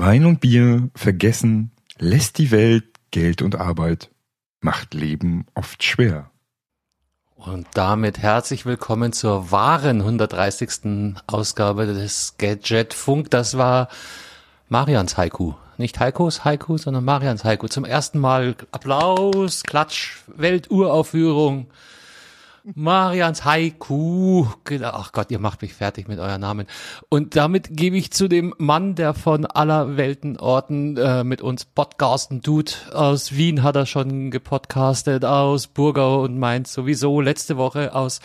Wein und Bier vergessen lässt die Welt Geld und Arbeit, macht Leben oft schwer. Und damit herzlich willkommen zur wahren 130. Ausgabe des Gadget Funk. Das war Marians Haiku. Nicht Heikos Haiku, sondern Marians Haiku. Zum ersten Mal Applaus, Klatsch, Welturaufführung. Marians Haiku. Ach Gott, ihr macht mich fertig mit euren Namen. Und damit gebe ich zu dem Mann, der von aller Weltenorten äh, mit uns podcasten tut. Aus Wien hat er schon gepodcastet, aus Burgau und Mainz sowieso. Letzte Woche aus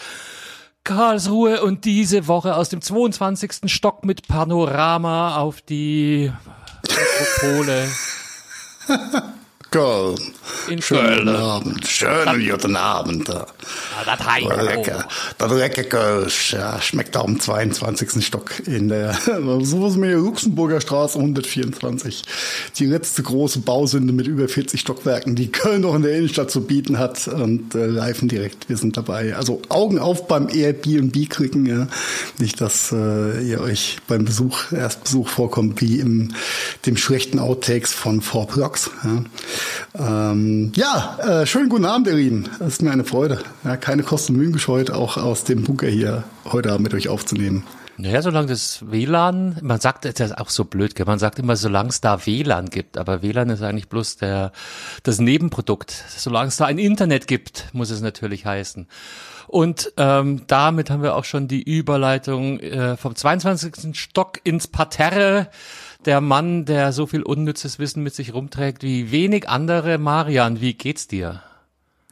Karlsruhe und diese Woche aus dem 22. Stock mit Panorama auf die Metropole. Köln. In Schönen Köln. Abend, schönen guten Abend. Ja. Das Heiko. Lecker. Das lecker Kölsch, ja, schmeckt auch im 22. Stock in der, sowas mehr Luxemburger Straße 124. Die letzte große Bausünde mit über 40 Stockwerken, die Köln noch in der Innenstadt zu bieten hat und äh, live direkt, wir sind dabei. Also Augen auf beim Airbnb klicken, ja. Nicht, dass äh, ihr euch beim Besuch, Erstbesuch vorkommt wie im dem schlechten Outtakes von Four Blocks. Ja, ähm, ja äh, schönen guten Abend, ihr Lieben. Es ist mir eine Freude. Ja, keine Kosten und Mühen gescheut, auch aus dem Bunker hier heute Abend mit euch aufzunehmen. Naja, solange das WLAN, man sagt, das ist auch so blöd, gell? man sagt immer, solange es da WLAN gibt, aber WLAN ist eigentlich bloß der, das Nebenprodukt. Solange es da ein Internet gibt, muss es natürlich heißen. Und ähm, damit haben wir auch schon die Überleitung äh, vom 22. Stock ins Parterre. Der Mann, der so viel unnützes Wissen mit sich rumträgt wie wenig andere. Marian, wie geht's dir?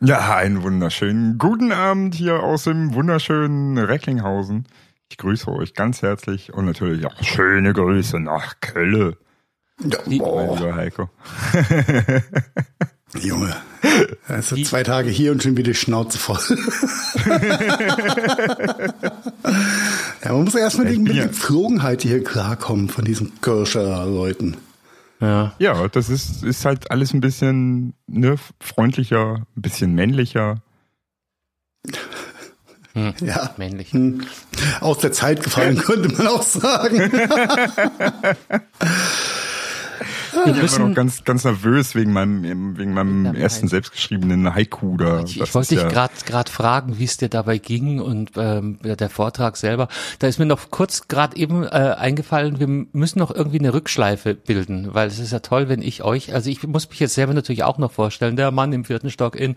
Ja, einen wunderschönen guten Abend hier aus dem wunderschönen Recklinghausen. Ich grüße euch ganz herzlich und natürlich auch schöne Grüße nach Kölle, Ja, mein boah, lieber Heiko. Junge. Also zwei Tage hier und schon wieder die Schnauze voll. ja, man muss erstmal mit der Gepflogenheit hier klarkommen von diesen Kirscher Leuten. Ja. Ja, das ist, ist halt alles ein bisschen ne, freundlicher, ein bisschen männlicher. Hm. Ja. Männlich. Hm. Aus der Zeit gefallen, könnte man auch sagen. Ich bin immer müssen- noch ganz, ganz nervös wegen meinem, wegen meinem ersten selbstgeschriebenen Haiku da. Ich, ich wollte dich ja- gerade gerade fragen, wie es dir dabei ging und ähm, der der Vortrag selber. Da ist mir noch kurz gerade eben äh, eingefallen, wir müssen noch irgendwie eine Rückschleife bilden, weil es ist ja toll, wenn ich euch, also ich muss mich jetzt selber natürlich auch noch vorstellen, der Mann im vierten Stock in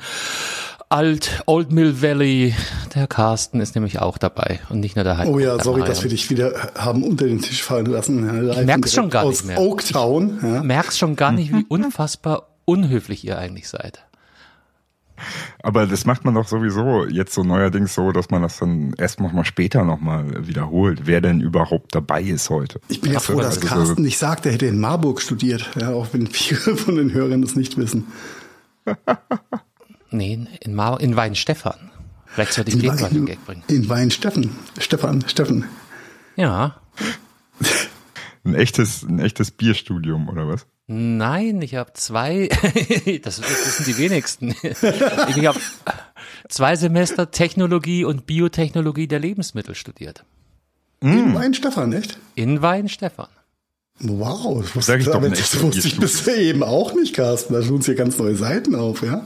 Alt Old Mill Valley, der Carsten ist nämlich auch dabei und nicht nur der Heiko. Oh ja, sorry, Marian. dass wir dich wieder haben unter den Tisch fallen lassen. Live und merk's schon gar aus nicht mehr. Oaktown. Ja. merkst schon gar nicht, wie unfassbar unhöflich ihr eigentlich seid. Aber das macht man doch sowieso jetzt so neuerdings so, dass man das dann erst noch mal später nochmal wiederholt, wer denn überhaupt dabei ist heute. Ich bin ja froh, dass Carsten nicht sagt, er hätte in Marburg studiert, ja, auch wenn viele von den Hörern das nicht wissen. Nee, in, Mar in Weinstefan. Vielleicht sollte ich In, den mal den Wein, Gag bringen. in Weinsteffen. Stefan, Steffen. Ja. Ein echtes, ein echtes Bierstudium oder was? Nein, ich habe zwei, das wissen die wenigsten. Ich habe zwei Semester Technologie und Biotechnologie der Lebensmittel studiert. In Weinstefan, echt? In Weinstefan. Wow, das Sag wusste, ich doch, aber ein das wusste ich bisher eben auch nicht, Carsten. Da tun uns hier ganz neue Seiten auf, ja?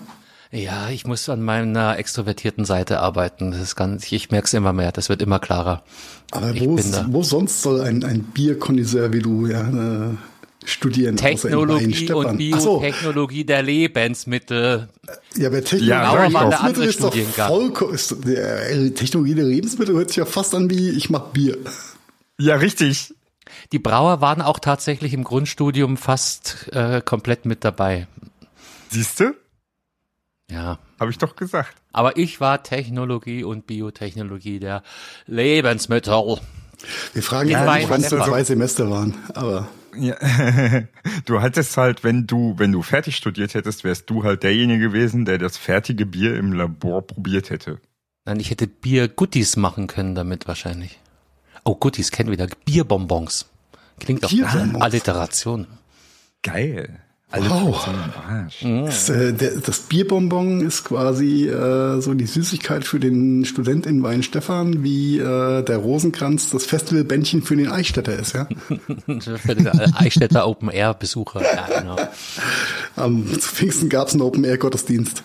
Ja, ich muss an meiner extrovertierten Seite arbeiten. Das ist ganz, ich merke es immer mehr, das wird immer klarer. Aber Ich wo, wo sonst soll ein, ein Bierkonnoisseur wie du ja, äh, studieren? außer in Technologie und Ach so, Biotechnologie der Lebensmittel. ja, aber Technologie Ja, der doch. Lebensmittel ist doch vollkommen, äh, Technologie der Lebensmittel hört sich ja fast an wie, ich mach Bier. Ja, richtig. Die Brauer waren auch tatsächlich im Grundstudium fast äh, komplett mit dabei. Siehste? Ja. Habe ich doch gesagt. Aber ich war Technologie und Biotechnologie der Lebensmittel. Wir fragen Ja, nicht, wann es zwei Semester waren, aber Ja. Du hattest halt, wenn du, wenn du fertig studiert hättest, wärst du halt derjenige gewesen, der das fertige Bier im Labor probiert hätte. Nein, ich hätte Bier-Guttis machen können damit wahrscheinlich. Oh, Guttis, kennen wieder. Bierbonbons. Klingt doch Bierbonbons. Alliteration. Geil. Alle Wow. Arsch. Das, äh, der, das Bierbonbon ist quasi äh, so die Süßigkeit für den Student in Weinstefan, wie äh, der Rosenkranz das Festivalbändchen für den Eichstätter ist, ja. Für den Eichstätter Open Air Besucher. Ja, genau. Am zu Pfingsten gab es einen Open-Air-Gottesdienst.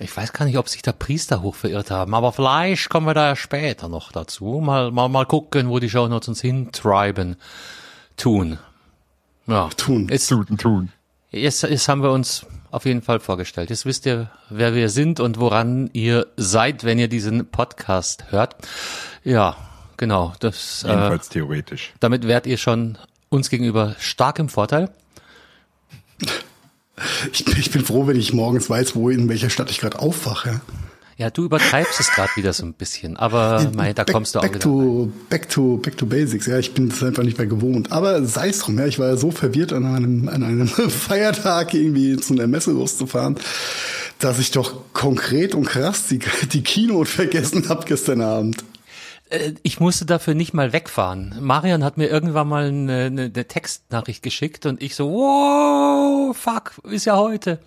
Ich weiß gar nicht, ob sich der Priester hoch verirrt haben, aber vielleicht kommen wir da ja später noch dazu. Mal, mal, mal gucken, wo die Shownotes uns hintreiben, tun. Ja, Tun. Jetzt, Tun, tun. jetzt, jetzt haben wir uns auf jeden Fall vorgestellt. Jetzt wisst ihr, wer wir sind und woran ihr seid, wenn ihr diesen Podcast hört. Ja, genau. Das, äh, Jedenfalls theoretisch. damit wärt ihr schon uns gegenüber stark im Vorteil. Ich, bin- ich bin froh, wenn ich morgens weiß, wo in welcher Stadt ich gerade aufwache. Ja, du übertreibst es gerade wieder so ein bisschen, aber mei, da back, kommst du auch back wieder. to, back to back to basics. Ja, ich bin es einfach nicht mehr gewohnt. Aber sei es drum. Ja, ich war ja so verwirrt an einem an einem Feiertag irgendwie zu einer Messe loszufahren, dass ich doch konkret und krass die die Keynote vergessen habe gestern Abend. Äh, Ich musste dafür nicht mal wegfahren. Marian hat mir irgendwann mal eine, eine, eine Textnachricht geschickt und ich so, wow, fuck, ist ja heute.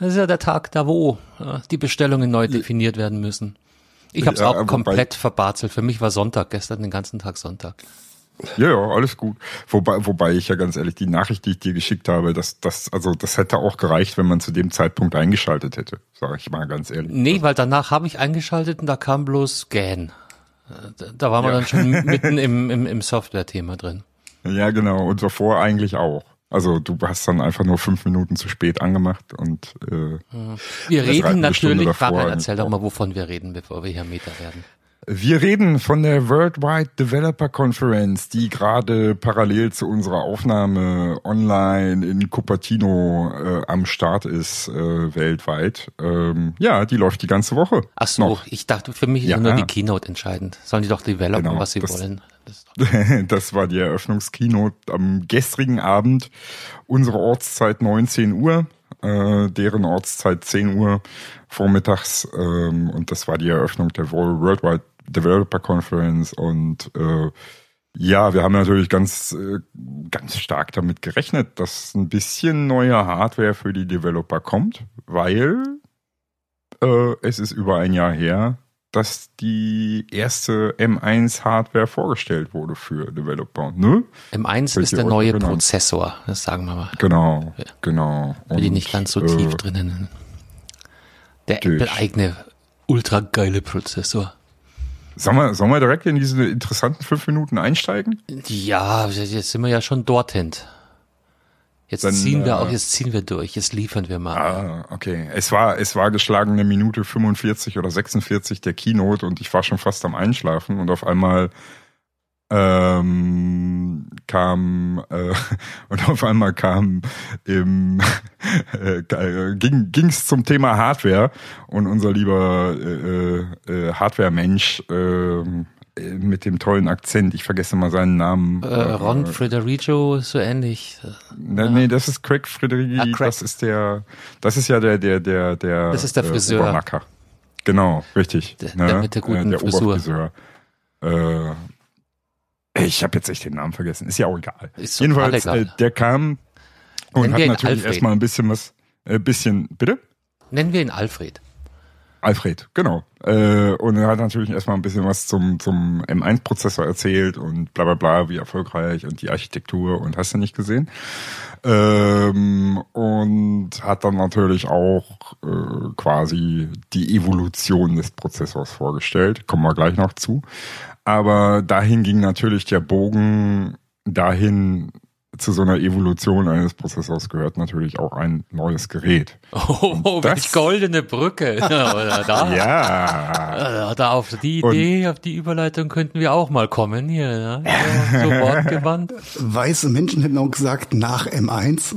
Das ist ja der Tag da, wo äh, die Bestellungen neu definiert werden müssen. Ich habe es auch komplett verbarzelt. Für mich war Sonntag, gestern den ganzen Tag Sonntag. Ja, ja, alles gut. Wobei, wobei ich ja ganz ehrlich, die Nachricht, die ich dir geschickt habe, das, das, also das hätte auch gereicht, wenn man zu dem Zeitpunkt eingeschaltet hätte, sage ich mal ganz ehrlich. Nee, weil danach habe ich eingeschaltet und da kam bloß Scan. Äh, Da, da waren wir Ja. dann schon mitten im, im, im Software-Thema drin. Ja, genau. Und davor eigentlich auch. Also du hast dann einfach nur fünf Minuten zu spät angemacht und äh, Wir reden natürlich, Fabian, erzähl doch mal, wovon wir reden, bevor wir hier Meta werden. Wir reden von der Worldwide Developer Conference, die gerade parallel zu unserer Aufnahme online in Cupertino äh, am Start ist äh, weltweit. Ähm, ja, die läuft die ganze Woche. Ach so, Noch. ich dachte, für mich ist Ja. nur die Keynote entscheidend. Sollen die doch developen, Genau, was sie wollen. Das Das war die Eröffnungskeynote am gestrigen Abend. Unsere Ortszeit 19 Uhr, äh, deren Ortszeit 10 Uhr vormittags. Ähm, und das war die Eröffnung der Worldwide Developer Conference. Und äh, ja, wir haben natürlich ganz, äh, ganz stark damit gerechnet, dass ein bisschen neue Hardware für die Developer kommt, weil äh, es ist über ein Jahr her, dass die erste M1-Hardware vorgestellt wurde für Developer. Ne? M1 Könnt ist der neue erinnern? Prozessor, das sagen wir mal. Genau, genau. Für die Und, nicht ganz so äh, tief drinnen. Der. Apple-eigene, ultra geile Prozessor. Sollen wir, sollen wir direkt in diese interessanten fünf Minuten einsteigen? Ja, jetzt sind wir ja schon dorthin. Jetzt Dann, ziehen wir äh, auch, jetzt ziehen wir durch, jetzt liefern wir mal. Ah, okay. Es war, es war geschlagene Minute 45 oder 46 der Keynote und ich war schon fast am Einschlafen und auf einmal ähm, kam äh, und auf einmal kam im äh, ging ging's zum Thema Hardware und unser lieber äh, äh, Hardware-Mensch ähm, äh, mit dem tollen Akzent, ich vergesse mal seinen Namen. Äh, Ron Frederico, so ähnlich. Nee, nee, das ist Craig Frederiki, Ah, Craig. das ist der, das ist ja der, der, der, der, Das ist der Friseur. Obermacker. Genau, richtig. Der- der mit der guten der Frisur. Oberfriseur. Äh, ich habe jetzt echt den Namen vergessen, ist ja auch egal. Ist Jedenfalls, egal. äh, der kam und Nennen hat natürlich erstmal ein bisschen was, äh, bisschen, bitte? Nennen wir ihn Alfred. Alfred, genau. Äh, und er hat natürlich erstmal ein bisschen was zum, zum M1-Prozessor erzählt und bla bla bla, wie erfolgreich und die Architektur und hast du nicht gesehen. Ähm, und hat dann natürlich auch äh, quasi die Evolution des Prozessors vorgestellt. Kommen wir gleich noch zu. Aber dahin ging natürlich der Bogen dahin, zu so einer Evolution eines Prozessors gehört natürlich auch ein neues Gerät. Oh, das- welch goldene Brücke. Da, Ja. Da auf die Und- Idee, auf die Überleitung könnten wir auch mal kommen hier. Ja? So, so wortgewandt. Weiße Menschen hätten auch gesagt, nach M1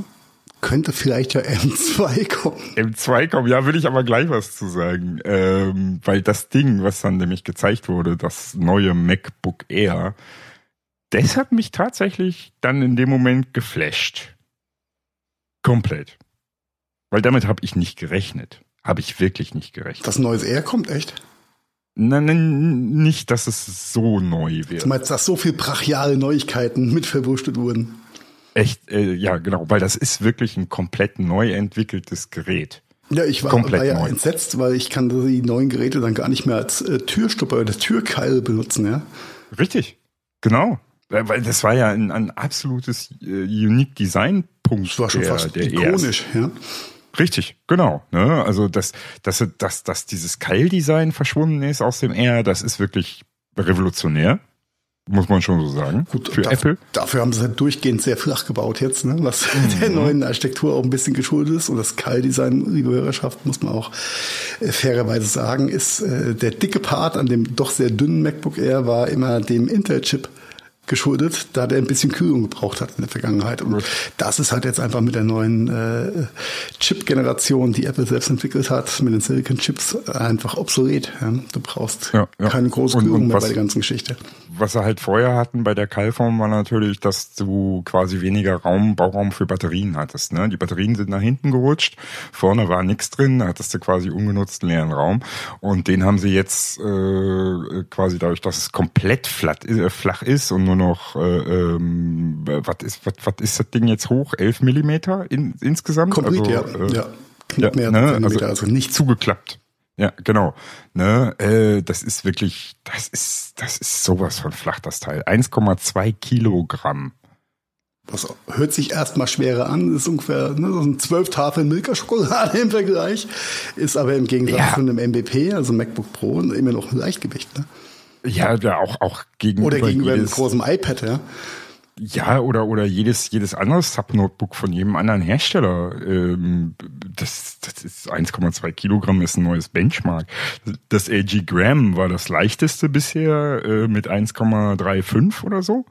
könnte vielleicht ja M2 kommen. M2 kommen, ja, will ich aber gleich was zu sagen. Ähm, weil das Ding, was dann nämlich gezeigt wurde, das neue MacBook Air, das hat mich tatsächlich dann in dem Moment geflasht. Komplett. Weil damit habe ich nicht gerechnet. Habe ich wirklich nicht gerechnet. Das neues R kommt echt. Nein, nein, nicht, dass es so neu Du wird. meinst, dass so viel brachiale Neuigkeiten mit verwurstet wurden. Echt, äh, ja, genau, weil das ist wirklich ein komplett neu entwickeltes Gerät. Ja, ich war, Komplett war ja neu. entsetzt, weil ich kann die neuen Geräte dann gar nicht mehr als äh, Türstopper oder Türkeil benutzen, ja. Richtig, genau. Weil das war ja ein, ein absolutes äh, Unique Design Punkt Das war schon der, fast der ikonisch, ja. Richtig, genau. Ne? Also dass, dass, dass, dass dieses Keildesign verschwunden ist aus dem R, das ist wirklich revolutionär, muss man schon so sagen. Gut, für da- Apple. Dafür haben sie halt durchgehend sehr flach gebaut jetzt, ne? was Mhm. der neuen Architektur auch ein bisschen geschuldet ist. Und das Keildesign, liebe Hörerschaft, muss man auch äh, fairerweise sagen, ist äh, der dicke Part an dem doch sehr dünnen MacBook Air war immer dem Intel-Chip geschuldet, da der ein bisschen Kühlung gebraucht hat in der Vergangenheit. Und das ist halt jetzt einfach mit der neuen äh, Chip-Generation, die Apple selbst entwickelt hat, mit den Silicon-Chips einfach obsolet. Ja? Du brauchst Ja, ja. keine große Und- Kühlung und mehr bei der ganzen Geschichte. Was sie halt vorher hatten bei der Keilform war natürlich, dass du quasi weniger Raum, Bauraum für Batterien hattest. Ne? Die Batterien sind nach hinten gerutscht, vorne war nichts drin, da hattest du quasi ungenutzten leeren Raum. Und den haben sie jetzt äh, quasi dadurch, dass es komplett flat, äh, flach ist und nur noch, äh, ähm, was ist, was, was ist das Ding jetzt hoch? 11 Millimeter in, insgesamt? Complete, also, ja. äh, ja. Knapp mehr ne, als Zentimeter, also, nicht zugeklappt. Ja, genau. Ne, äh, das ist wirklich, das ist, das ist sowas von flach, das Teil. 1,2 Kilogramm. Was hört sich erstmal schwerer an, ist ungefähr ne, so ein zwölf Tafeln Milka-Schokolade im Vergleich, ist aber im Gegensatz Ja. zu einem MBP, also MacBook Pro, immer noch ein Leichtgewicht. Ne? Ja, ja, auch, auch gegenüber, Oder gegenüber einem großen iPad, ja. Ja, oder, oder jedes, jedes andere Sub-Notebook von jedem anderen Hersteller. Ähm, das, das ist 1,2 Kilogramm ist ein neues Benchmark. Das LG Gram war das leichteste bisher äh, mit 1,35 oder so.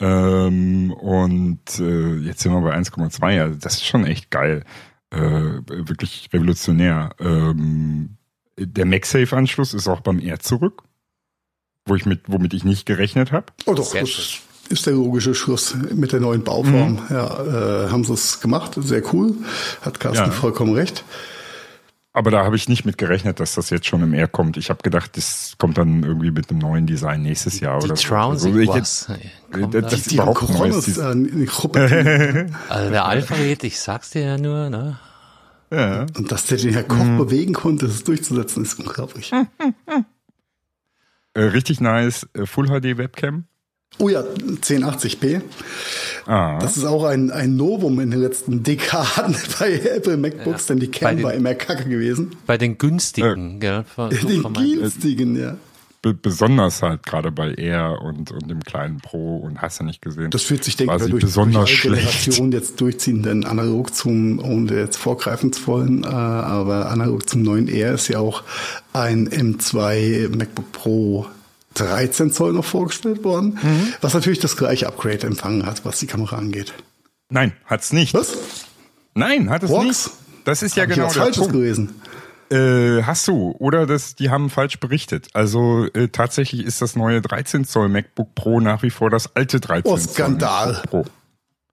Ähm, und äh, jetzt sind wir bei 1,2. Also das ist schon echt geil. Äh, wirklich revolutionär. Ähm, der MagSafe-Anschluss ist auch beim R zurück, wo ich mit, womit ich nicht gerechnet habe. Oh doch, das. Ist der logische Schluss mit der neuen Bauform. Mhm. Ja, äh, haben sie es gemacht, sehr cool. Hat Carsten Ja. vollkommen recht. Aber da habe ich nicht mit gerechnet, dass das jetzt schon im R kommt. Ich habe gedacht, das kommt dann irgendwie mit einem neuen Design nächstes Jahr Die oder so. Trouncing Also ich was. Kommt das- da. das- ist Die Coronas äh, die Gruppe. Also der Alphabet, ich sag's dir ja nur, ne? ja. Und dass der den Herr Koch Mhm. bewegen konnte, das durchzusetzen, ist unglaublich. äh, richtig nice äh, Full HD Webcam. Oh ja, 1080p. Ah, Das ist auch ein, ein Novum in den letzten Dekaden bei Apple MacBooks, denn die Bei Cam den- war immer kacke gewesen. Bei den günstigen, gell? Von, Den günstigen, ja. be besonders halt gerade bei R und, und dem kleinen Pro und hast du nicht gesehen. Das wird sich, denke ich, durch, besonders durch alle schlecht. Generationen jetzt durchziehen, denn analog zum, ohne jetzt vorgreifen zu wollen, äh, aber analog zum neuen R ist ja auch ein M2 MacBook Pro 13 Zoll noch vorgestellt worden, Mhm. was natürlich das gleiche Upgrade empfangen hat, was die Kamera angeht. Nein, hat's nicht. Was? Nein, hat es What? nicht. Das ist ja Hab ich genau was der Falsches Punkt. gewesen. Äh, hast du. Oder das, die haben falsch berichtet. Also äh, tatsächlich ist das neue 13 Zoll MacBook Pro nach wie vor das alte 13 Oh, Zoll Skandal. MacBook Pro.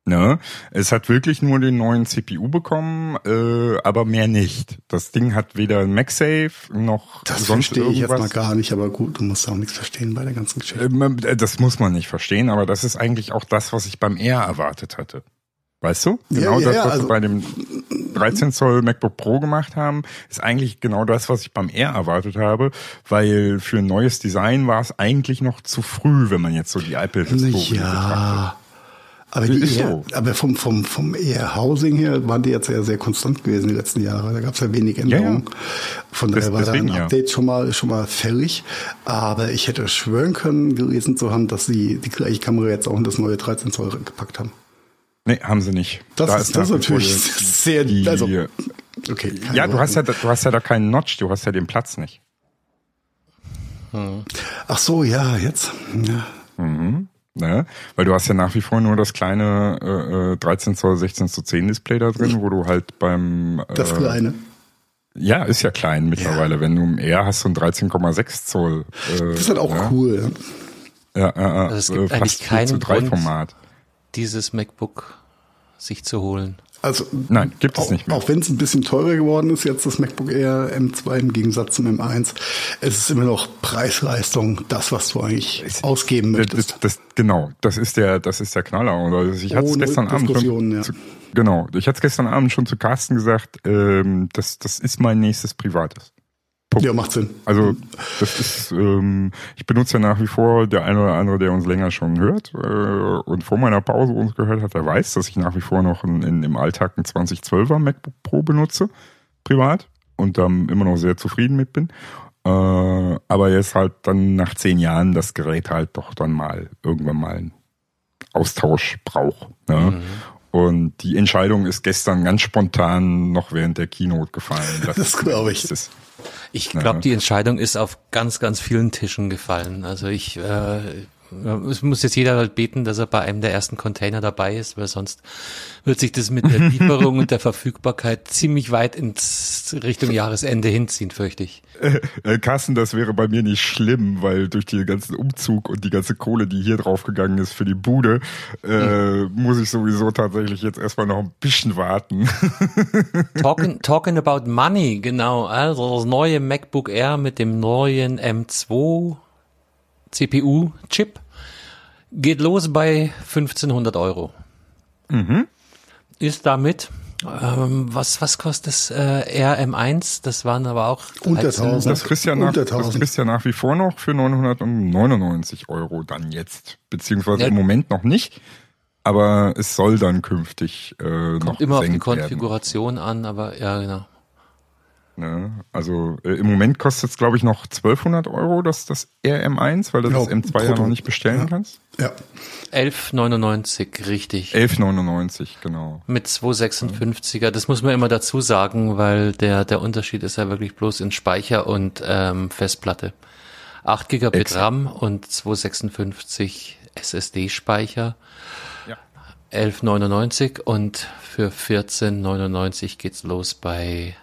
Ne? Es hat wirklich nur den neuen CPU bekommen, äh, aber mehr nicht. Das Ding hat weder MagSafe noch Das sonst verstehe ich jetzt irgendwas. mal gar nicht, aber gut, du musst auch nichts verstehen bei der ganzen Geschichte. Ähm, äh, Das muss man nicht verstehen, aber das ist eigentlich auch das, was ich beim R erwartet hatte. Weißt du? Ja, Genau ja, das, ja, was also- wir bei dem 13 Zoll MacBook Pro gemacht haben, ist eigentlich genau das, was ich beim R erwartet habe, weil für ein neues Design war es eigentlich noch zu früh, wenn man jetzt so die Apple-Historie betrachtet. Aber, die Ist eher, so. aber vom, vom, vom eher Housing her waren die jetzt ja sehr konstant gewesen die letzten Jahre. Da gab es ja wenig Änderungen. Ja, Von daher war da ein deswegen, ja. Update schon mal, schon mal fällig. Aber ich hätte schwören können, gelesen zu haben, dass sie die gleiche Kamera jetzt auch in das neue 13 Zoll gepackt haben. Nee, haben sie nicht. Das Da ist, das ist vor natürlich sehr, die, also, okay. ja, du hast ja, du hast ja da keinen Notch, du hast ja den Platz nicht. Ach so, ja, jetzt. Ja. Ne? Weil du hast ja nach wie vor nur das kleine äh, äh, 13 Zoll 16 zu 10 Display da drin, wo du halt beim äh, Das Kleine. Ja, ist ja klein mittlerweile. Wenn du im R hast, so ein 13,6 Zoll. Äh, Das ist halt auch ja. cool. Ja, ja, ja, Also es äh, gibt eigentlich fast 4 keinen zu 3 Grund- Format. Dieses MacBook sich zu holen. Also Nein, gibt es auch, nicht mehr. Auch wenn es ein bisschen teurer geworden ist, jetzt das MacBook Air M2 im Gegensatz zum M1, es ist immer noch Preis-Leistung, das, was du eigentlich ausgeben Das, möchtest. das, das, genau, das ist der, das ist der Knaller. Und ich hatte es gestern Abend schon. ja. Zu, genau, ich hatte es gestern Abend schon zu Carsten gesagt. Ähm, das, das ist mein nächstes Privates. Ja, macht Sinn. Also das ist, ähm, ich benutze ja nach wie vor der eine oder andere, der uns länger schon hört äh, und vor meiner Pause uns gehört hat, der weiß, dass ich nach wie vor noch in, in, im Alltag einen 2012er MacBook Pro benutze, privat und dann immer noch sehr zufrieden mit bin. Äh, aber jetzt halt dann nach zehn Jahren das Gerät halt doch dann mal irgendwann mal einen Austausch braucht. Ne? Und die Entscheidung ist gestern ganz spontan noch während der Keynote gefallen. Das glaube ich. Das ist, Ich glaube, die Entscheidung ist auf ganz, ganz vielen Tischen gefallen. Also ich, äh, es muss jetzt jeder halt beten, dass er bei einem der ersten Container dabei ist, weil sonst wird sich das mit der Lieferung und der Verfügbarkeit ziemlich weit ins Richtung Jahresende hinziehen, fürchte ich. Äh, Carsten, das wäre bei mir nicht schlimm, weil durch den ganzen Umzug und die ganze Kohle, die hier draufgegangen ist für die Bude, äh, muss ich sowieso tatsächlich jetzt erstmal noch ein bisschen warten. Talking, talking about money, genau. Also das neue MacBook Air mit dem neuen M2 CPU-Chip geht los bei 1500 Euro. Ist damit, ähm, was, was kostet das äh, RM1? Das waren aber auch Unter 13. 1000. Das kriegst, ja nach, Unter das 1000. kriegst ja nach wie vor noch für 999 Euro dann jetzt. Beziehungsweise Ja. im Moment noch nicht. Aber es soll dann künftig äh, noch Kommt immer auf die gesenkt werden. Konfiguration an, aber ja, genau. Ne? Also äh, im Moment kostet es, glaube ich, noch 1200 Euro, das, das RM1, weil du das Ja, M2 ja noch nicht bestellen Ja. kannst. Ja. 11,99, richtig. 11,99, genau. Mit 256er, das muss man immer dazu sagen, weil der, der Unterschied ist ja wirklich bloß in Speicher und ähm, Festplatte. 8 Gigabit Exakt. RAM und 256 SSD-Speicher. Ja. 11,99 und für 14,99 geht's los bei,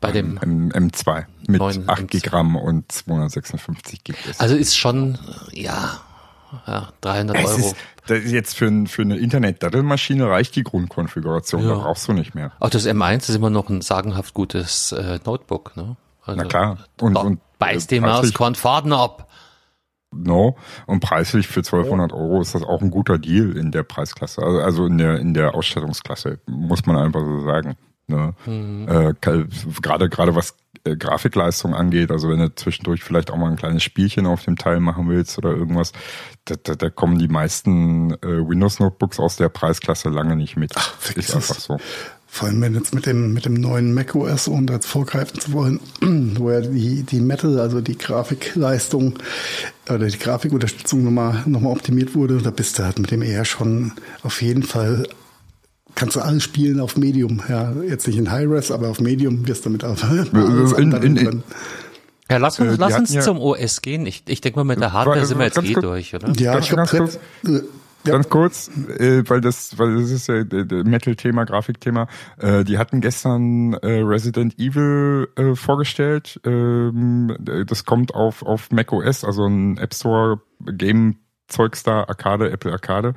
bei dem, M M2 mit Neuen 8 M2. Gig RAM und 256 Gig. Also ist schon, ja, ja 300 Es Euro. ist, das ist jetzt für, ein, für eine Internet-Dattelmaschine reicht die Grundkonfiguration, Ja. da brauchst du nicht mehr. Auch das M1 ist immer noch ein sagenhaft gutes äh, Notebook, ne? Also, Na klar. Und, und beißt äh, die Maus preislich- Kornfaden ab. No. Und preislich für 1200 Euro ist das auch ein guter Deal in der Preisklasse. Also, also in der, in der Ausstattungsklasse, muss man einfach so sagen. Ne? Äh, ka- gerade, gerade was äh, Grafikleistung angeht, also wenn du zwischendurch vielleicht auch mal ein kleines Spielchen auf dem Teil machen willst oder irgendwas, da, da, da kommen die meisten äh, Windows-Notebooks aus der Preisklasse lange nicht mit. Ach, ist einfach so. Vor allem, wenn jetzt mit dem, mit dem neuen macOS, ohne jetzt vorgreifen zu wollen, wo ja die, die Metal, also die Grafikleistung oder die Grafikunterstützung nochmal, nochmal optimiert wurde, da bist du halt mit dem eher schon auf jeden Fall, kannst du alles spielen auf Medium. Ja, jetzt nicht in High-Res, aber auf Medium wirst du damit auch alles in- in- können. Ja, lass uns, Äh, lass uns ja- zum OS gehen. Ich, ich denke mal, mit der Hardware Warte, sind wir jetzt eh kurz. durch, oder? Ja, Ganz- ich ganz kurz. ja, Ganz kurz, äh, weil das, weil das ist ja äh, Metal-Thema, Grafikthema. Äh, die hatten gestern äh, Resident Evil äh, vorgestellt. Ähm, äh, das kommt auf auf Mac OS, also ein App Store Game Zeugs da, Arcade, Apple Arcade.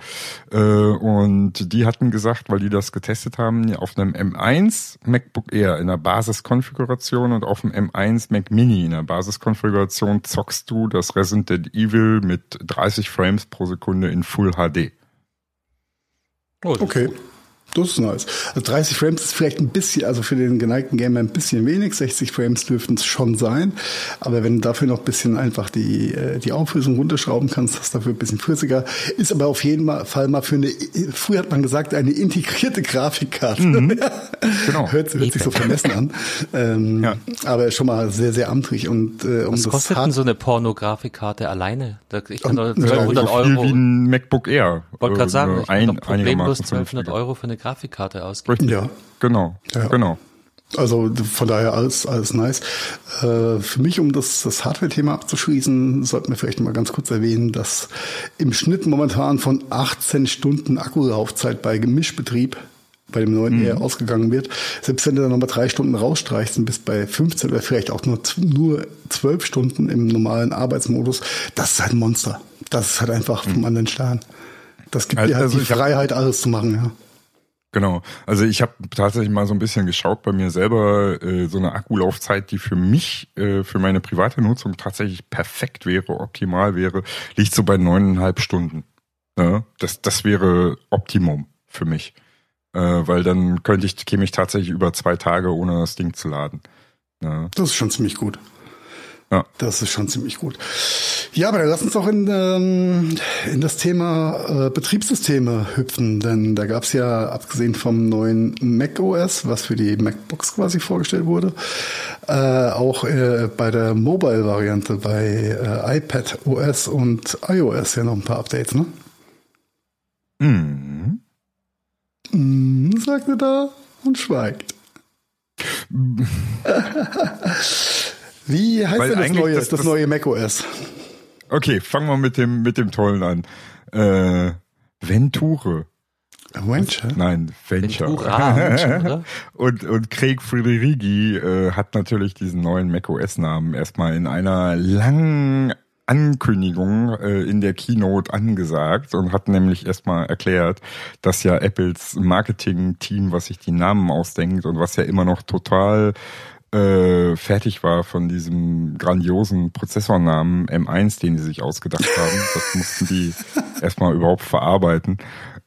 Äh, und die hatten gesagt, weil die das getestet haben, auf einem M1 MacBook Air in der Basiskonfiguration und auf dem M1 Mac Mini in der Basiskonfiguration zockst du das Resident Evil mit 30 Frames pro Sekunde in Full HD. Oh, Okay. gut. Das ist nice. Also 30 Frames ist vielleicht ein bisschen, also für den geneigten Gamer ein bisschen wenig. 60 Frames dürften es schon sein. Aber wenn du dafür noch ein bisschen einfach die, äh, die Auflösung runterschrauben kannst, hast du dafür ein bisschen flüssiger. Ist aber auf jeden Fall mal für eine, früher hat man gesagt, eine integrierte Grafikkarte. Genau. hört, hört sich so vermessen an. Ähm, Ja. Aber schon mal sehr, sehr amtlich. Und äh, um Was das kostet denn so eine Pornografikkarte alleine? Ich kann doch Ja, 1200 so viel Euro. wie ein MacBook Air. wollte gerade Äh, sagen, ich kann ein, doch problemlos einigermaßen 1200 vernünftiger. Euro für eine Grafikkarte ausgeben. Richtig. Ja. Genau. Ja. Genau. Also von daher alles, alles nice. Äh, für mich, um das, das Hardware-Thema abzuschließen, sollten wir vielleicht mal ganz kurz erwähnen, dass im Schnitt momentan von 18 Stunden Akkulaufzeit bei Gemischbetrieb bei dem neuen eher ausgegangen wird. Selbst wenn du dann nochmal drei Stunden rausstreichst und bist bei 15 oder vielleicht auch nur, nur 12 Stunden im normalen Arbeitsmodus, das ist halt ein Monster. Das ist halt einfach vom anderen Stern. Das gibt dir halt Also die Freiheit, alles zu machen, ja. Genau. Also ich habe tatsächlich mal so ein bisschen geschaut bei mir selber, äh, so eine Akkulaufzeit, die für mich, äh, für meine private Nutzung tatsächlich perfekt wäre, optimal wäre, liegt so bei neuneinhalb Stunden. Ja, das, das wäre Optimum für mich. Äh, weil dann könnte ich, käme ich tatsächlich über zwei Tage, ohne das Ding zu laden. Ja. Das ist schon ziemlich gut. Ja. Das ist schon ziemlich gut. Ja, aber dann lass uns doch in, ähm, in das Thema äh, Betriebssysteme hüpfen, denn da gab es ja, abgesehen vom neuen Mac OS, was für die MacBooks quasi vorgestellt wurde, äh, auch äh, bei der Mobile-Variante bei äh, iPad OS und iOS ja noch ein paar Updates, ne? Mhm. Mm, sagt er da und schweigt. Wie heißt Weil denn das neue, das- das, das- neue Mac OS? Okay, fangen wir mit dem, mit dem Tollen an. Äh, Venture. Venture? Nein, Venture. Ventura, Venture? Und, und Craig Federighi äh, hat natürlich diesen neuen macOS-Namen erstmal in einer langen Ankündigung äh, in der Keynote angesagt und hat nämlich erstmal erklärt, dass ja Apples Marketing-Team, was sich die Namen ausdenkt und was ja immer noch total äh, fertig war von diesem grandiosen Prozessornamen M1, den sie sich ausgedacht haben. Das mussten die erstmal überhaupt verarbeiten.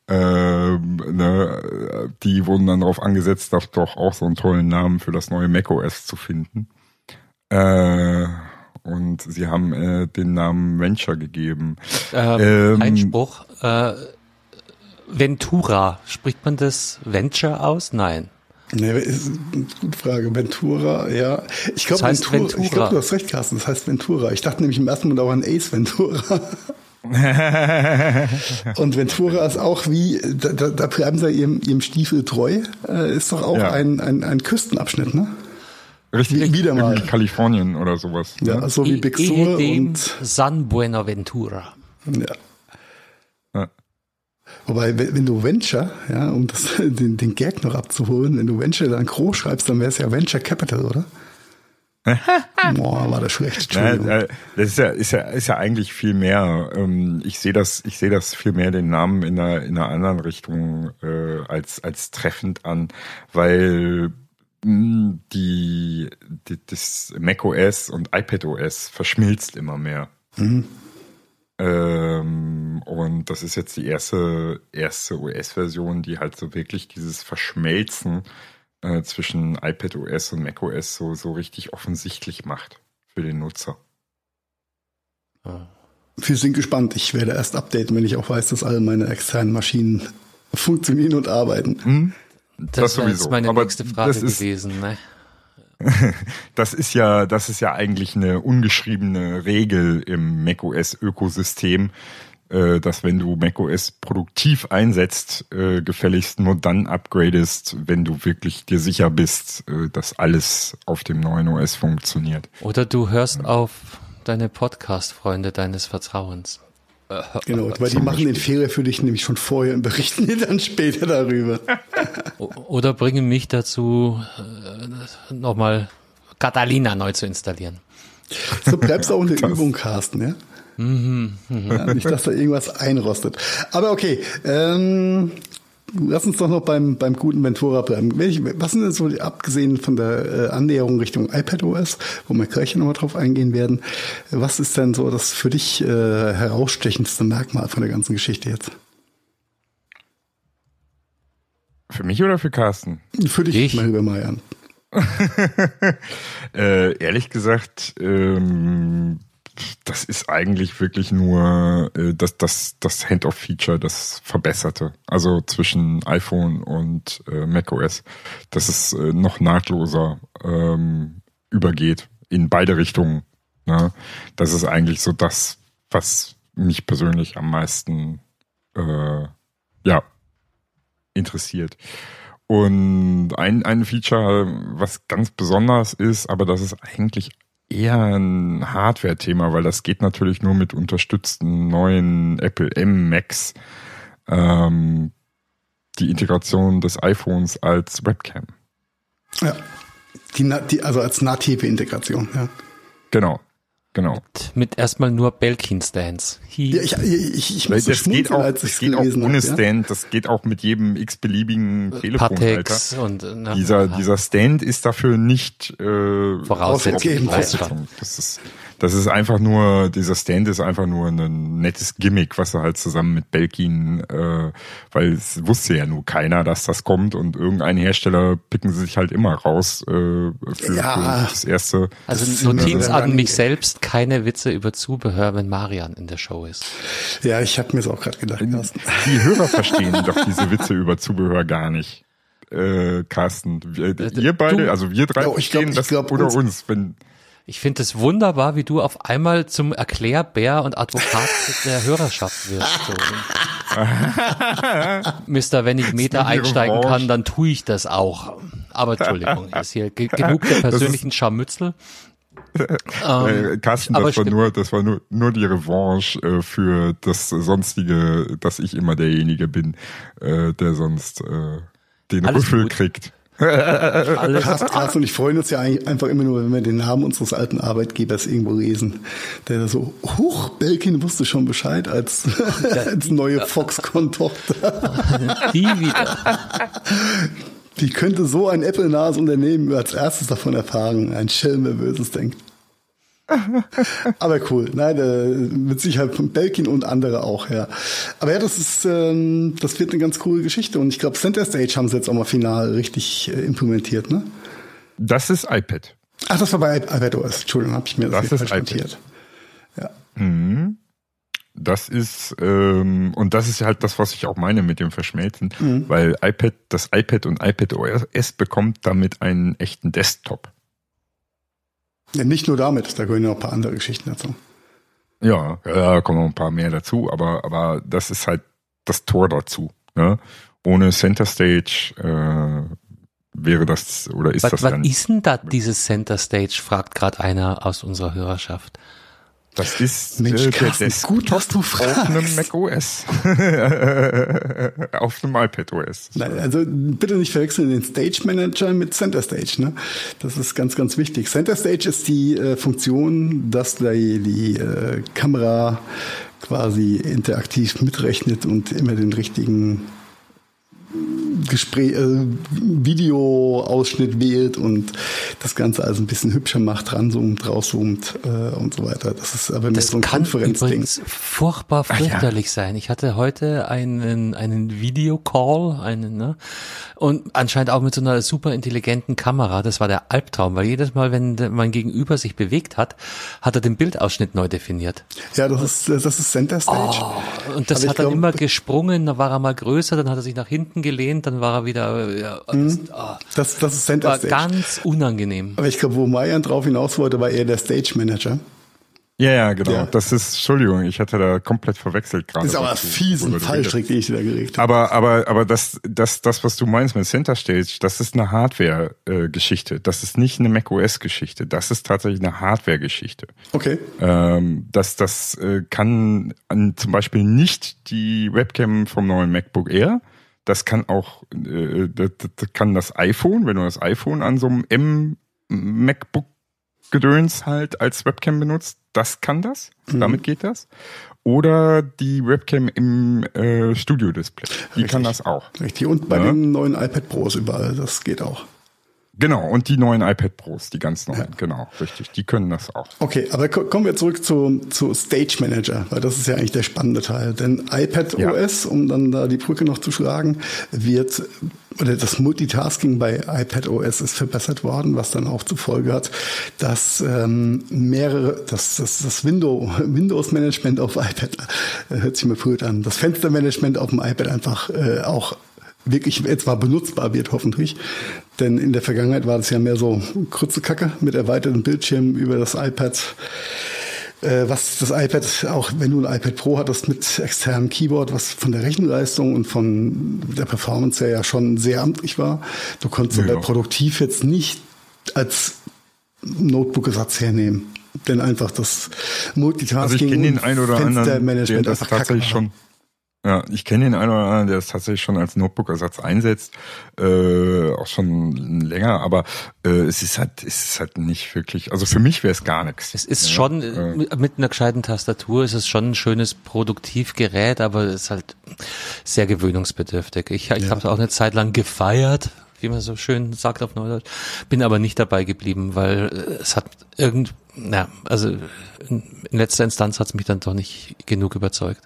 Ähm, ne, die wurden dann darauf angesetzt, doch, doch auch so einen tollen Namen für das neue macOS zu finden. Äh, und sie haben äh, den Namen Venture gegeben. Ähm, Ähm, Einspruch. Äh, Ventura. Spricht man das Venture aus? Nein. Nee, ist eine gute Frage. Ventura, ja. Ich glaube, Das heißt Ventura, ich Ventura. glaube, du hast recht, Carsten. Das heißt Ventura. Ich dachte nämlich im ersten Moment auch an Ace Ventura. Und Ventura ist auch wie, da, da, da bleiben sie ihrem, ihrem Stiefel treu, äh, ist doch auch Ja. ein, ein, ein Küstenabschnitt, ne? Richtig, Wieder mal. Kalifornien oder sowas. Ja, ne? so wie I- Big Sur und San Buenaventura. ja. Ja. Wobei, wenn du Venture, ja, um das, den, den Gag noch abzuholen, wenn du Venture dann groß schreibst, dann wäre es ja Venture Capital, oder? Boah, war das schlecht. Äh, das ist ja, ist ja, ist ja eigentlich viel mehr. Ähm, ich sehe das, ich sehe das viel mehr den Namen in einer, in einer anderen Richtung äh, als als treffend an, weil mh, die, die das macOS und iPadOS verschmilzt immer mehr. Ähm, und das ist jetzt die erste erste OS-Version, die halt so wirklich dieses Verschmelzen äh, zwischen iPadOS und macOS so so richtig offensichtlich macht für den Nutzer. Wir sind gespannt. Ich werde erst updaten, wenn ich auch weiß, dass alle meine externen Maschinen funktionieren und arbeiten. Das, Das wäre sowieso. jetzt meine Aber nächste Frage das ist- gewesen. Ne? Das ist ja, das ist ja eigentlich eine ungeschriebene Regel im macOS-Ökosystem, äh, dass wenn du macOS produktiv einsetzt, äh, gefälligst nur dann upgradest, wenn du wirklich dir sicher bist, äh, dass alles auf dem neuen OS funktioniert. Oder du hörst auf deine Podcast-Freunde deines Vertrauens. Genau, weil die machen den Fehler für dich nämlich schon vorher und berichten dir dann später darüber. Oder bringen mich dazu, äh, nochmal Catalina neu zu installieren. So bleibst du auch in der Übung, Carsten, ja? ja? Nicht, dass da irgendwas einrostet. Aber okay, ähm, lass uns doch noch beim, beim guten Ventura bleiben. Welche, was sind denn so, die- abgesehen von der äh, Annäherung Richtung iPadOS, wo wir gleich nochmal drauf eingehen werden, was ist denn so das für dich äh, herausstechendste Merkmal von der ganzen Geschichte jetzt? Für mich oder für Carsten? Für dich, Ich? mein lieber Marian. Äh, ehrlich gesagt, ähm, das ist eigentlich wirklich nur äh, das, das, das Hand-off-Feature, das Verbesserte. Also zwischen iPhone und äh, macOS, dass es äh, noch nahtloser ähm, übergeht in beide Richtungen. Ne? Das ist eigentlich so das, was mich persönlich am meisten äh, ja, interessiert. Und ein, ein Feature, was ganz besonders ist, aber das ist eigentlich eher ein Hardware-Thema, weil das geht natürlich nur mit unterstützten neuen Apple M Max, ähm, die Integration des iPhones als Webcam. Ja. Die, die, also als native Integration, ja. Genau. Genau. Mit, mit erstmal nur Belkin-Stands. Ja, ich, ich, ich muss das geht auch, als ich geht auch ohne hab, ja? Stand, das geht auch mit jedem x-beliebigen Telefon. Patex und ne, Dieser, dieser Stand ist dafür nicht äh, Voraussetzung. Voraussetzung. Das ist, das ist einfach nur, dieser Stand ist einfach nur ein nettes Gimmick, was er halt zusammen mit Belkin, äh, weil es wusste ja nur keiner, dass das kommt und irgendein Hersteller picken sie sich halt immer raus äh, für, Ja. für das erste. Also Das Notiz an mich selbst, keine Witze über Zubehör, wenn Marian in der Show ist. Ja, ich habe mir das auch gerade gedacht, Carsten. Die Hörer verstehen doch diese Witze über Zubehör gar nicht. Äh, Carsten, wir, ihr beide, du- also wir drei Ja, ich verstehen glaub- ich das glaub, oder uns- uns, wenn Ich finde es wunderbar, wie du auf einmal zum Erklärbär und Advokat der Hörerschaft wirst. So. Mister, wenn ich Meter einsteigen Revanche. kann, dann tue ich das auch. Aber Entschuldigung, ist hier ge genug der persönlichen Scharmützel. Äh, Carsten, das war nur, das war nur, nur die Revanche äh, für das sonstige, dass ich immer derjenige bin, äh, der sonst äh, den Alles Rüffel gut. kriegt. Alles, Carsten, und ich freuen uns ja eigentlich einfach immer nur, wenn wir den Namen unseres alten Arbeitgebers irgendwo lesen. Der da so, huch, Belkin wusste schon Bescheid als, als neue Foxconn-Tochter. die wieder. Wie könnte so ein Apple-nahes Unternehmen als erstes davon erfahren? Ein Schelm, wer Böses denkt. Aber cool. Nein, äh, mit Sicherheit von Belkin und andere auch, ja. Aber ja, das ist, ähm, das wird eine ganz coole Geschichte. Und ich glaube, Center Stage haben sie jetzt auch mal final richtig äh, implementiert, ne? Das ist iPad. Ach, das war bei iPadOS. Entschuldigung, habe ich mir das, Das ist falsch iPad. Ja. Das ist ähm, und das ist halt das, was ich auch meine mit dem Verschmelzen, weil iPad, das iPad und iPad OS bekommt damit einen echten Desktop. Ja. Nicht nur damit, da gehören ja noch ein paar andere Geschichten dazu. Ja, ja, da kommen noch ein paar mehr dazu, aber aber das ist halt das Tor dazu. Ne? Ohne Center Stage äh, wäre das oder ist Was, das was dann? ist denn da dieses Center Stage, fragt gerade einer aus unserer Hörerschaft. Das ist Mensch, äh, der Carsten, Desktop gut, dass du auf einem fragst. Mac OS, auf einem iPad OS. Nein, also bitte nicht verwechseln den Stage Manager mit Center Stage. Ne? Das ist ganz, ganz wichtig. Center Stage ist die äh, Funktion, dass die, die äh, Kamera quasi interaktiv mitrechnet und immer den richtigen Gespräch, äh, Videoausschnitt wählt und das Ganze also ein bisschen hübscher macht, ranzoomt, rauszoomt äh, und so weiter. Das ist aber Das so ein kann Konferenzding. übrigens furchtbar fürchterlich sein. Ich hatte heute einen, einen Videocall, einen, ne? Und anscheinend auch mit so einer super intelligenten Kamera. Das war der Albtraum, weil jedes Mal, wenn mein Gegenüber sich bewegt hat, hat er den Bildausschnitt neu definiert. Ja, das ist, das ist Center Stage. Oh, und das Aber hat dann glaub- immer gesprungen, dann war er mal größer, dann hat er sich nach hinten gelehnt, dann war er wieder, äh, ja, das, ah, Das, das ist Center war Stage. ganz unangenehm. Aber ich glaube, wo Marian drauf hinaus wollte, war eher der Stage Manager. Ja, ja, genau. Ja. Das ist, Entschuldigung, ich hatte da komplett verwechselt gerade. Das ist aber fiesen Fallstrick, den ich da geregt habe. Aber, aber, aber das, das, das, was du meinst mit Center Stage, das ist eine Hardware-Geschichte. Das ist nicht eine macOS-Geschichte. Das ist tatsächlich eine Hardware-Geschichte. Okay. Ähm, das, das äh, kann an, zum Beispiel nicht die Webcam vom neuen MacBook Air. Das kann auch, äh, das, das kann das iPhone, wenn du das iPhone an so einem M-MacBook Gedöns halt als Webcam benutzt, das kann das. Damit geht das. Oder die Webcam im äh, Studio-Display. Die kann das auch. Richtig. Und bei Ja. den neuen iPad Pros überall, das geht auch. Genau, und die neuen iPad Pros, die ganz neuen, genau, richtig. Die können das auch. Okay, aber ko- kommen wir zurück zu, zu Stage Manager, weil das ist ja eigentlich der spannende Teil. Denn iPad Ja. OS, um dann da die Brücke noch zu schlagen, wird, oder das Multitasking bei iPad OS ist verbessert worden, was dann auch zur Folge hat, dass ähm, mehrere, dass das, das Window, Windows Management auf iPad, äh, hört sich mal blöd an, das Fenstermanagement auf dem iPad einfach äh, auch wirklich etwa benutzbar wird, hoffentlich. Denn in der Vergangenheit war das ja mehr so Krutzekacke mit erweiterten Bildschirmen über das iPad. Äh, was das iPad, auch wenn du ein iPad Pro hattest mit externem Keyboard, was von der Rechenleistung und von der Performance her ja schon sehr amtlich war. Du konntest Ja. aber produktiv jetzt nicht als Notebook-Ersatz hernehmen. Denn einfach das Also Multitasking ich kenne den einen oder anderen, der Fenstermanagement das tatsächlich schon, Ja, ich kenne den einen oder anderen, der es tatsächlich schon als Notebook-Ersatz einsetzt, äh, auch schon länger, aber äh, es ist halt, es ist halt nicht wirklich, also für mich wäre es gar nichts. Es ist ja, schon, äh, mit, einer gescheiten Tastatur ist es schon ein schönes Produktivgerät, aber es ist halt sehr gewöhnungsbedürftig. Ich, ich ja. habe es auch eine Zeit lang gefeiert, wie man so schön sagt auf Neudeutsch, bin aber nicht dabei geblieben, weil es hat irgend, na, also in, in letzter Instanz hat es mich dann doch nicht genug überzeugt.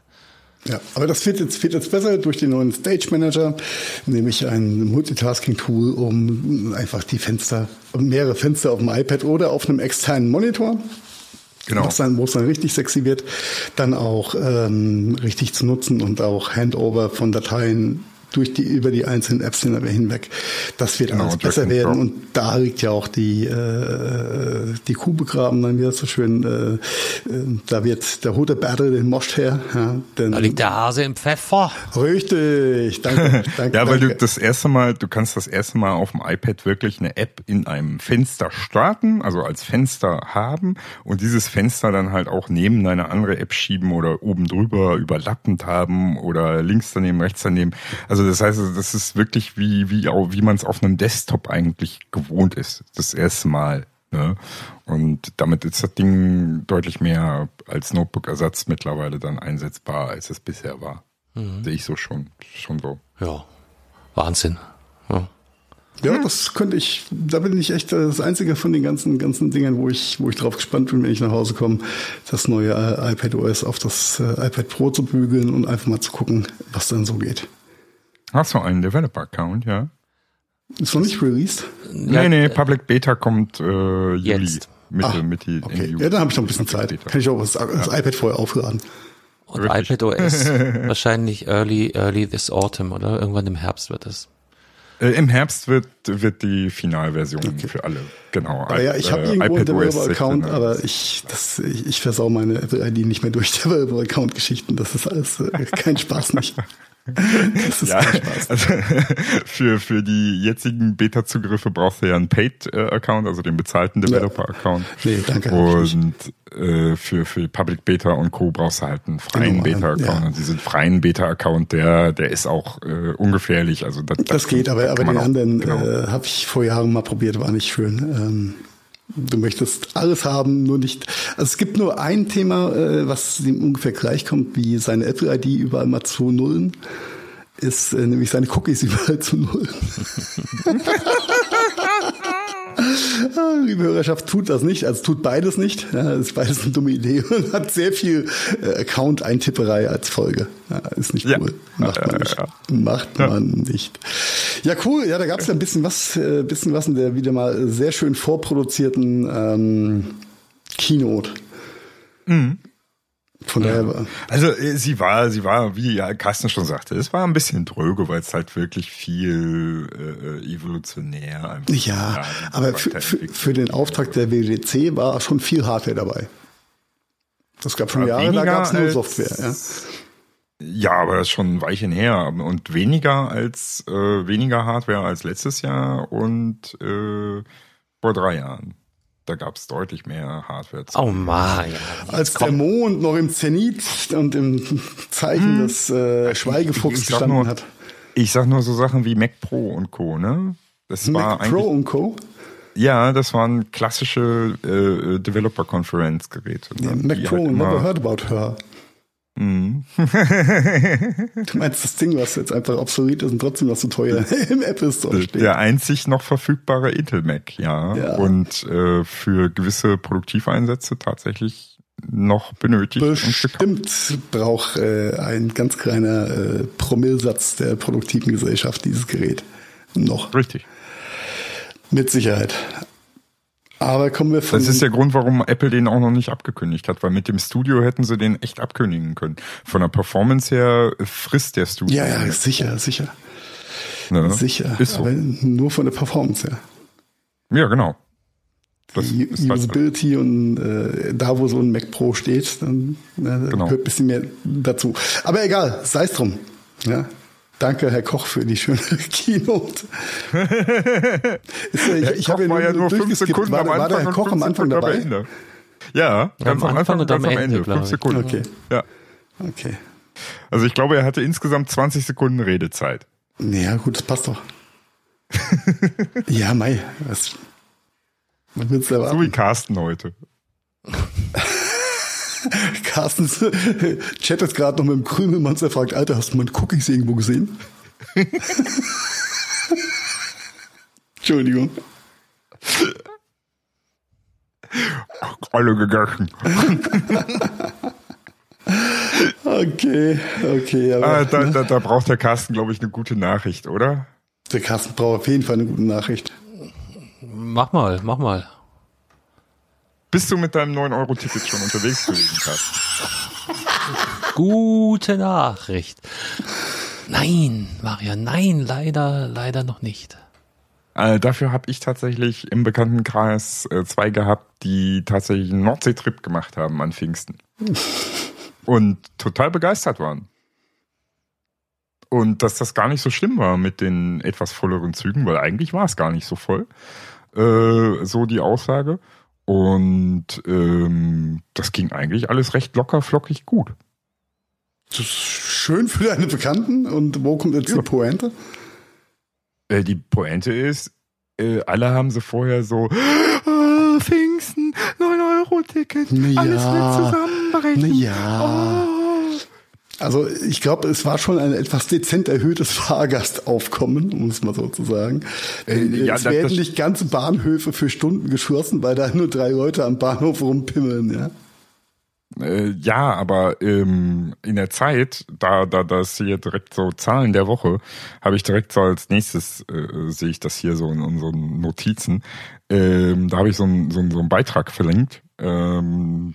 Ja, aber das wird jetzt, wird jetzt besser durch den neuen Stage Manager, nämlich ein Multitasking-Tool, um einfach die Fenster, mehrere Fenster auf dem iPad oder auf einem externen Monitor Genau. Was dann, wo es dann richtig sexy wird, dann auch ähm, richtig zu nutzen und auch Handover von Dateien durch die, über die einzelnen Apps hinweg. Das wird genau, alles besser werden. Und da liegt ja auch die, äh, die Kuh begraben, dann wieder so schön. Äh, äh, da wird der der Battle den Moscht her. Ja, denn, da liegt der Hase im Pfeffer. Richtig, danke. danke ja, weil danke. du das erste Mal, du kannst das erste Mal auf dem iPad wirklich eine App in einem Fenster starten, also als Fenster haben und dieses Fenster dann halt auch neben deine andere App schieben oder oben drüber überlappend haben oder links daneben, rechts daneben. Also das heißt, das ist wirklich wie, wie, auch, wie man es auf einem Desktop eigentlich gewohnt ist. Das erste Mal. Ne? Und damit ist das Ding deutlich mehr als Notebook-Ersatz mittlerweile dann einsetzbar, als es bisher war. Mhm. Sehe ich so schon, schon so. Ja, Wahnsinn. Ja. Ja, das könnte ich, da bin ich echt das einzige von den ganzen, ganzen Dingen, wo ich, wo ich drauf gespannt bin, wenn ich nach Hause komme, das neue iPad OS auf das äh, iPad Pro zu bügeln und einfach mal zu gucken, was dann so geht. Hast du einen Developer-Account, ja? Ist noch nicht released? Nee, nee, Public Beta kommt äh, Juli. Jetzt. Mitte, Ach, Mitte, okay. Juli. Ja, dann habe ich noch ein bisschen Zeit. Beta. Kann ich auch das, das iPad vorher aufladen. Und iPad OS wahrscheinlich early, early this autumn oder irgendwann im Herbst wird es. Äh, Im Herbst wird, wird die Finalversion okay. für alle, genau. Aber ja, ich habe äh, irgendwo einen Developer-Account, aber ich, das, ich, ich versau meine Apple-ID nicht mehr durch Developer-Account-Geschichten. Das ist alles äh, kein Spaß nicht. Das ist ja, Spaß. Also, für, für die jetzigen Beta-Zugriffe brauchst du ja einen Paid-Account, also den bezahlten Developer-Account. Ja. Nee, danke. Und äh, für, für Public Beta und Co. brauchst du halt einen freien Beta-Account. Ja. Und diesen freien Beta-Account, der, der ist auch äh, ungefährlich. Also das, das, das geht, aber, aber die anderen genau. äh, habe ich vor Jahren mal probiert, war nicht schön. Ähm, Du möchtest alles haben, nur nicht. Also es gibt nur ein Thema, äh, was ihm ungefähr gleichkommt wie seine Apple-ID überall mal zu nullen, ist äh, nämlich seine Cookies überall zu nullen. Liebe Hörerschaft, tut das nicht, also tut beides nicht. Ja, ist beides eine dumme Idee und hat sehr viel äh, Account-Eintipperei als Folge. Ja, ist nicht cool. Ja. Macht man nicht. Macht man nicht. Ja, cool. Ja, da gab es ja ein bisschen was, äh, bisschen was in der wieder mal sehr schön vorproduzierten ähm, Keynote. Mhm. Von ja. daher. Also äh, sie war, sie war, wie ja Carsten schon sagte, es war ein bisschen dröge, weil es halt wirklich viel äh, evolutionär einfach. Ja, aber für, für, den Auftrag der WDC war schon viel Hardware dabei. Das gab schon Jahre, da gab es nur Software. Ja. Ja, aber das ist schon ein Weilchen her und weniger als äh, weniger Hardware als letztes Jahr und äh, vor drei Jahren. Da gab es deutlich mehr Hardware. Oh man, ja. Als der Mond noch im Zenit und im Zeichen hm. des äh, Schweigefuchs ich, ich gestanden nur, hat. Ich sag nur so Sachen wie Mac Pro und Co. Ne? Das Mac war Pro und Co. Ja, das waren klassische äh, Developer-Conference-Geräte. Ne? Ja, Mac Pro, halt never heard about her. Mhm. du meinst das Ding, was jetzt einfach obsolet ist und trotzdem noch so teuer im Apple Store steht. Der einzig noch verfügbare Intel Mac, ja. ja. Und äh, für gewisse Produktiveinsätze tatsächlich noch benötigt. Bestimmt braucht äh, ein ganz kleiner äh, Promillsatz der produktiven Gesellschaft dieses Gerät noch. Richtig. Mit Sicherheit. Aber kommen wir von. Das ist der Grund, warum Apple den auch noch nicht abgekündigt hat, weil mit dem Studio hätten sie den echt abkündigen können. Von der Performance her frisst der Studio. Ja, ja, sicher, sicher. Ne? Sicher. Ist so. Aber nur von der Performance her. Ja, genau. Das die Usability halt und äh, da, wo so ein Mac Pro steht, dann äh, genau. gehört ein bisschen mehr dazu. Aber egal, sei es drum. Ja, Danke, Herr Koch, für die schöne Keynote. ich ich habe ja nur, nur fünf Sekunden war, am Anfang war der Herr Koch am Anfang dabei? Ja, ganz am Anfang, und ganz am Ende. Ende fünf Sekunden. Okay. Ja. Okay. Also ich glaube, er hatte insgesamt 20 Sekunden Redezeit. Ja, gut, das passt doch. ja, Mai. Was, was willst du erwarten? So wie Carsten heute. Carsten chattet gerade noch mit dem Krümelmann, der fragt, Alter, hast du meine Cookies irgendwo gesehen? Entschuldigung. Alle gegessen. okay, okay. Aber, ah, da, da, da braucht der Carsten, glaube ich, eine gute Nachricht, oder? Der Carsten braucht auf jeden Fall eine gute Nachricht. Mach mal, mach mal. Bist du mit deinem 9-Euro-Ticket schon unterwegs gewesen, Carsten? Gute Nachricht. Nein, Maria, nein, leider, leider noch nicht. Äh, dafür habe ich tatsächlich im Bekanntenkreis äh, zwei gehabt, die tatsächlich einen Nordseetrip gemacht haben an Pfingsten. Und total begeistert waren. Und dass das gar nicht so schlimm war mit den etwas volleren Zügen, weil eigentlich war es gar nicht so voll. Äh, so die Aussage. Und ähm, das ging eigentlich alles recht locker, flockig gut. Das ist schön für deine Bekannten. Und wo kommt jetzt ja. die Pointe? Äh, die Pointe ist, äh, alle haben sie vorher so, oh, Pfingsten, 9-Euro-Ticket, ja. alles wird zusammenbrechen. Ja. Oh. Also ich glaube, es war schon ein etwas dezent erhöhtes Fahrgastaufkommen, um es mal so zu sagen. Äh, ja, es werden nicht ganze Bahnhöfe für Stunden geschlossen, weil da nur drei Leute am Bahnhof rumpimmeln, ja. Äh, ja, aber ähm, in der Zeit, da, da das hier direkt so Zahlen der Woche, habe ich direkt so als nächstes, äh, sehe ich das hier so in unseren Notizen, ähm, da habe ich so, ein, so, ein, so einen Beitrag verlinkt. Ähm,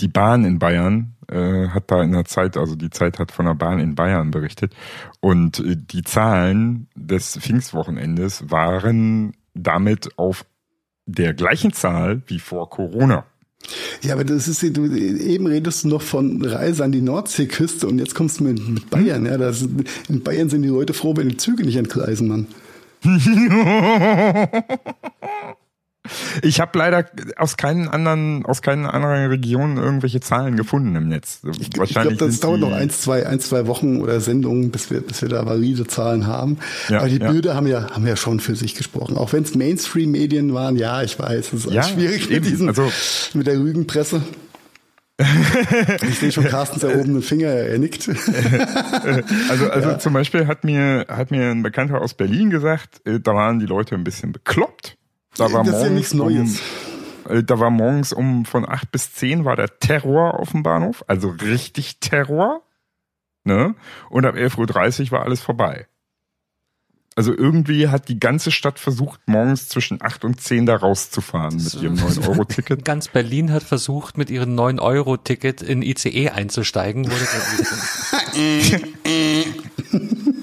die Bahn in Bayern äh, hat da in der Zeit, also die Zeit hat von der Bahn in Bayern berichtet. Und äh, die Zahlen des Pfingstwochenendes waren damit auf der gleichen Zahl wie vor Corona. Ja, aber das ist, du, eben redest du noch von Reise an die Nordseeküste und jetzt kommst du mit, mit Bayern. Ja, das, in Bayern sind die Leute froh, wenn die Züge nicht entgleisen, Mann. Ich habe leider aus keinen anderen, aus keinen anderen Regionen irgendwelche Zahlen gefunden im Netz. Ich, ich glaube, das dauert noch ein, zwei, ein, zwei Wochen oder Sendungen, bis wir, bis wir da valide Zahlen haben. Ja, Aber die ja. Bilder haben ja, haben ja schon für sich gesprochen. Auch wenn es Mainstream-Medien waren, ja, ich weiß, es ist ja, schwierig eben. mit diesen, also, mit der Rügenpresse. ich sehe schon Carstens erhobenen Finger, er nickt. also, also ja. zum Beispiel hat mir, hat mir ein Bekannter aus Berlin gesagt, äh, da waren die Leute ein bisschen bekloppt da war das ist ja nichts Neues. Um, äh, da war morgens um von acht bis zehn war der Terror auf dem Bahnhof, also richtig Terror. Ne? Und ab 11.30 Uhr war alles vorbei. Also irgendwie hat die ganze Stadt versucht, morgens zwischen 8 und 10 da rauszufahren mit ihrem 9-Euro-Ticket. Ganz Berlin hat versucht, mit ihrem 9-Euro-Ticket in ICE einzusteigen.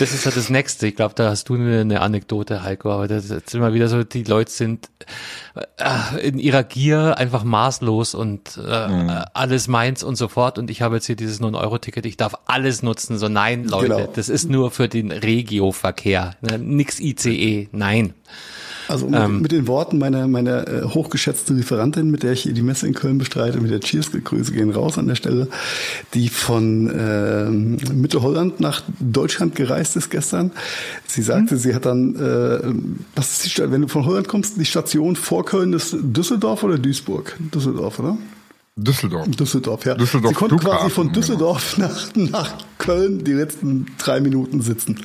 das ist ja das Nächste. Ich glaube, da hast du eine, eine Anekdote, Heiko. Aber das ist immer wieder so, die Leute sind äh, in ihrer Gier einfach maßlos und äh, mhm. alles meins und so fort. Und ich habe jetzt hier dieses 9-Euro-Ticket, ich darf alles nutzen. So, nein, Leute, genau. das ist nur für den Regio-Verkehr. Ne? Nix ICE, nein. Also mit, ähm, mit, den Worten meiner, meiner äh, hochgeschätzten Lieferantin, mit der ich die Messe in Köln bestreite, mit der Cheers, Grüße gehen raus an der Stelle, die von äh, Mittelholland nach Deutschland gereist ist gestern. Sie sagte, mhm. sie hat dann, äh, was ist die Stadt, wenn du von Holland kommst, die Station vor Köln ist Düsseldorf oder Duisburg? Düsseldorf, oder? Düsseldorf. Düsseldorf, ja. Düsseldorf Sie konnten quasi von Düsseldorf nach, nach Köln die letzten drei Minuten sitzen.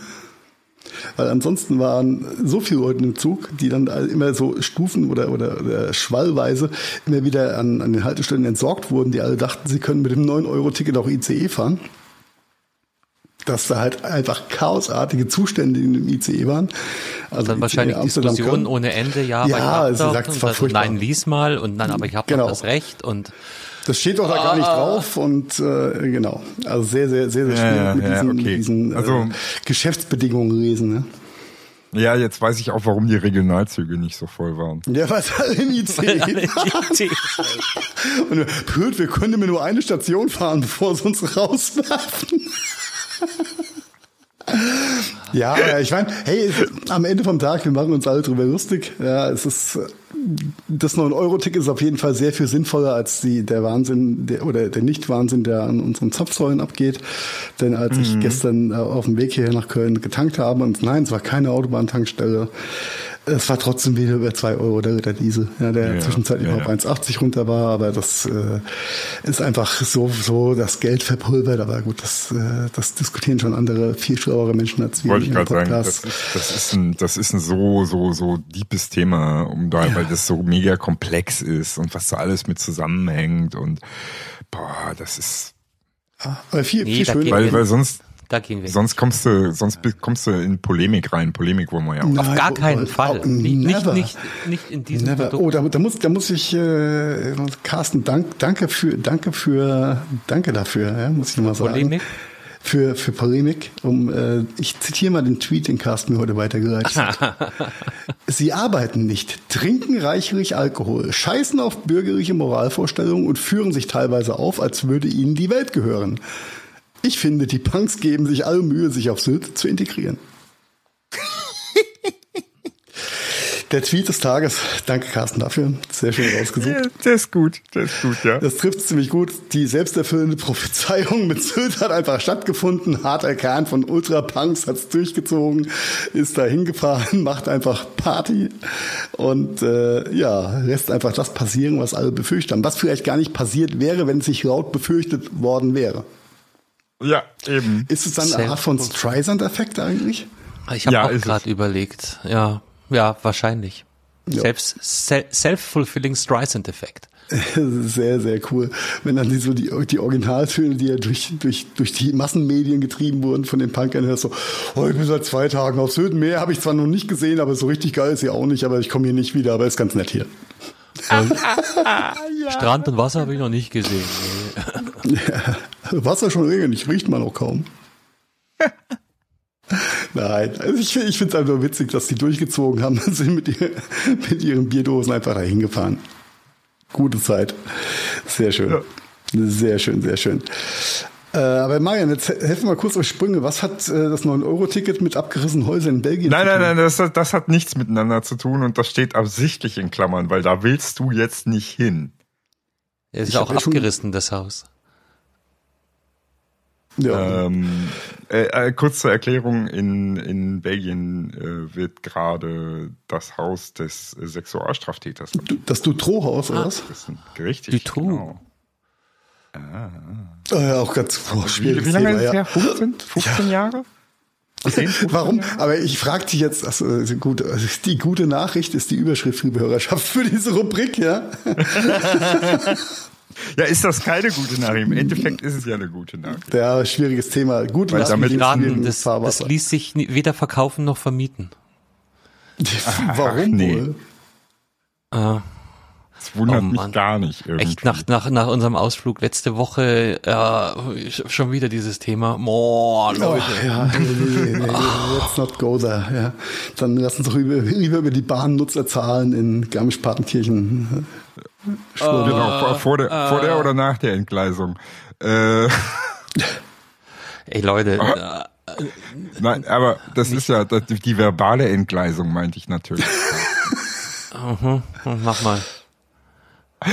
Weil ansonsten waren so viele Leute im Zug, die dann immer so Stufen oder, oder, oder schwallweise immer wieder an, an den Haltestellen entsorgt wurden, die alle dachten, sie können mit dem 9-Euro-Ticket auch ICE fahren dass da halt einfach chaosartige Zustände in dem ICE waren. Also dann wahrscheinlich Diskussionen ohne Ende, ja, ja sie sagt, es war also, nein, lies mal und dann, aber ich habe genau. das Recht und das steht doch da gar nicht ah. drauf und äh, genau. Also sehr, sehr, sehr, sehr schwierig ja, mit diesen, okay. mit diesen äh, also, Geschäftsbedingungen lesen. Ne? Ja, jetzt weiß ich auch, warum die Regionalzüge nicht so voll waren. Ja, was alle im IC. und blöd, wir können immer nur eine Station fahren, bevor sie uns rauswerfen. ja, ich meine, hey, am Ende vom Tag, wir machen uns alle drüber lustig. Ja, es ist das 9-Euro-Ticket ist auf jeden Fall sehr viel sinnvoller als die, der Wahnsinn der, oder der Nicht-Wahnsinn, der an unseren Zapfsäulen abgeht. Denn als mhm. ich gestern äh, auf dem Weg hierher nach Köln getankt habe, und nein, es war keine Autobahntankstelle, es war trotzdem wieder über zwei Euro der Ritter Diesel, ja, der ja, zwischenzeitlich ja, auf 1,80 runter war, aber das äh, ist einfach so, so das Geld verpulvert. Aber gut, das, äh, das diskutieren schon andere, viel schlauere Menschen als wir. Wollte ich gerade sagen, das ist, das ist ein, das ist ein so, so, so deepes Thema, um da, ja. weil das so mega komplex ist und was da alles mit zusammenhängt und boah, das ist. Ah, aber viel, nee, viel schöner. Weil, weil sonst, da gehen wir. Sonst kommst du, sonst kommst du in Polemik rein. Polemik wollen wir ja auch. Nein, Auf gar keinen Fall. Oh, nicht, nicht, nicht, nicht in diesem never. Produkt. Oh, da, da, muss, da muss ich, äh, Carsten, dank, danke für, danke für, danke dafür, ja, muss ich nochmal sagen. Polemik? Für, für Polemik. Um, äh, ich zitiere mal den Tweet, den Carsten mir heute weitergeleitet hat. Sie arbeiten nicht, trinken reichlich Alkohol, scheißen auf bürgerliche Moralvorstellungen und führen sich teilweise auf, als würde ihnen die Welt gehören. Ich finde, die Punks geben sich alle Mühe, sich auf Sylt zu integrieren. Der Tweet des Tages. Danke, Carsten, dafür. Sehr schön rausgesucht. Der ist gut. Der ist gut, ja. Das trifft ziemlich gut. Die selbsterfüllende Prophezeiung mit Sylt hat einfach stattgefunden. Harter Kern von Ultrapunks hat es durchgezogen, ist da hingefahren, macht einfach Party und äh, ja, lässt einfach das passieren, was alle befürchtet haben. Was vielleicht gar nicht passiert wäre, wenn es sich laut befürchtet worden wäre. Ja, eben. Ist es dann eine Art von Streisand-Effekt eigentlich? Ich habe ja, auch gerade überlegt. Ja, ja, wahrscheinlich. Ja. Selbst self-fulfilling Streisand-Effekt. Sehr, sehr cool. Wenn dann die, so die, die Originaltöne, die ja durch, durch, durch die Massenmedien getrieben wurden von den Punkern, hörst so, oh, ich bin seit zwei Tagen auf Süden. Mehr habe ich zwar noch nicht gesehen, aber so richtig geil ist sie auch nicht, aber ich komme hier nicht wieder, aber ist ganz nett hier. ja. Strand und Wasser habe ich noch nicht gesehen. Ja, Wasser schon regelmäßig, riecht man auch kaum. Nein, also ich, ich finde es einfach witzig, dass die durchgezogen haben und sind mit, ihr, mit ihren Bierdosen einfach dahin gefahren. Gute Zeit. Sehr schön. Ja. Sehr schön, sehr schön. Äh, aber Marian, jetzt helfen wir mal kurz auf Sprünge. Was hat äh, das 9-Euro-Ticket mit abgerissenen Häusern in Belgien nein, zu tun? Nein, nein, nein, das, das hat nichts miteinander zu tun und das steht absichtlich in Klammern, weil da willst du jetzt nicht hin. Es ist ich auch abgerissen, das Haus. Ja. Ähm, äh, äh, kurz zur Erklärung, in, in Belgien äh, wird gerade das Haus des Sexualstraftäters. Das Dutroux-Haus, oder ah. was? Das ist richtig, Dutroux. genau. Ah. Oh ja, auch ganz oh, schwierig. Wie, wie lange ist es her? 15, 15 ja. Jahre? 10, Warum? Jahre? Aber ich frage dich jetzt, also gut, also die gute Nachricht ist die Überschrift, liebe Hörerschaft, für diese Rubrik, ja? Ja, ist das keine gute Nachricht? Im Endeffekt ist es ja eine gute Nachricht. Ja, schwieriges Thema. Gut, Weil damit raten, das, das ließ sich weder verkaufen noch vermieten. Warum Ach, nee. wohl? Äh, das wundert oh, mich gar nicht. Irgendwie. Echt nach, nach, nach unserem Ausflug letzte Woche äh, schon wieder dieses Thema. Boah, Leute. Oh, ja, nee, nee, nee, let's not go there. Ja. Dann lass uns doch über, lieber über die Bahnnutzerzahlen in Garmisch-Partenkirchen äh, genau, vor, vor, der, äh, vor der oder nach der Entgleisung. Äh, Ey Leute. Oh. Nein, aber das ist ja das, die verbale Entgleisung, meinte ich natürlich. mhm, mach mal.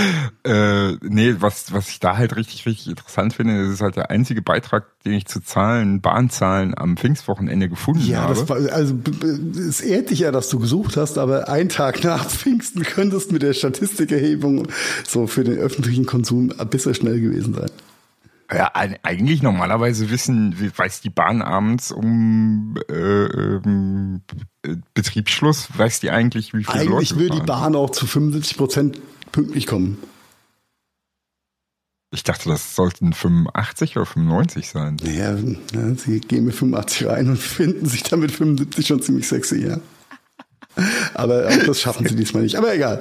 Äh, nee, was, was ich da halt richtig, richtig interessant finde, das ist halt der einzige Beitrag, den ich zu Zahlen, Bahnzahlen am Pfingstwochenende gefunden ja, habe. Das war, also es ehrt dich ja, dass du gesucht hast, aber ein Tag nach Pfingsten könntest mit der Statistikerhebung so für den öffentlichen Konsum ein bisschen schnell gewesen sein. Ja, eigentlich normalerweise wissen, weiß die Bahn abends um äh, ähm, Betriebsschluss, weiß die eigentlich, wie viel Eigentlich Leute will die Bahn auch zu 75 Prozent pünktlich kommen. Ich dachte, das sollten 85 oder 95 sein. Ja, ja sie gehen mit 85 rein und finden sich dann mit 75 schon ziemlich sexy, ja. Aber auch das schaffen sie diesmal nicht. Aber egal.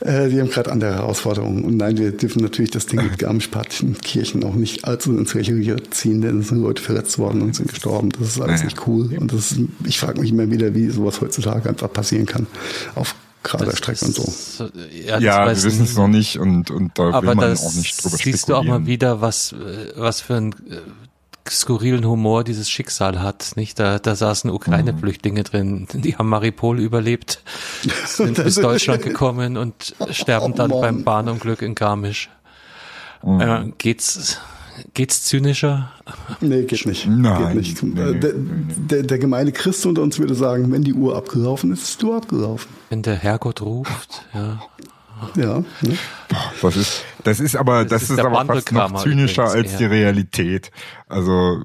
Äh, die haben gerade andere Herausforderungen. Und nein, wir dürfen natürlich das Ding mit Garmisch-Partenkirchen auch nicht allzu ins Lächerliche ziehen, denn es sind Leute verletzt worden und sind gestorben. Das ist alles nicht cool. Und das ist, ich frage mich immer wieder, wie sowas heutzutage einfach passieren kann. Auf gerade Strecken und so. Ja, ja wir wissen es noch nicht und, und da will man auch nicht drüber siehst spekulieren. Siehst du auch mal wieder, was, was für ein äh, skurrilen Humor dieses Schicksal hat, nicht? Da, da saßen Ukraine-Flüchtlinge drin, die haben Maripol überlebt, sind bis Deutschland gekommen und sterben Oh dann Mann. beim Bahnunglück in Garmisch. Äh, geht's, geht's zynischer? Nee, geht nicht. Nein. Geht nicht. Nee, der, der, der gemeine Christ unter uns würde sagen, wenn die Uhr abgelaufen ist, ist die Uhr abgelaufen. Wenn der Herrgott ruft, ja. Ja. Ne? Das ist, das ist aber, das, ist ist, der aber fast noch zynischer übrigens, als ja. die Realität. Also,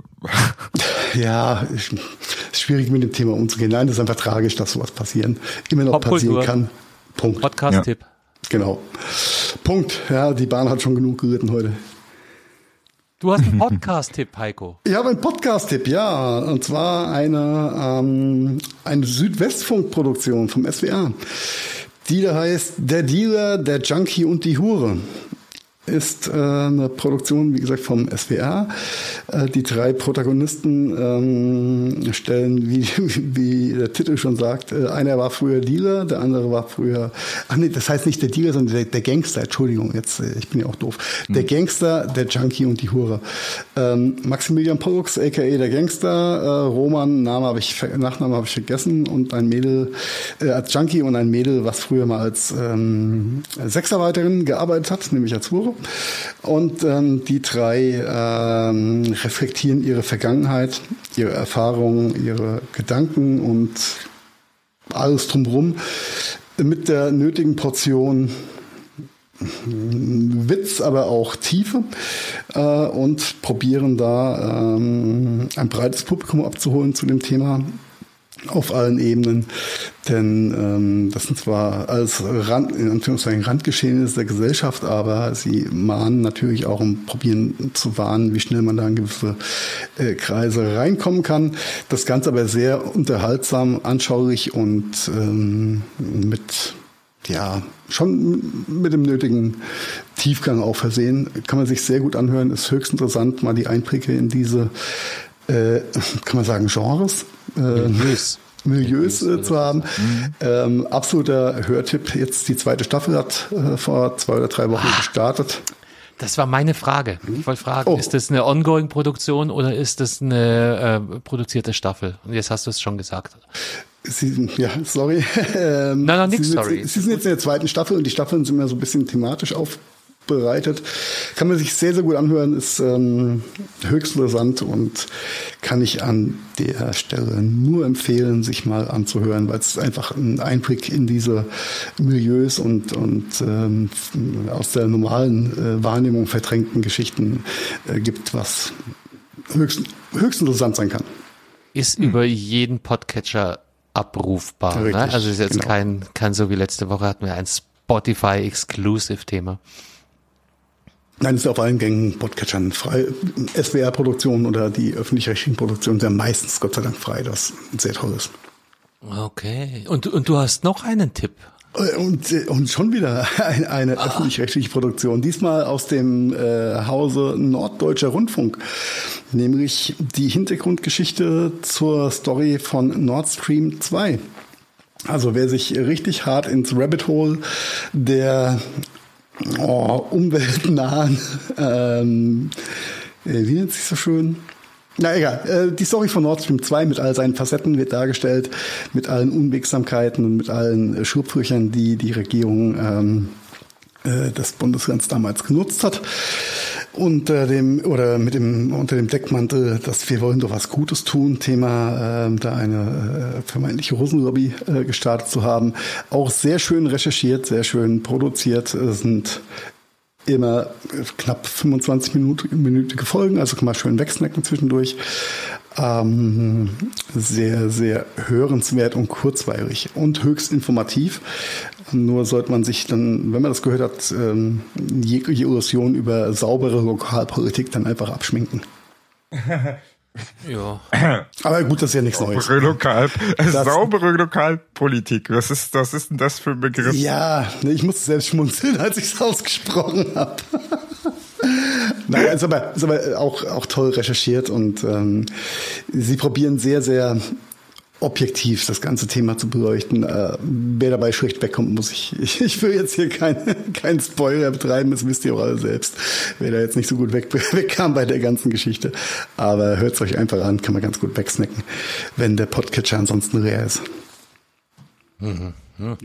Ja, ich, ist schwierig mit dem Thema umzugehen. Nein, das ist einfach tragisch, dass sowas passieren, immer noch passieren kann. Punkt. Podcast-Tipp. Genau. Punkt. Ja, die Bahn hat schon genug geritten heute. Du hast einen Podcast-Tipp, Heiko. Ich habe einen Podcast-Tipp, ja. Und zwar eine, ähm, eine Südwestfunk-Produktion vom SWR. Die da heißt Der Dealer, der Junkie und die Hure. Ist äh, eine Produktion, wie gesagt, vom SWR. Äh, die drei Protagonisten ähm, stellen, wie, wie der Titel schon sagt, äh, einer war früher Dealer, der andere war früher, ach nee, das heißt nicht der Dealer, sondern der, der Gangster, Entschuldigung, jetzt, äh, ich bin ja auch doof. Der Gangster, der Junkie und die Hure. Ähm, Maximilian Pollux, aka der Gangster, äh, Roman, Name habe ich, Nachname habe ich vergessen und ein Mädel äh, als Junkie und ein Mädel, was früher mal als ähm, Sexarbeiterin gearbeitet hat, nämlich als Hure. Und ähm, die drei ähm, reflektieren ihre Vergangenheit, ihre Erfahrungen, ihre Gedanken und alles drumherum. Mit der nötigen Portion Witz, aber auch Tiefe äh, und probieren da ähm, ein breites Publikum abzuholen zu dem Thema auf allen Ebenen, denn ähm, das sind zwar als Rand, in Anführungszeichen Randgeschehnisse der Gesellschaft, aber sie mahnen natürlich auch und probieren zu warnen, wie schnell man da in gewisse äh, Kreise reinkommen kann. Das Ganze aber sehr unterhaltsam, anschaulich und ähm, mit ja, schon mit dem nötigen Tiefgang auch versehen. Kann man sich sehr gut anhören, ist höchst interessant, mal die Einblicke in diese, äh, kann man sagen, Genres, äh, Milieus. Milieus Milieus, äh, zu haben. Ähm, absoluter Hörtipp. Jetzt die zweite Staffel hat äh, vor zwei oder drei Wochen gestartet. Das war meine Frage. Ich wollte fragen, Oh. ist das eine Ongoing-Produktion oder ist das eine äh, produzierte Staffel? Und jetzt hast du es schon gesagt. Sie, ja, sorry. Ähm, Nein, nein, nix, sind, sorry. Jetzt, Sie sind jetzt in der zweiten Staffel und die Staffeln sind immer so ein bisschen thematisch aufbereitet. Kann man sich sehr, sehr gut anhören, ist ähm, höchst interessant und kann ich an der Stelle nur empfehlen, sich mal anzuhören, weil es einfach einen Einblick in diese Milieus und, und ähm, aus der normalen äh, Wahrnehmung verdrängten Geschichten äh, gibt, was höchst, höchst interessant sein kann. Ist über jeden Podcatcher abrufbar. Ne? Richtig, Also ist jetzt genau. kein, kein so wie letzte Woche hatten wir ein Spotify-Exclusive-Thema. Nein, ist auf allen Gängen Podcatchern frei. SWR-Produktionen oder die öffentlich-rechtlichen Produktionen sind meistens Gott sei Dank frei, das sehr toll ist. Okay. Und, und du hast noch einen Tipp. Äh, Und, äh, und schon wieder eine, eine Ah. öffentlich-rechtliche Produktion, diesmal aus dem äh, Hause Norddeutscher Rundfunk, nämlich die Hintergrundgeschichte zur Story von Nord Stream 2. Also wer sich richtig hart ins Rabbit Hole der oh, umweltnahen, ähm, äh, wie nennt sich so schön? Na egal, äh, die Story von Nord Stream 2 mit all seinen Facetten wird dargestellt, mit allen Unwegsamkeiten und mit allen äh, Schlupflöchern, die die Regierung ähm, äh, des Bundeslands damals genutzt hat. Unter dem oder mit dem unter dem Deckmantel, dass wir wollen doch was Gutes tun, Thema ähm, da eine äh, vermeintliche Russenlobby äh, gestartet zu haben. Auch sehr schön recherchiert, sehr schön produziert. Es sind immer knapp 25 Minuten, minütige Folgen, also kann man schön wegsnacken zwischendurch. Ähm, sehr, sehr hörenswert und kurzweilig und höchst informativ. Nur sollte man sich dann, wenn man das gehört hat, ähm, jegliche Illusion über saubere Lokalpolitik dann einfach abschminken. Ja. Aber gut, das ist ja nichts Neues. saubere, Lokal, Das- saubere Lokalpolitik. Was ist, was ist denn das für ein Begriff? Ja, ich musste selbst schmunzeln, als ich es ausgesprochen habe. Nein, ist aber, ist aber auch, auch toll recherchiert und ähm, sie probieren sehr, sehr objektiv das ganze Thema zu beleuchten. Äh, wer dabei schlecht wegkommt, muss ich, ich, ich will jetzt hier keinen kein Spoiler betreiben, das wisst ihr auch alle selbst, wer da jetzt nicht so gut weg, wegkam bei der ganzen Geschichte. Aber hört es euch einfach an, kann man ganz gut wegsnacken, wenn der Podcatcher ansonsten leer ist. Mhm. Mhm.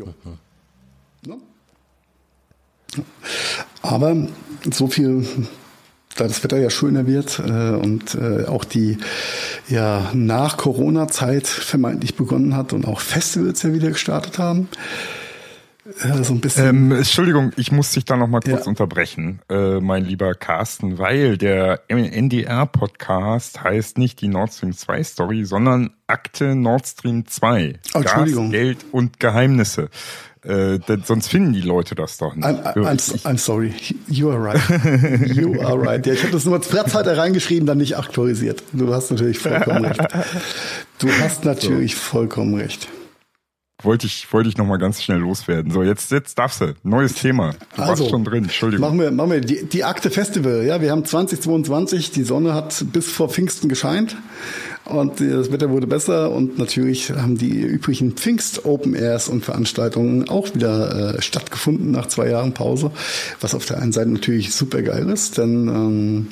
Ja. Aber so viel da das Wetter ja schöner wird äh, und äh, auch die ja nach Corona-Zeit vermeintlich begonnen hat und auch Festivals ja wieder gestartet haben. Äh, so ein bisschen. Ähm, Entschuldigung, ich muss dich da noch mal kurz ja. unterbrechen, äh, mein lieber Carsten, weil der NDR-Podcast heißt nicht die Nord Stream 2 Story, sondern Akte Nord Stream 2. Oh, Gas, Geld und Geheimnisse. Äh, denn sonst finden die Leute das doch nicht. I'm, I'm, I'm, sorry, you are right. You are right. Ja, ich habe das nur als Platzhalter reingeschrieben, dann nicht aktualisiert. Du hast natürlich vollkommen recht. Du hast natürlich so. vollkommen recht. Wollte ich, wollte ich noch mal ganz schnell loswerden. So, jetzt, jetzt darfst du. Neues Thema. Du also, warst schon drin. Entschuldigung. Machen wir, machen wir die, die Akte Festival. Ja, wir haben 2022. Die Sonne hat bis vor Pfingsten gescheint und das Wetter wurde besser und natürlich haben die übrigen Pfingst Open Airs und Veranstaltungen auch wieder äh, stattgefunden nach zwei Jahren Pause, was auf der einen Seite natürlich super geil ist, denn ähm,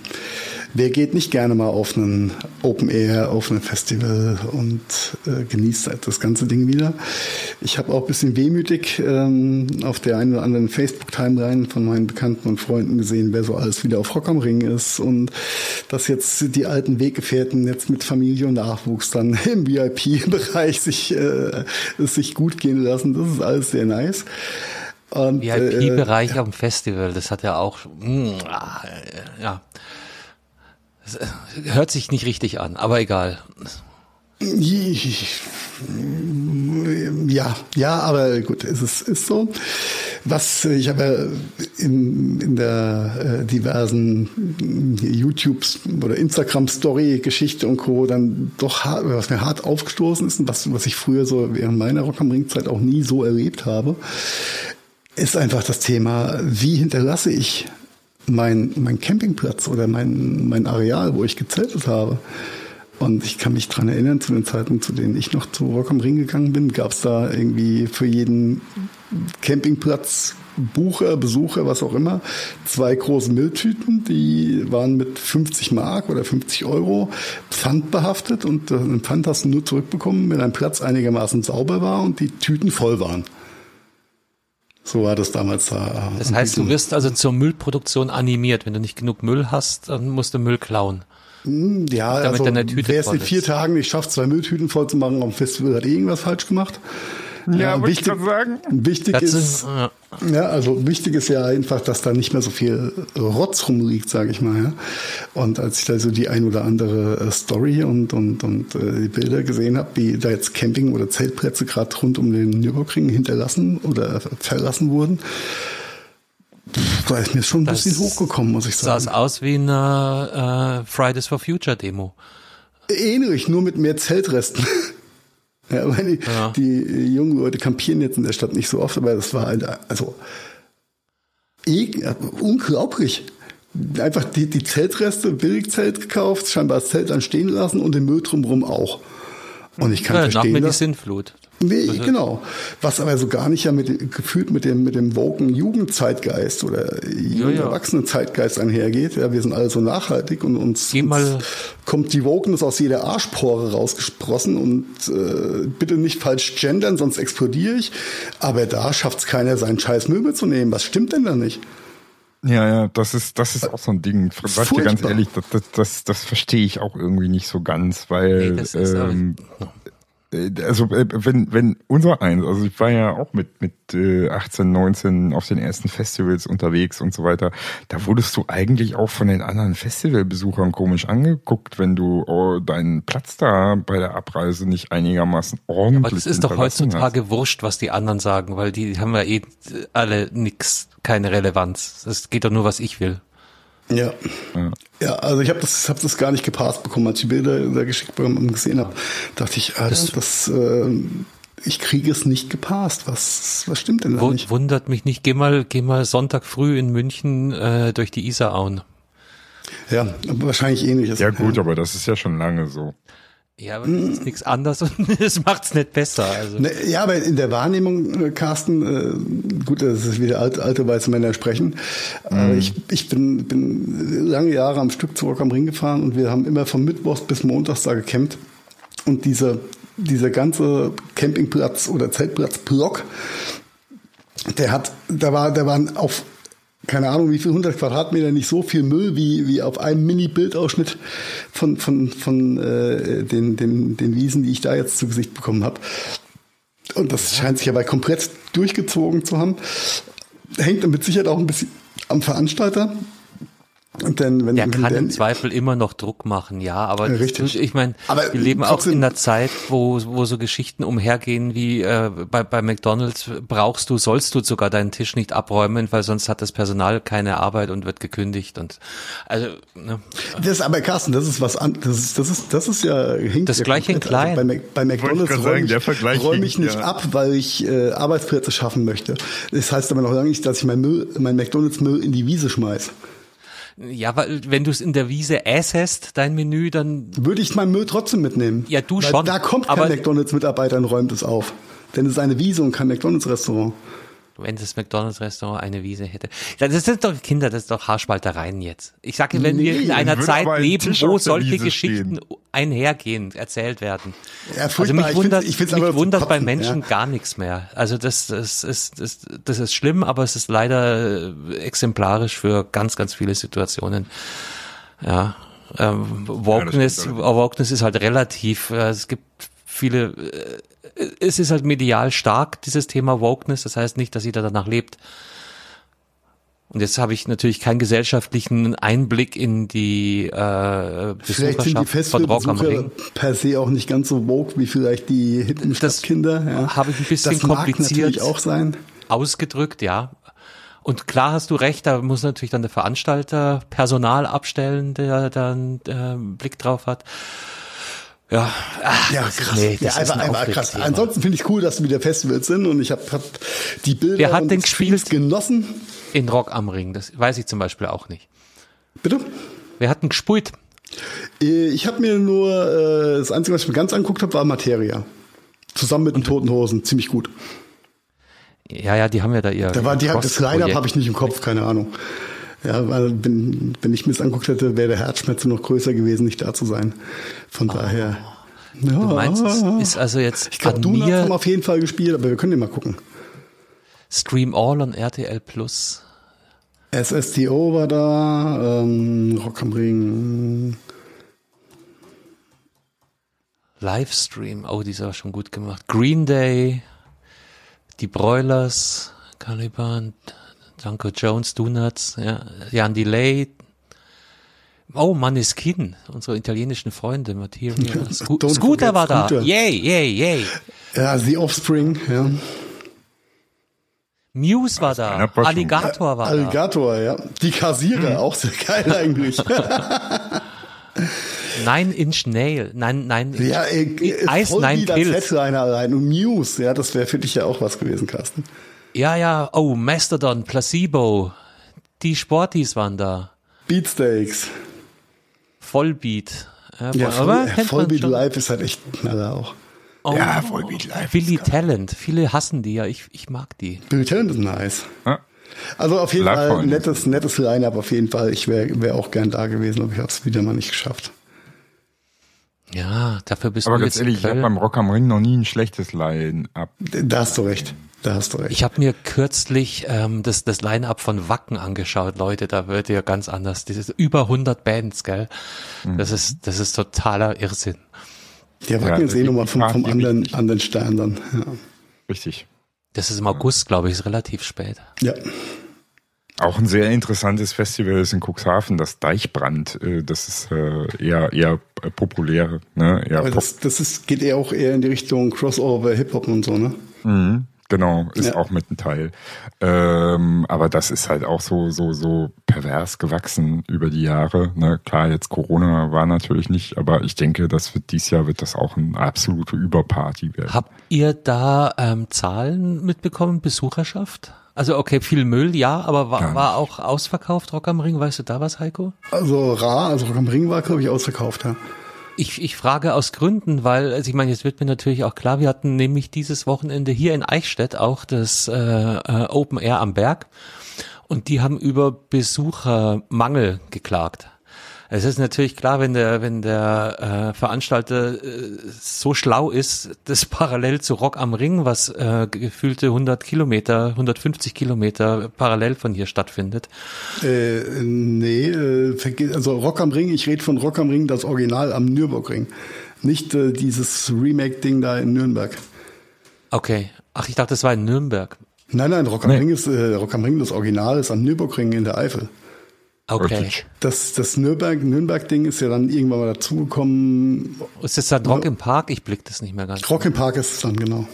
wer geht nicht gerne mal auf einen Open Air, auf ein Festival und äh, genießt halt das ganze Ding wieder. Ich habe auch ein bisschen wehmütig ähm, auf der einen oder anderen Facebook-Timeline von meinen Bekannten und Freunden gesehen, wer so alles wieder auf Rock am Ring ist und dass jetzt die alten Weggefährten jetzt mit Familie und Nachwuchs dann im VIP-Bereich sich, äh, sich gut gehen lassen. Das ist alles sehr nice. VIP-Bereich äh, dem Festival, das hat ja auch, mm, ah, ja, hört sich nicht richtig an, aber egal. Ja, ja, aber gut, es ist, ist so. Was ich habe in, in der äh, diversen YouTube oder Instagram Story Geschichte und Co. dann doch hart, was mir hart aufgestoßen ist und was, was ich früher so während meiner Rock am Ring Zeit auch nie so erlebt habe, ist einfach das Thema, wie hinterlasse ich mein, mein Campingplatz oder mein, mein Areal, wo ich gezeltet habe. Und ich kann mich dran erinnern, zu den Zeiten, zu denen ich noch zu Rock am Ring gegangen bin, gab es da irgendwie für jeden Campingplatz Bucher, Besucher, was auch immer, zwei große Mülltüten, die waren mit 50 Mark oder 50 Euro Pfand behaftet und den Pfand hast du nur zurückbekommen, wenn dein Platz einigermaßen sauber war und die Tüten voll waren. So war das damals da. Das heißt, du wirst also zur Müllproduktion animiert. Wenn du nicht genug Müll hast, dann musst du Müll klauen. Hm, ja, damit also, deine Tüte wer es in vier Tagen nicht schafft, zwei Mülltüten voll zu machen am Festival, hat irgendwas falsch gemacht. Ja, ja wichtig, ich sagen. Wichtig das ist, ja. ja. also wichtig ist ja einfach, dass da nicht mehr so viel Rotz rumliegt, sage ich mal. Ja. Und als ich da so die ein oder andere äh, Story und und und äh, die Bilder gesehen habe, wie da jetzt Camping oder Zeltplätze gerade rund um den Nürburgring hinterlassen oder verlassen wurden, da ist mir schon ein das bisschen hochgekommen, muss ich sagen. Sah es aus wie eine äh, Fridays for Future Demo. Ähnlich, nur mit mehr Zeltresten. Ja, weil die, ja. die jungen Leute kampieren jetzt in der Stadt nicht so oft, aber das war halt, also, unglaublich. Einfach die, die Zeltreste, Billigzelt gekauft, scheinbar das Zelt dann stehen lassen und den Müll drumherum auch. Und ich kann ja, verstehen, nach mir die Sintflut. Nee, also, genau. Was aber so gar nicht ja mit, gefühlt mit dem, mit dem woken Jugendzeitgeist oder ja, ja. Erwachsenen-Zeitgeist einhergeht. Ja, wir sind alle so nachhaltig und uns, uns kommt die Wokeness aus jeder Arschpore rausgesprossen und äh, bitte nicht falsch gendern, sonst explodiere ich. Aber da schafft es keiner, seinen scheiß Möbel zu nehmen. Was stimmt denn da nicht? Ja, ja, das ist, das ist auch so ein Ding. Sag dir ganz ehrlich, das, das, das, das verstehe ich auch irgendwie nicht so ganz, weil nee, ähm, äh, also äh, wenn wenn unser eins, also ich war ja auch mit mit 18, äh, 19 auf den ersten Festivals unterwegs und so weiter, da wurdest du eigentlich auch von den anderen Festivalbesuchern komisch angeguckt, wenn du oh, deinen Platz da bei der Abreise nicht einigermaßen ordentlich Aber das ist doch heutzutage hast. wurscht, was die anderen sagen, weil die haben ja eh alle nix, keine Relevanz. Es geht doch nur, was ich will. Ja. ja. Ja, also ich habe das, hab das gar nicht gepasst bekommen, als ich die Bilder da geschickt bekommen und gesehen habe. Dachte ich, Alter, das, das äh, ich kriege es nicht gepasst. Was, was stimmt denn da nicht? Wundert mich nicht. Geh mal, geh mal Sonntag früh in München äh, durch die Isarauen. Ja, wahrscheinlich ähnliches. Ja gut, ja. aber das ist ja schon lange so. Ja, aber das ist nichts anderes und das macht's nicht besser. Also. Ne, ja, aber in der Wahrnehmung, äh, Carsten, äh, gut, das ist wieder alte, alte weiße Männer sprechen. Aber ich, ich bin, bin lange Jahre am Stück zu Rock am Ring gefahren und wir haben immer von Mittwochs bis Montags da gecampt. Und dieser, dieser ganze Campingplatz oder Zeltplatzblock, der hat, da war, da waren auf keine Ahnung, wie viel 100 Quadratmeter, nicht so viel Müll wie, wie auf einem Mini-Bildausschnitt von, von, von äh, den, den, den Wiesen, die ich da jetzt zu Gesicht bekommen habe. Und das scheint sich aber komplett durchgezogen zu haben. Hängt mit Sicherheit auch ein bisschen am Veranstalter. Und dann, wenn, Der wenn kann im Zweifel immer noch Druck machen, ja, aber richtig. ich meine, Aber wir leben auch in einer Zeit, wo, wo so Geschichten umhergehen wie äh, bei, bei McDonalds brauchst du, sollst du sogar deinen Tisch nicht abräumen, weil sonst hat das Personal keine Arbeit und wird gekündigt und also ne, Das aber Carsten, das ist was an, das ist das ist das ist ja hinkt Das ja gleiche in komplett. Also klein. bei, bei McDonald's räume ich, räume ich hinkt, nicht ja. ab, weil ich äh, Arbeitsplätze schaffen möchte. Das heißt aber noch lange nicht, dass ich mein Müll, mein McDonald's Müll in die Wiese schmeiß. Ja, weil wenn du es in der Wiese ässest, dein Menü, dann Würde ich meinen Müll trotzdem mitnehmen? Ja, du weil schon, Da kommt kein aber- McDonald's Mitarbeiter und räumt es auf. Denn es ist eine Wiese und kein McDonald's Restaurant. Wenn das McDonalds-Restaurant eine Wiese hätte. Ja, Das sind doch Kinder, das ist doch Haarspaltereien jetzt. Ich sage, wenn wir Nee, in einer Zeit leben, wo solche Wiese Geschichten einhergehen, erzählt werden. Ja, also mich Ich wundert, find's- ich find's mich wundert bei Menschen ja. gar nichts mehr. Also das, das, ist, das, das ist schlimm, aber es ist leider äh, exemplarisch für ganz, ganz viele Situationen. Ja, ähm, Wokeness, stimmt Wokeness ist halt relativ. Äh, es gibt viele. Es ist halt medial stark dieses Thema Wokeness. Das heißt nicht, dass jeder danach lebt. Und jetzt habe ich natürlich keinen gesellschaftlichen Einblick in die äh, Vielleicht sind die Festivalbesucher per se auch nicht ganz so woke wie vielleicht die hippen Das Stadtkinder. Ja. habe ich ein bisschen das mag kompliziert. natürlich auch sein. ausgedrückt, ja. Und klar hast du recht, da muss natürlich dann der Veranstalter Personal abstellen, der dann äh, einen Blick drauf hat. Ja, ach, Ja, krass. nee, ja, das ist einfach, ein einfach krass. Aufregthema. Ansonsten finde ich cool, dass wieder Festivals sind und ich habe hab die Bilder Wer hat und denn gespielt? genossen. In Rock am Ring, das weiß ich zum Beispiel auch nicht. Bitte? Wer hat denn gespielt? Äh, Ich habe mir nur, äh, das Einzige, was ich mir ganz angeguckt habe, war Materia. Zusammen mit den Toten Hosen. Ziemlich gut. Ja, ja, die haben ja da ihr. Da war die, das. Line-Up habe ich nicht im Kopf, keine Ahnung. Ja, weil wenn, wenn ich mir das angeguckt hätte, wäre der Herzschmerz noch größer gewesen, nicht da zu sein. Von daher. Ja, Du meinst, es ist also jetzt ich glaube, haben mir auf jeden Fall gespielt, aber wir können ja mal gucken. Stream All on RTL Plus. SSTO war da, ähm, Rock am Ring. Livestream, oh, die ist aber schon gut gemacht. Green Day, die Broilers, Caliban, Danko Jones, Donuts, ja, Jan Delay. Oh, Maneskin, unsere italienischen Freunde, Materia. Sco Don't Scooter war da. Scooter. Yay, yay, yay. Ja, The Offspring, ja. Muse war da. Alligator war da. Alligator, ja. Die Kassierer, auch sehr geil eigentlich. Nine Inch Nail. Nein, nein. ja, äh, äh, Ice Nine Kills. Headliner allein. Und Muse, ja, das wäre für dich ja auch was gewesen, Carsten. Ja, ja. Oh, Mastodon, Placebo. Die Sporties waren da. Beatsteaks. Vollbeat. Ja, Ja, aber Voll, kennt man Vollbeat. Live ist halt echt ein Knaller auch. Oh, Ja, Vollbeat live. Billy Talent. Viele hassen die ja. Ich, ich mag die. Bill Talent ist nice. Ja. Also auf jeden Live Fall nettes, nettes Line-Up auf jeden Fall. Ich wäre wär auch gern da gewesen, aber ich habe es wieder mal nicht geschafft. Ja, dafür bist Aber du ganz jetzt ehrlich, in ich habe beim Rock am Ring noch nie ein schlechtes Line-Up. Da hast du recht. Da hast du recht. Ich habe mir kürzlich ähm, das, das Line-Up von Wacken angeschaut, Leute, da wird ja ganz anders. Das ist über 100 Bands, gell? Das ist das ist totaler Irrsinn. Der Wacken Ja, ist eh nochmal vom, vom anderen, richtig. anderen Stern dann. Ja. Richtig. Das ist im August, glaube ich, ist relativ spät. ja. Auch ein sehr interessantes Festival ist in Cuxhaven, das Deichbrand. Äh, Das ist äh, eher eher populär, ne? Eher das, das ist, geht eher auch eher in die Richtung Crossover, Hip-Hop und so, ne? Mhm, genau, ist Ja. auch mit ein Teil. Ähm, aber das ist halt auch so, so, so pervers gewachsen über die Jahre. Ne? Klar, jetzt Corona war natürlich nicht, aber ich denke, das wird dieses Jahr wird das auch eine absolute Überparty werden. Habt ihr da ähm, Zahlen mitbekommen, Besucherschaft? Also okay, viel Müll, ja, aber war, war auch ausverkauft Rock am Ring? Weißt du da was, Heiko? Also Ra, also Rock am Ring war, glaube ich, ausverkauft, ja. Ich, ich frage aus Gründen, weil, also ich meine, jetzt wird mir natürlich auch klar, wir hatten nämlich dieses Wochenende hier in Eichstätt auch das äh, äh, Open Air am Berg und die haben über Besuchermangel geklagt. Es ist natürlich klar, wenn der, wenn der äh, Veranstalter äh, so schlau ist, das parallel zu Rock am Ring, was äh, gefühlte 100 Kilometer, 150 Kilometer parallel von hier stattfindet. Äh, nee, äh, also Rock am Ring, ich rede von Rock am Ring, das Original am Nürburgring. Nicht äh, dieses Remake-Ding da in Nürnberg. Okay. Ach, ich dachte, das war in Nürnberg. Nein, nein, Rock am nee. Ring ist äh, Rock am Ring, das Original ist am Nürburgring in der Eifel. Okay. Das, das Nürnberg, Nürnberg-Ding ist ja dann irgendwann mal dazugekommen. Ist es dann Rock im Park? Ich blick das nicht mehr ganz. Rock im Park ist es dann, genau.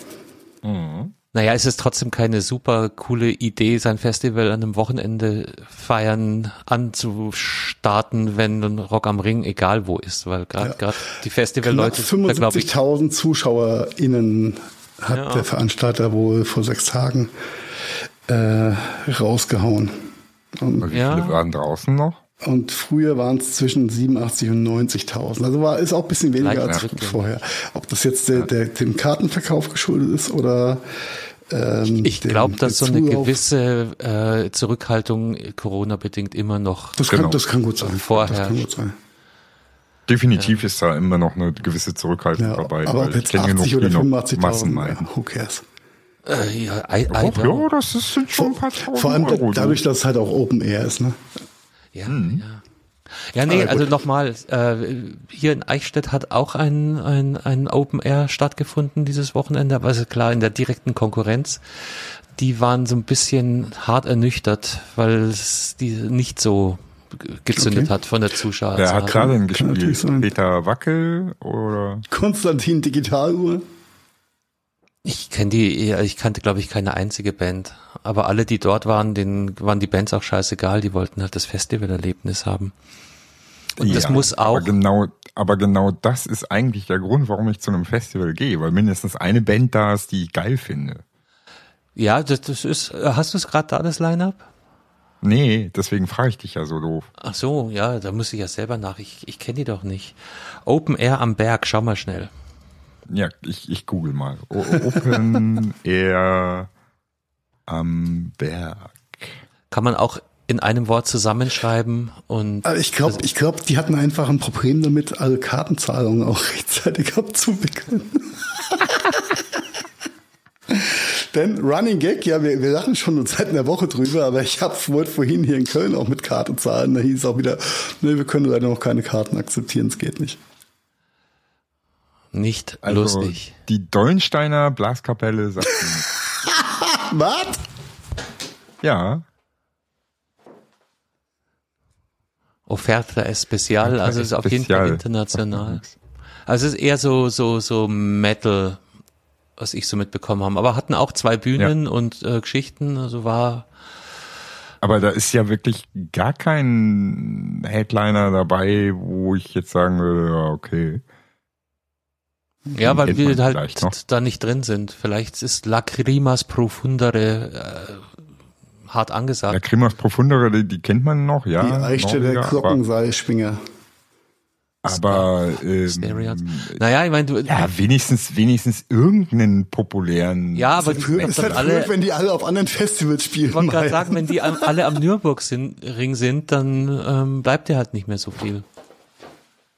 Mhm. Naja, ist es trotzdem keine super coole Idee, sein Festival an einem Wochenende feiern anzustarten, wenn ein Rock am Ring egal wo ist, weil gerade ja. die Festivalleute 75.000 ZuschauerInnen hat ja. der Veranstalter wohl vor sechs Tagen äh, rausgehauen. Und wie ja. viele waren draußen noch? Und früher waren es zwischen 87 und 90.000. Also war ist auch ein bisschen weniger als vorher. Ob das jetzt der, der, dem Kartenverkauf geschuldet ist oder ähm, ich glaube, dass so eine gewisse äh, Zurückhaltung Corona bedingt immer noch. Das kann, genau. das kann gut sein. Vorher. Das kann gut sein. Definitiv ja. ist da immer noch eine gewisse Zurückhaltung ja, dabei. Aber ob jetzt 80 oder 85.000, who cares? Äh, ja, I, I Ach, ja, das sind schon ein paar tausend Vor allem Euro, dadurch, dass es halt auch Open Air ist, ne? Ja, hm. ja. Ja, nee, also nochmal, äh, hier in Eichstätt hat auch ein, ein, ein Open Air stattgefunden dieses Wochenende, aber also klar, in der direkten Konkurrenz. Die waren so ein bisschen hart ernüchtert, weil es die nicht so gezündet okay. hat von der Zuschauer. Wer hat gerade gespielt? Peter Wackel oder? Konstantin Digitaluhr? Ich kenne die, ich kannte glaube ich keine einzige Band, aber alle, die dort waren, denen waren die Bands auch scheißegal, die wollten halt das Festivalerlebnis haben. Und ja, das muss auch. Aber genau, aber genau das ist eigentlich der Grund, warum ich zu einem Festival gehe, weil mindestens eine Band da ist, die ich geil finde. Ja, das, das ist. Hast du es gerade da das Line-up? Nee, deswegen frage ich dich ja so doof. Ach so, ja, da muss ich ja selber nach. Ich, ich kenne die doch nicht. Open Air am Berg, schau mal schnell. Ja, ich, ich google mal. Open Air am Berg. Kann man auch in einem Wort zusammenschreiben und. Also ich glaube, ich glaube, die hatten einfach ein Problem damit, alle Kartenzahlungen auch rechtzeitig abzuwickeln. Denn Running Gag, ja, wir, wir lachen schon seit einer Woche drüber, aber ich habe wollte vorhin hier in Köln auch mit Karte zahlen. Da hieß es auch wieder, nee, wir können leider noch keine Karten akzeptieren, es geht nicht. Nicht also, lustig. Die Dollensteiner Blaskapelle sagt Was? Ja. Offerte Especial, also es ist auf jeden Fall international. Also es ist eher so so so Metal, was ich so mitbekommen habe. Aber hatten auch zwei Bühnen ja. und äh, Geschichten, also war. Aber da ist ja wirklich gar kein Headliner dabei, wo ich jetzt sagen würde, ja, okay. Ja, weil wir halt da nicht drin sind. Vielleicht ist Lacrimas Profundere äh, hart angesagt. Lacrimas Profundere, die, die kennt man noch, ja. Die Eichte der Glockenseilschwinger. Aber ähm, naja, ich meine, du ja wenigstens wenigstens irgendeinen populären. Ja, aber die für, ist halt alle, blöd, wenn die alle auf anderen Festivals spielen. Ich wollte gerade sagen, wenn die alle am Nürburgring sind, dann ähm, bleibt ja halt nicht mehr so viel.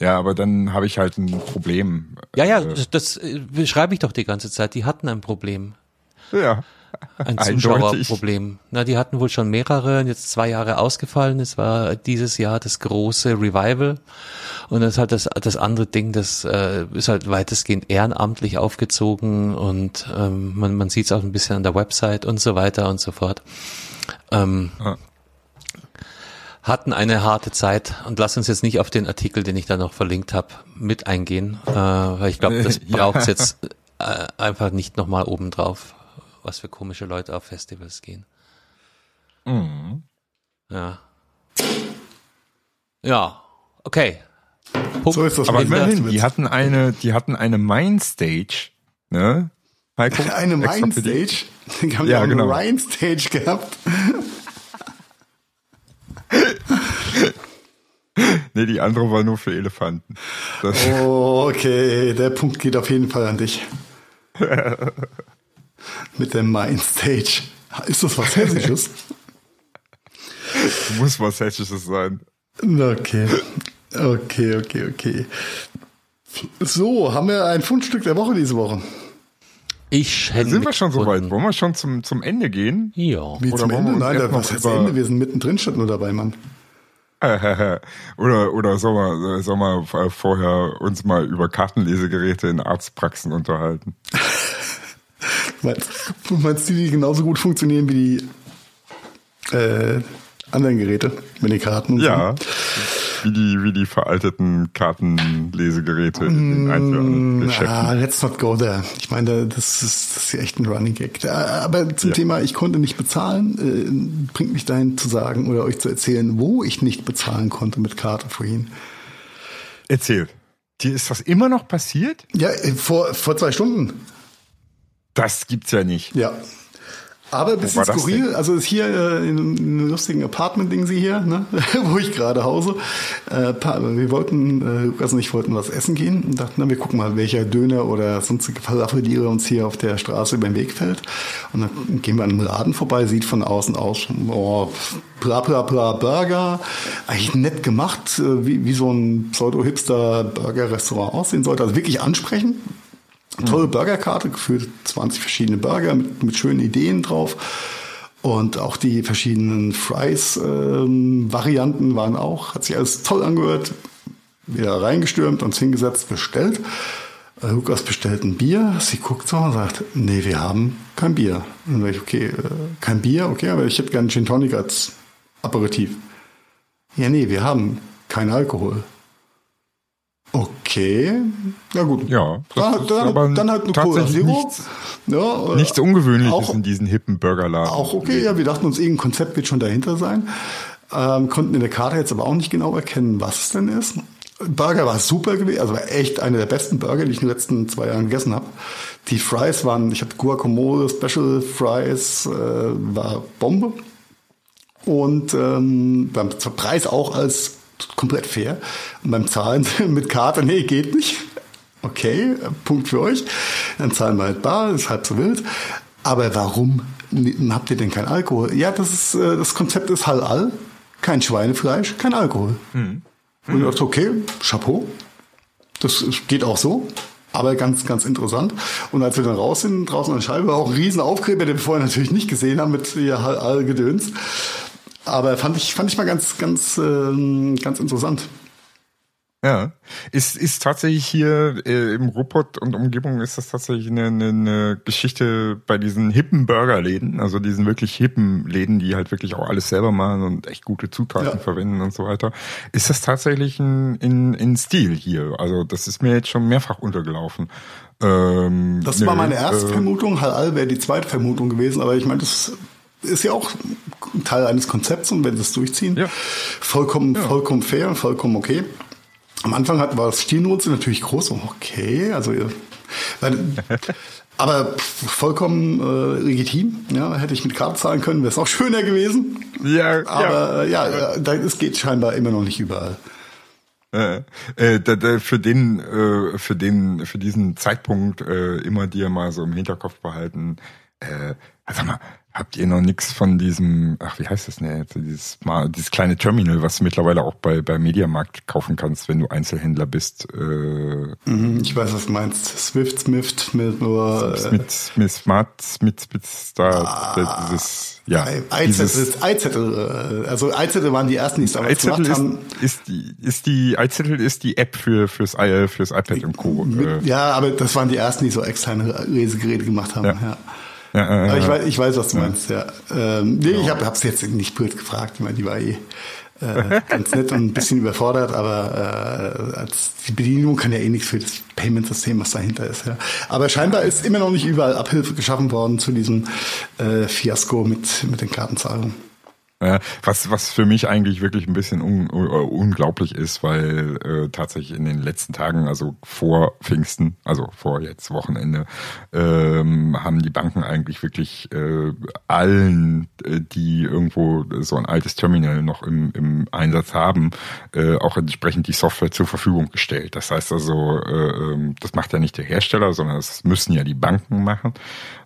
Ja, aber dann habe ich halt ein Problem. Ja, ja, äh, das, beschreibe ich doch die ganze Zeit. Die hatten ein Problem. Ja. Ein Zuschauerproblem. Na, die hatten wohl schon mehrere, jetzt zwei Jahre ausgefallen. Es war dieses Jahr das große Revival. Und das ist halt das, das andere Ding, das äh, ist halt weitestgehend ehrenamtlich aufgezogen und ähm, man, man sieht es auch ein bisschen an der Website und so weiter und so fort. Ähm, ah hatten eine harte Zeit und lass uns jetzt nicht auf den Artikel, den ich da noch verlinkt habe, mit eingehen, äh, weil ich glaube, das braucht's ja. jetzt äh, einfach nicht nochmal oben drauf, was für komische Leute auf Festivals gehen. Mhm. Ja. Ja, okay. Punkt so ist das. Aber immerhin, die hatten eine, die hatten eine Mainstage, ne? Heiko, eine Mainstage? Die haben ja, genau. eine Rhine-Stage gehabt. nee, die andere war nur für Elefanten. Das oh, okay, der Punkt geht auf jeden Fall an dich. Mit der Mindstage. Ist das was Hessisches? Muss was Hessisches sein. Okay. Okay, okay, okay. So, haben wir ein Fundstück der Woche diese Woche? Ich hätte Sind wir schon so weit? Wollen wir schon zum, zum Ende gehen? Ja. Wie Oder zum Ende? Nein, was heißt Ende? Wir sind mittendrin statt nur dabei, Mann. oder oder sollen wir, sollen wir vorher uns mal über Kartenlesegeräte in Arztpraxen unterhalten? meinst, meinst du, die genauso gut funktionieren wie die äh, anderen Geräte mit den Karten? Ja. Wie die, wie die veralteten Kartenlesegeräte in mm, einzelnen Geschäften. Ah, let's not go there. Ich meine, das ist, das ist echt ein Running Gag. Aber zum ja. Thema, ich konnte nicht bezahlen, äh, bringt mich dahin zu sagen oder euch zu erzählen, wo ich nicht bezahlen konnte mit Karte vorhin. Erzähl. Dir ist das immer noch passiert? Ja, äh, vor, vor zwei Stunden. Das gibt's ja nicht. Ja, aber ein bisschen skurril, also ist hier äh, in einem lustigen Apartment-Ding sie hier, ne? wo ich gerade hause. Äh, wir wollten, äh, Lukas und ich wollten was essen gehen und dachten, na, wir gucken mal, welcher Döner oder sonstige Falafeldiere uns hier auf der Straße über den Weg fällt. Und dann gehen wir an einem Laden vorbei, sieht von außen aus, oh, bla bla bla Burger, eigentlich nett gemacht, äh, wie, wie so ein Pseudo-Hipster-Burger-Restaurant aussehen sollte. Also wirklich ansprechend, tolle Burgerkarte, gefühlt 20 verschiedene Burger mit, mit schönen Ideen drauf. Und auch die verschiedenen Fries-Varianten ähm, waren auch, hat sich alles toll angehört. Wieder reingestürmt, uns hingesetzt, bestellt. Äh, Lukas bestellt ein Bier. Sie guckt so und sagt, nee, wir haben kein Bier. Und dann ich, okay, äh, kein Bier, okay, aber ich hätte gerne Gin Tonic als Aperitif. Ja, nee, wir haben keinen Alkohol. Okay, ja gut. Ja, da, da, aber dann halt eine Cola Zero. Nichts, ja, nichts Ungewöhnliches auch, in diesen hippen Burgerladen. Auch okay, ja, wir dachten uns, irgendein Konzept wird schon dahinter sein. Ähm, konnten in der Karte jetzt aber auch nicht genau erkennen, was es denn ist. Burger war super gewesen, also war echt einer der besten Burger, die ich in den letzten zwei Jahren gegessen habe. Die Fries waren, ich hatte Guacamole, Special Fries, äh, war Bombe. Und ähm, beim Preis auch als komplett fair. Und beim Zahlen mit Karte, nee, geht nicht. Okay, Punkt für euch. Dann zahlen wir halt bar, ist halb so wild. Aber warum habt ihr denn kein Alkohol? Ja, das ist, äh, das Konzept ist halal. Kein Schweinefleisch, kein Alkohol. Mhm. Und ich dachte, okay, Chapeau. Das geht auch so. Aber ganz, ganz interessant. Und als wir dann raus sind, draußen an der Scheibe, war auch ein riesen Aufkleber, den wir vorher natürlich nicht gesehen haben mit ihr Gedöns. Aber fand ich, fand ich mal ganz, ganz, äh, ganz interessant. Ja, ist, ist tatsächlich hier äh, im Ruhrpott und Umgebung ist das tatsächlich eine, eine, eine Geschichte bei diesen hippen Burgerläden, also diesen wirklich hippen Läden, die halt wirklich auch alles selber machen und echt gute Zutaten ja. verwenden und so weiter. Ist das tatsächlich ein, in, in Stil hier? Also das ist mir jetzt schon mehrfach untergelaufen. Ähm, das war meine erste äh, Vermutung, Halal wäre die zweite Vermutung gewesen, aber ich meine, das ist ja auch Teil eines Konzepts und wenn sie es durchziehen, ja. vollkommen, ja. vollkommen fair und vollkommen okay. Am Anfang hat, war das Stilnutze natürlich groß, okay, also aber vollkommen äh, legitim. Ja, hätte ich mit Karte zahlen können, wäre es auch schöner gewesen. Ja, aber ja, äh, ja es geht scheinbar immer noch nicht überall. Äh, äh, für den, äh, für den, für diesen Zeitpunkt äh, immer dir mal so im Hinterkopf behalten. Äh, sag mal, Habt ihr noch nichts von diesem, ach, wie heißt das denn jetzt, dieses, mal, dieses kleine Terminal, was du mittlerweile auch bei, bei Mediamarkt kaufen kannst, wenn du Einzelhändler bist? Äh, mhm, ich weiß, was du meinst. Swift, Smift, mit nur. Äh, mit, mit Smart, mit, mit da, ah, dieses, ja. iZettel, äh, also iZettel waren die ersten, die es damals gemacht ist, haben. Ist die, ist die, iZettel ist die App für, fürs, fürs iPad und Co. Mit, äh. ja, aber das waren die ersten, die so externe Lesegeräte gemacht haben, ja. ja. Ja, ich, weiß, ich weiß, was du meinst, ja. Ähm, nee, ich habe es jetzt nicht blöd gefragt. Ich meine, die war eh äh, ganz nett und ein bisschen überfordert, aber äh, als die Bedienung kann ja eh nichts für das Payment-System, was dahinter ist. Ja. Aber scheinbar ist immer noch nicht überall Abhilfe geschaffen worden zu diesem äh, Fiasko mit, mit den Kartenzahlungen. Was, was für mich eigentlich wirklich ein bisschen un, unglaublich ist, weil äh, tatsächlich in den letzten Tagen, also vor Pfingsten, also vor jetzt Wochenende, ähm, haben die Banken eigentlich wirklich äh, allen, äh, die irgendwo so ein altes Terminal noch im, im Einsatz haben, äh, auch entsprechend die Software zur Verfügung gestellt. Das heißt also, äh, ähm, das macht ja nicht der Hersteller, sondern das müssen ja die Banken machen.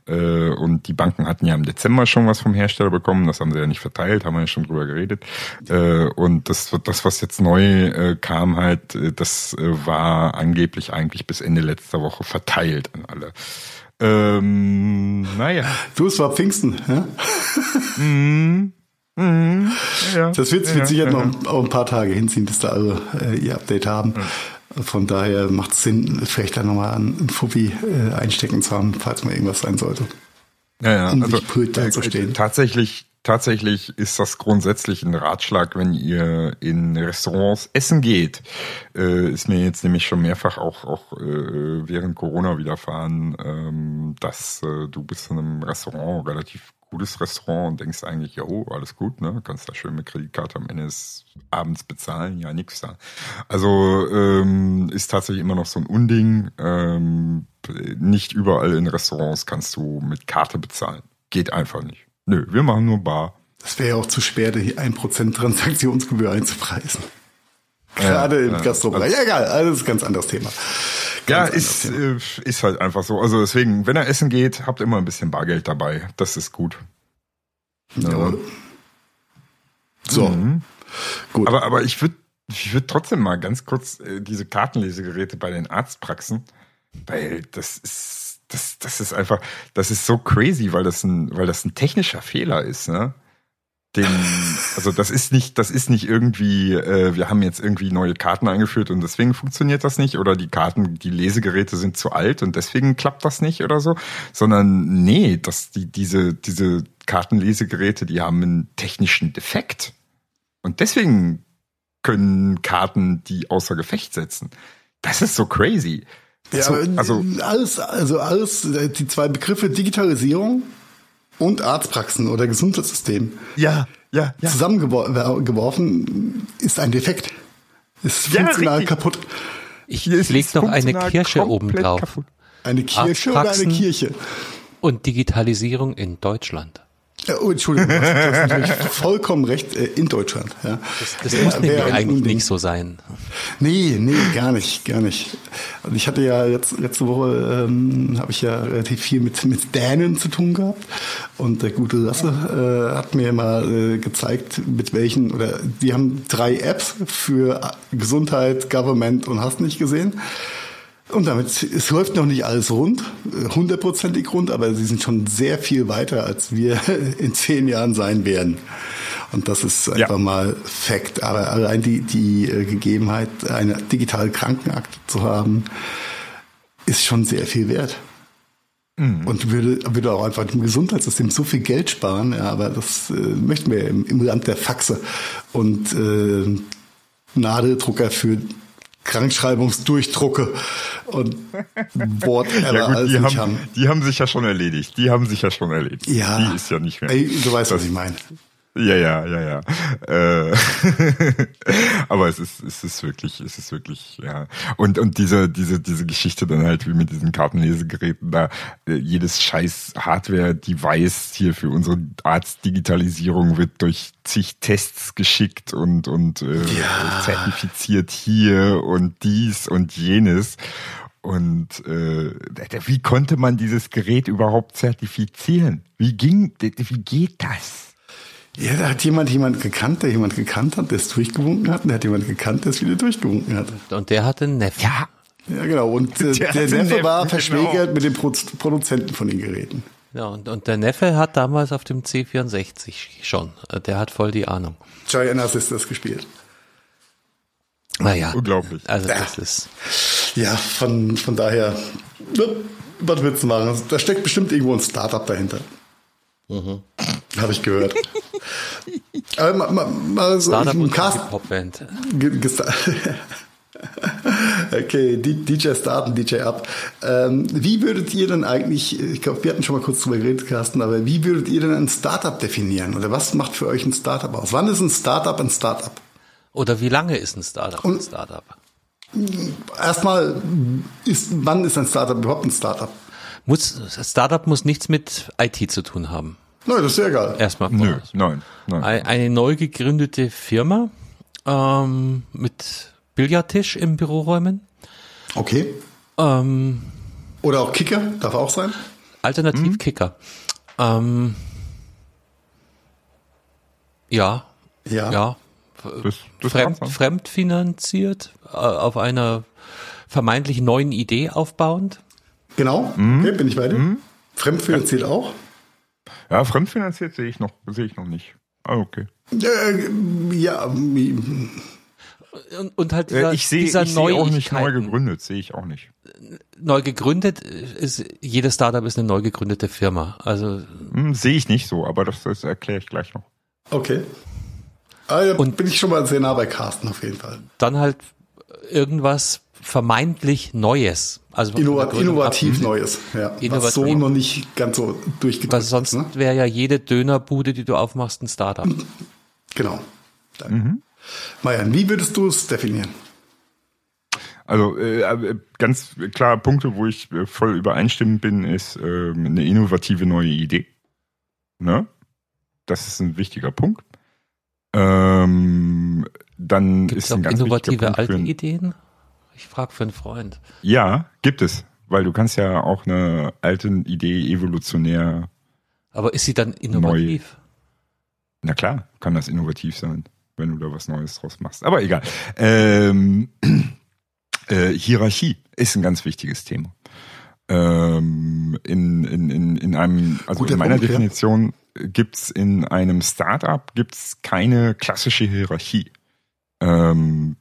Äh, und die Banken hatten ja im Dezember schon was vom Hersteller bekommen, das haben sie ja nicht verteilt, haben wir ja schon drüber geredet. Äh, und das, das was jetzt neu äh, kam, halt, das war angeblich eigentlich bis Ende letzter Woche verteilt an alle. Ähm, naja. Du, es war Pfingsten, ja? mhm. Mhm. Ja, das wird, wird ja, sicher ja, noch auch ein paar Tage hinziehen, bis da alle äh, ihr Update haben. Von daher macht es Sinn, vielleicht da nochmal einen Fuffi äh, einstecken zu haben, falls mal irgendwas sein sollte. Ja, ja. Um also, äh, tatsächlich, tatsächlich ist das grundsätzlich ein Ratschlag, wenn ihr in Restaurants essen geht. Äh, ist mir jetzt nämlich schon mehrfach auch, auch äh, während Corona widerfahren, ähm, dass äh, du bist in einem Restaurant relativ gutes Restaurant und denkst eigentlich, ja, alles gut, ne? Kannst da schön mit Kreditkarte am Ende des Abends bezahlen, ja, nix da. Also ähm, ist tatsächlich immer noch so ein Unding. Ähm, nicht überall in Restaurants kannst du mit Karte bezahlen. Geht einfach nicht. Nö, wir machen nur Bar. Das wäre ja auch zu schwer, die 1% Transaktionsgebühr einzupreisen. Gerade ja, im Gastrobereich. Also, ja, egal, das ist ein ganz anderes Thema. Ganz ja, ist, Thema. Äh, ist halt einfach so. Also deswegen, wenn er essen geht, habt immer ein bisschen Bargeld dabei. Das ist gut. Ja. So. Mhm. Gut. Aber, aber ich würde ich würd trotzdem mal ganz kurz äh, diese Kartenlesegeräte bei den Arztpraxen, weil das ist, das, das ist einfach, das ist so crazy, weil das ein, weil das ein technischer Fehler ist, ne? den, also das ist nicht, das ist nicht irgendwie, äh, wir haben jetzt irgendwie neue Karten eingeführt und deswegen funktioniert das nicht oder die Karten, die Lesegeräte sind zu alt und deswegen klappt das nicht oder so, sondern nee, dass die diese diese Kartenlesegeräte, die haben einen technischen Defekt und deswegen können Karten die außer Gefecht setzen. Das ist so crazy. Ja, so, also alles, also alles, die zwei Begriffe Digitalisierung und Arztpraxen oder Gesundheitssystem ja, ja, ja. zusammengeworfen ist ein Defekt. Ist funktional ja, kaputt. Ich, lege noch eine Kirsche oben drauf. Eine Kirsche oder eine Kirche? Und Digitalisierung in Deutschland. Oh, Entschuldigung, du hast natürlich vollkommen recht, äh, in Deutschland. Ja. Das, das muss nämlich eigentlich nicht so sein. Nee, nee, gar nicht, gar nicht. Also ich hatte ja jetzt letzte Woche, ähm, habe ich ja relativ viel mit, mit Dänen zu tun gehabt. Und der gute Lasse äh, hat mir mal äh, gezeigt, mit welchen, oder die haben drei Apps für Gesundheit, Government und hast nicht gesehen. Und damit, es läuft noch nicht alles rund, hundertprozentig rund, aber sie sind schon sehr viel weiter, als wir in zehn Jahren sein werden. Und das ist einfach ja. mal Fakt. Aber allein die, die äh, Gegebenheit, eine digitale Krankenakte zu haben, ist schon sehr viel wert. Mhm. Und würde, würde auch einfach dem Gesundheitssystem so viel Geld sparen, ja, aber das äh, möchten wir im, im Land der Faxe und äh, Nadeldrucker für Krankschreibungsdurchdrucke und whatever ja gut, die haben, haben, Die haben sich ja schon erledigt. Die haben sich ja schon erledigt. Ja. Die ist ja nicht mehr. Ey, du weißt, was ich meine. Ja, ja, ja, ja. Äh, aber es ist, es ist wirklich, es ist wirklich, ja. Und und diese diese diese Geschichte dann halt wie mit diesen Kartenlesegeräten da äh, jedes Scheiß Hardware-Device hier für unsere Arztdigitalisierung wird durch zig Tests geschickt und und äh, ja. zertifiziert hier und dies und jenes. Und äh, wie konnte man dieses Gerät überhaupt zertifizieren? Wie ging, wie geht das? Ja, da hat jemand jemand gekannt, der jemand gekannt hat, der es durchgewunken hat, und der hat jemand gekannt, der es wieder durchgewunken hat. Und der hatte einen Neffen. Ja. Ja, genau. Und äh, der, der Neffe war genau. verschwägert genau. mit dem Pro Produzenten von den Geräten. Ja, und, und der Neffe hat damals auf dem C64 schon. Äh, der hat voll die Ahnung. Ist das gespielt. Naja. Unglaublich. Also das ist. Ja, von, von daher, was willst du machen? Da steckt bestimmt irgendwo ein Startup dahinter. Mhm. Habe ich gehört. Aber mal, mal so Startup und Cast Popband. Okay, DJ starten, DJ ab. Ähm, wie würdet ihr denn eigentlich, ich glaube, wir hatten schon mal kurz drüber geredet, Carsten, aber wie würdet ihr denn ein Startup definieren? Oder was macht für euch ein Startup aus? Wann ist ein Startup ein Startup? Oder wie lange ist ein Startup ein Startup? Erstmal, ist, wann ist ein Startup überhaupt ein Startup? Muss, Startup muss nichts mit IT zu tun haben. Nein, das ist ja egal. Erstmal Nö, nein, nein. Eine neu gegründete Firma ähm, mit Billardtisch im Büroräumen. Okay. Ähm, Oder auch Kicker, darf auch sein. Alternativ mhm. Kicker. Ähm, ja. Ja. Ja. Das, das Fremd, fremdfinanziert, äh, auf einer vermeintlich neuen Idee aufbauend. Genau, mhm. okay, bin ich bei dir. Mhm. Fremdfinanziert ja. auch? Ja, fremdfinanziert sehe ich noch, sehe ich noch nicht. Ah, okay. Äh, ja, und, und halt dieser, äh, ich sehe dieser ich seh auch nicht neu gegründet, sehe ich auch nicht. Neu gegründet ist jedes Startup ist eine neu gegründete Firma. Also hm, sehe ich nicht so, aber das, das erkläre ich gleich noch. Okay. Ah, ja, und bin ich schon mal sehr nah bei Carsten auf jeden Fall. Dann halt irgendwas vermeintlich Neues. Also Innovat innovativ Neues, ja. Innovativ. Was so noch nicht ganz so durchgedrückt Weil sonst ne? wäre ja jede Dönerbude, die du aufmachst, ein Startup. Genau. Mhm. Marian, wie würdest du es definieren? Also äh, äh, ganz klar Punkte, wo ich äh, voll übereinstimmend bin, ist äh, eine innovative neue Idee. Ne? Das ist ein wichtiger Punkt. Ähm, dann Gibt's ist ein ganz innovative alte Ideen. Ich frage für einen Freund. Ja, gibt es, weil du kannst ja auch eine alte Idee evolutionär. Aber ist sie dann innovativ? Neu. Na klar, kann das innovativ sein, wenn du da was Neues draus machst. Aber egal. Ähm, äh, Hierarchie ist ein ganz wichtiges Thema. Ähm, in, in, in, in einem, also Guter in meiner Punkt, Definition ja. gibt's in einem Startup gibt's keine klassische Hierarchie. Ähm,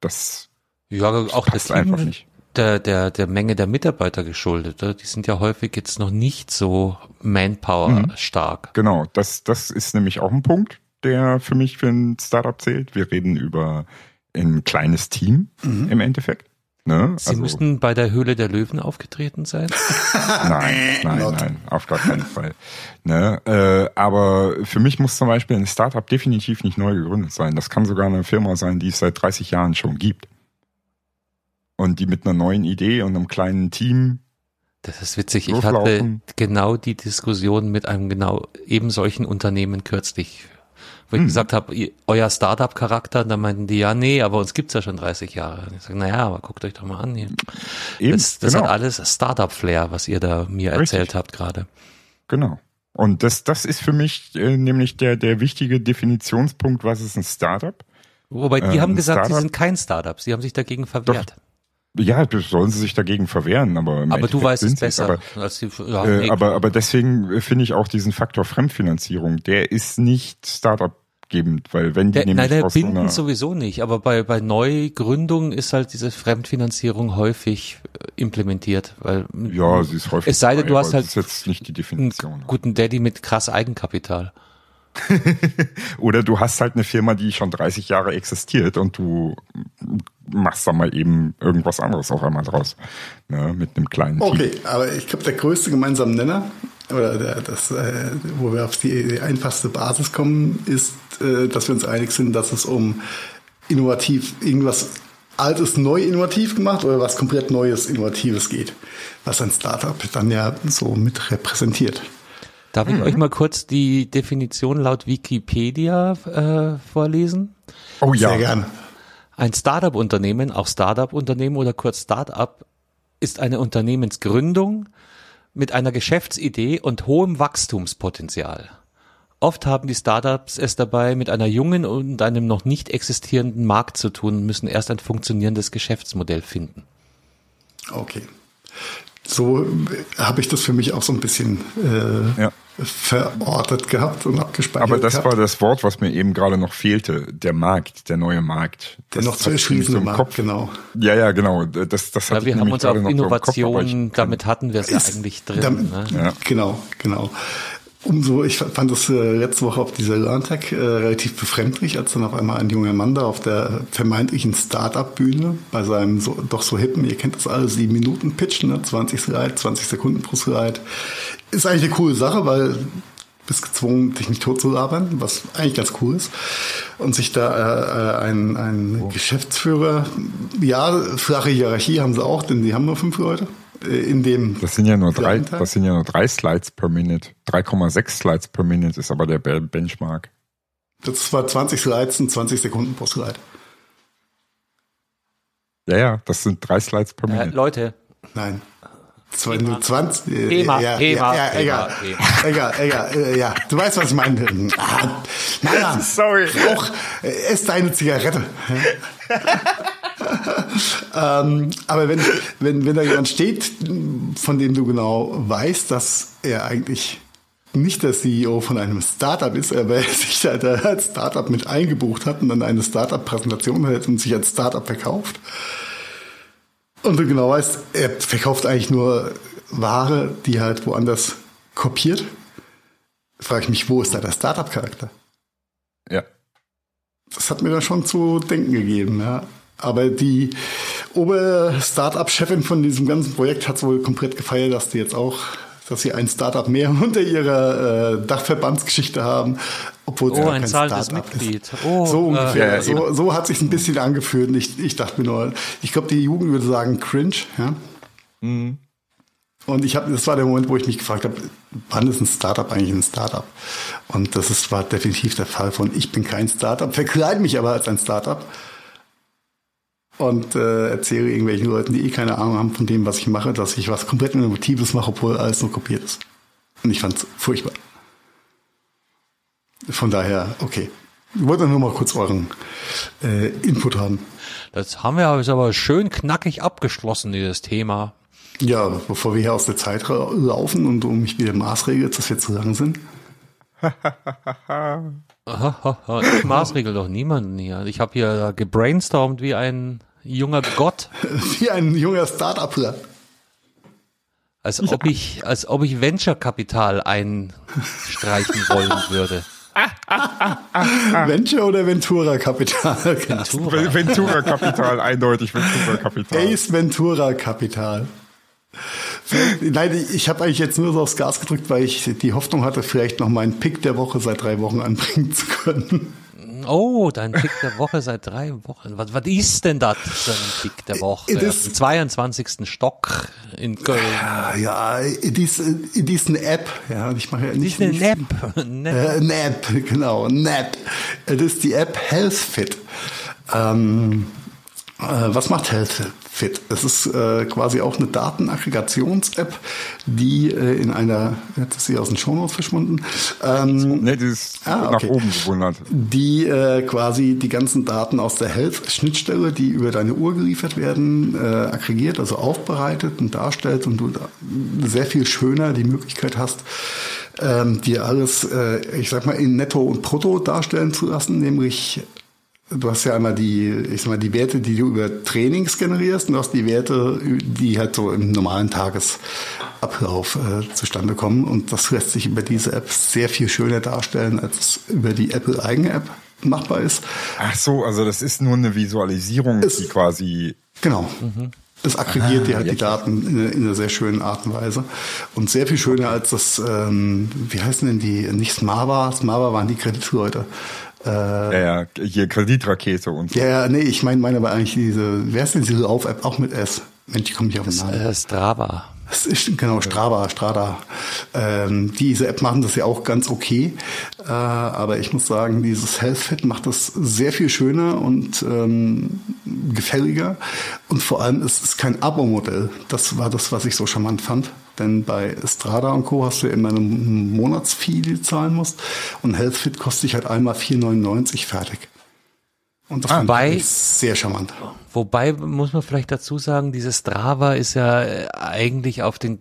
das ja, auch das einfach nicht. Der, der, der Menge der Mitarbeiter geschuldet. Die sind ja häufig jetzt noch nicht so Manpower mhm. stark. Genau, das, das ist nämlich auch ein Punkt, der für mich für ein Startup zählt. Wir reden über ein kleines Team mhm. im Endeffekt. Ne? Sie also, müssten bei der Höhle der Löwen aufgetreten sein? nein, nein, nein, auf gar keinen Fall. Ne? Äh, aber für mich muss zum Beispiel ein Startup definitiv nicht neu gegründet sein. Das kann sogar eine Firma sein, die es seit 30 Jahren schon gibt und die mit einer neuen Idee und einem kleinen Team. Das ist witzig. Ich hatte genau die Diskussion mit einem genau eben solchen Unternehmen kürzlich, wo ich hm. gesagt habe, euer Startup-Charakter, da meinten die, ja, nee, aber uns gibt's ja schon 30 Jahre. Und ich sage, naja, aber guckt euch doch mal an hier. Eben, das das genau. hat alles Startup-Flair, was ihr da mir Richtig. erzählt habt gerade. Genau. Und das, das ist für mich äh, nämlich der, der wichtige Definitionspunkt, was ist ein Startup? Wobei die äh, haben gesagt, sie sind kein Startup. Sie haben sich dagegen verwehrt. Doch, ja, sollen sie sich dagegen verwehren, aber aber Endeffekt du weißt es besser. Aber, die, ja, äh, aber aber deswegen finde ich auch diesen Faktor Fremdfinanzierung, der ist nicht Startup gebend, weil wenn die der, nämlich nein, der binden sowieso nicht, aber bei bei Neugründungen ist halt diese Fremdfinanzierung häufig äh, implementiert, weil ja, sie ist häufig. Es sei denn, du hast halt das ist jetzt nicht die Definition. Einen guten Daddy mit krass Eigenkapital. Oder du hast halt eine Firma, die schon 30 Jahre existiert und du machst da mal eben irgendwas anderes auch einmal draus. Ne, mit einem kleinen Okay, Team. aber ich glaube, der größte gemeinsame Nenner, oder der, das, äh, wo wir auf die, die einfachste Basis kommen, ist, äh, dass wir uns einig sind, dass es um innovativ, irgendwas Altes neu innovativ gemacht oder was komplett Neues, Innovatives geht, was ein Startup dann ja so mit repräsentiert. Darf ich mhm. euch mal kurz die Definition laut Wikipedia äh, vorlesen? Oh ja. Sehr gerne. Ein Startup-Unternehmen, auch Startup-Unternehmen oder kurz Startup, ist eine Unternehmensgründung mit einer Geschäftsidee und hohem Wachstumspotenzial. Oft haben die Startups es dabei mit einer jungen und einem noch nicht existierenden Markt zu tun und müssen erst ein funktionierendes Geschäftsmodell finden. Okay. So habe ich das für mich auch so ein bisschen äh, ja verortet gehabt und abgespeichert. Aber das gehabt. war das Wort, was mir eben gerade noch fehlte. Der Markt, der neue Markt. Der das noch zu erschließende so Markt, Kopf. genau. Ja, ja, genau. Das, das ja, wir haben uns auf Innovation, so damit hatten wir es ja eigentlich drin. Damit, ne? ja. Genau, genau. Umso, ich fand das äh, letzte Woche auf dieser LearnTech äh, relativ befremdlich, als dann auf einmal ein junger Mann da auf der vermeintlichen Startup-Bühne bei seinem so, doch so hippen, ihr kennt das alles, sieben Minuten Pitch, ne, 20 Slide, 20 Sekunden pro Slide. Ist eigentlich eine coole Sache, weil bist gezwungen, dich nicht tot zu labern, was eigentlich ganz cool ist. Und sich da äh, ein, ein oh. Geschäftsführer, ja, flache Hierarchie haben sie auch, denn die haben nur fünf Leute. Äh, in dem das sind ja nur drei, das sind ja nur drei Slides per Minute. 3,6 Slides per Minute ist aber der Benchmark. Das war 20 Slides und 20 Sekunden pro Slide. Ja, ja, das sind drei Slides per Minute. Äh, Leute. Nein. Thema. 20, äh, Thema, ja, Thema, ja, ja, egal, egal, egal, äh, ja, du weißt, was ich meine. Ah, nein, Sorry. Rauch, äh, ess deine Zigarette. ähm, aber wenn, wenn, wenn da jemand steht, von dem du genau weißt, dass er eigentlich nicht der CEO von einem Startup ist, aber er sich da als Startup mit eingebucht hat und dann eine Startup-Präsentation hält und sich als Startup verkauft. Und du genau weißt, er verkauft eigentlich nur Ware, die halt woanders kopiert. Frage ich mich, wo ist da der Startup-Charakter? Ja. Das hat mir dann schon zu denken gegeben, ja. Aber die Ober-Startup-Chefin von diesem ganzen Projekt hat wohl komplett gefeiert, dass die jetzt auch, dass sie ein Startup mehr unter ihrer äh, Dachverbandsgeschichte haben, obwohl oh, ein zahlendes Mitglied. Oh, so ungefähr. Äh, so, so hat sich ein bisschen angefühlt. Ich, ich dachte mir nur, ich glaube, die Jugend würde sagen cringe, ja. Mhm. Und ich habe, das war der Moment, wo ich mich gefragt habe, wann ist ein Startup eigentlich ein Startup? Und das ist, war definitiv der Fall von, ich bin kein Startup, verkleide mich aber als ein Startup und äh, erzähle irgendwelchen Leuten, die eh keine Ahnung haben von dem, was ich mache, dass ich was komplett Innovatives mache, obwohl alles nur kopiert ist. Und ich fand es furchtbar. Von daher, okay. Ich wollte nur mal kurz euren äh, Input haben. Das haben wir aber schön knackig abgeschlossen, dieses Thema. Ja, bevor wir hier aus der Zeit laufen und um mich wieder maßregelt, dass wir zu lang sind. ich maßregel doch niemanden hier. Ich habe hier gebrainstormt wie ein junger Gott. Wie ein junger Start-upler. Als ob ich, als ob ich Venture-Kapital einstreichen wollen würde. Venture oder Ventura Kapital? Ventura. Ventura Kapital, eindeutig Ventura Kapital. Ace Ventura Kapital. Nein, ich habe eigentlich jetzt nur so aufs Gas gedrückt, weil ich die Hoffnung hatte, vielleicht noch meinen Pick der Woche seit drei Wochen anbringen zu können. Oh, dein Pick der Woche seit drei Wochen. Was, was ist denn das für ein Pick der Woche? Im 22. Stock in Köln. Ja, in, dies, in diesen App. Ja, ich mache ja nicht. Eine Nap. Äh, Nap, genau, Nap. Das ist die App HealthFit. Ähm, äh, was macht HealthFit? Fit. Es ist äh, quasi auch eine Datenaggregations-App, die äh, in einer, jetzt ist sie aus den Shownotes verschwunden. Ähm, nee, die ist ah, okay. nach oben gewundert. Die äh, quasi die ganzen Daten aus der Health-Schnittstelle, die über deine Uhr geliefert werden, äh, aggregiert, also aufbereitet und darstellt und du sehr viel schöner die Möglichkeit hast, ähm, dir alles, äh, ich sag mal, in Netto und Brutto darstellen zu lassen, nämlich Du hast ja einmal die, ich sag mal, die Werte, die du über Trainings generierst, und du hast die Werte, die halt so im normalen Tagesablauf äh, zustande kommen. Und das lässt sich über diese App sehr viel schöner darstellen, als über die Apple-eigene App machbar ist. Ach so, also das ist nur eine Visualisierung, es, die quasi. Genau. Mhm. Es aggregiert ah, dir halt die Daten in, in, einer sehr schönen Art und Weise. Und sehr viel schöner als das, ähm, wie heißen denn die, nicht Smava, Smava waren die Kreditleute. Äh, ja, ja, hier Kreditrakete und so. Ja, ja, nee, ich meine meine aber eigentlich diese, wer ist denn diese Lauf-App auch mit S? Mensch, ich komme nicht auf den Namen. Äh, Strava. Das ist, genau, Strava, Strada. Ähm, diese App machen das ja auch ganz okay. Äh, aber ich muss sagen, dieses HealthFit macht das sehr viel schöner und ähm, gefälliger. Und vor allem ist es kein Abo-Modell. Das war das, was ich so charmant fand. Denn bei Strada und Co. hast du immer eine Monatsfee, die du zahlen musst. Und HealthFit kostet sich halt einmal 4,99 fertig. Und das wobei, sehr charmant. Wobei muss man vielleicht dazu sagen, dieses Strava ist ja äh, eigentlich auf den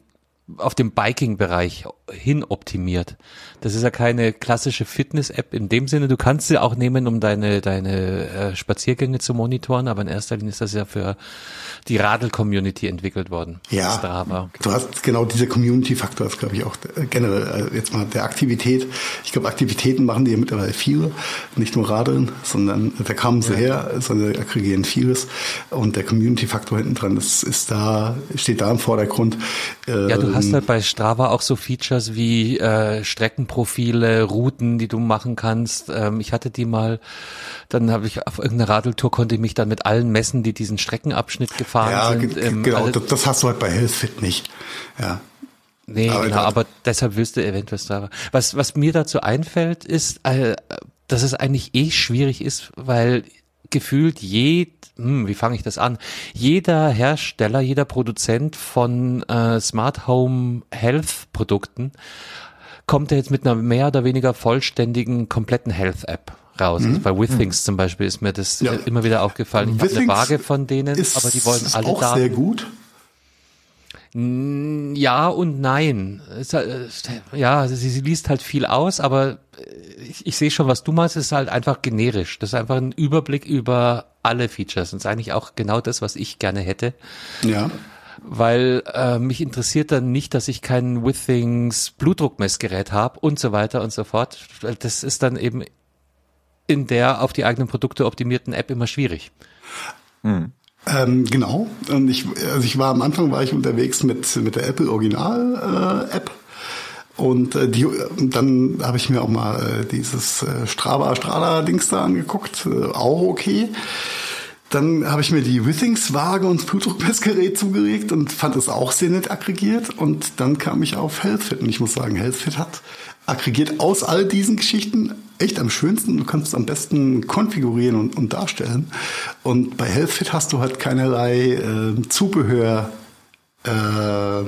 auf dem Biking-Bereich hin optimiert. Das ist ja keine klassische Fitness-App in dem Sinne. Du kannst sie auch nehmen, um deine, deine äh, Spaziergänge zu monitoren, aber in erster Linie ist das ja für die Radl-Community entwickelt worden. Ja, Strava. du hast genau dieser Community-Faktor, ist glaube ich auch äh, generell äh, jetzt mal der Aktivität. Ich glaube, Aktivitäten machen die ja mittlerweile viele, nicht nur Radeln, sondern da kamen sie ja. her, sondern aggregieren vieles. Und der Community-Faktor hinten dran, das ist da, steht da im Vordergrund. Ja, du hast halt bei Strava auch so Features wie äh, Streckenprofile, Routen, die du machen kannst. Ähm, ich hatte die mal, dann habe ich auf irgendeiner Radeltour konnte ich mich dann mit allen messen, die diesen Streckenabschnitt gefahren ja, sind. Ähm, genau, also, das hast du halt bei Healthfit nicht. Ja. Nee, aber, genau, aber deshalb willst du eventuell Strava. Was, was mir dazu einfällt, ist, äh, dass es eigentlich eh schwierig ist, weil gefühlt je, hm, wie fange ich das an? Jeder Hersteller, jeder Produzent von äh, Smart Home Health Produkten kommt ja jetzt mit einer mehr oder weniger vollständigen, kompletten Health App raus. Mhm. Also bei Withings mhm. zum Beispiel ist mir das ja. immer wieder aufgefallen. Ich habe eine Waage von denen, aber die wollen alle auch Daten. sehr gut. Ja und nein. Äh, ja, sie, sie liest halt viel aus, aber ich, ich sehe schon, was du meinst, ist halt einfach generisch. Das ist einfach ein Überblick über alle Features und ist eigentlich auch genau das, was ich gerne hätte. Ja. Weil äh, mich interessiert dann nicht, dass ich kein Withings Blutdruckmessgerät habe und so weiter und so fort. Das ist dann eben in der auf die eigenen Produkte optimierten App immer schwierig. Hm. Ähm, genau. Und ich, also ich war am Anfang war ich unterwegs mit mit der Apple Original äh, App und äh, die, dann habe ich mir auch mal äh, dieses äh, Strava Strada Dings da angeguckt, äh, auch okay. Dann habe ich mir die Withings-Waage und das Blutdruckmessgerät zugelegt und fand es auch sehr nett aggregiert. Und dann kam ich auf Healthfit. Und ich muss sagen, Healthfit hat aggregiert aus all diesen Geschichten echt am schönsten. Du kannst es am besten konfigurieren und, und darstellen. Und bei Healthfit hast du halt keinerlei äh, Zubehör. Äh,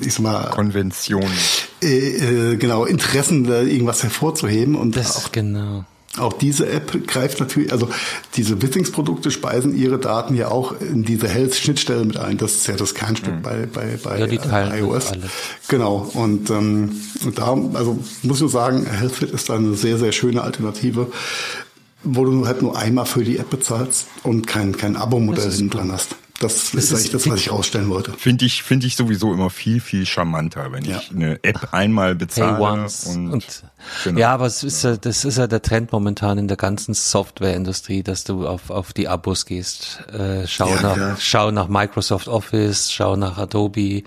ich sag mal, Konventionen. Äh, äh, genau, Interessen, da irgendwas hervorzuheben. Und das auch, genau. Auch diese App greift natürlich, also diese Withings-Produkte speisen ihre Daten ja auch in diese Health-Schnittstelle mit ein. Das ist ja das Kernstück mhm. bei, bei, bei ja, die äh, iOS. Genau. Und, ähm, und da, also muss ich nur sagen, HealthFit ist da eine sehr, sehr schöne Alternative, wo du halt nur einmal für die App bezahlst und kein, kein Abo-Modell hinten dran hast. Das, das ist eigentlich das, was ich rausstellen wollte. Finde ich, finde ich sowieso immer viel, viel charmanter, wenn ja. ich eine App einmal bezahle. Pay once und, und genau. Ja, aber es ist ja, das ist ja der Trend momentan in der ganzen Softwareindustrie, dass du auf, auf die Abos gehst. Äh, schau ja, nach, ja. schau nach Microsoft Office, schau nach Adobe.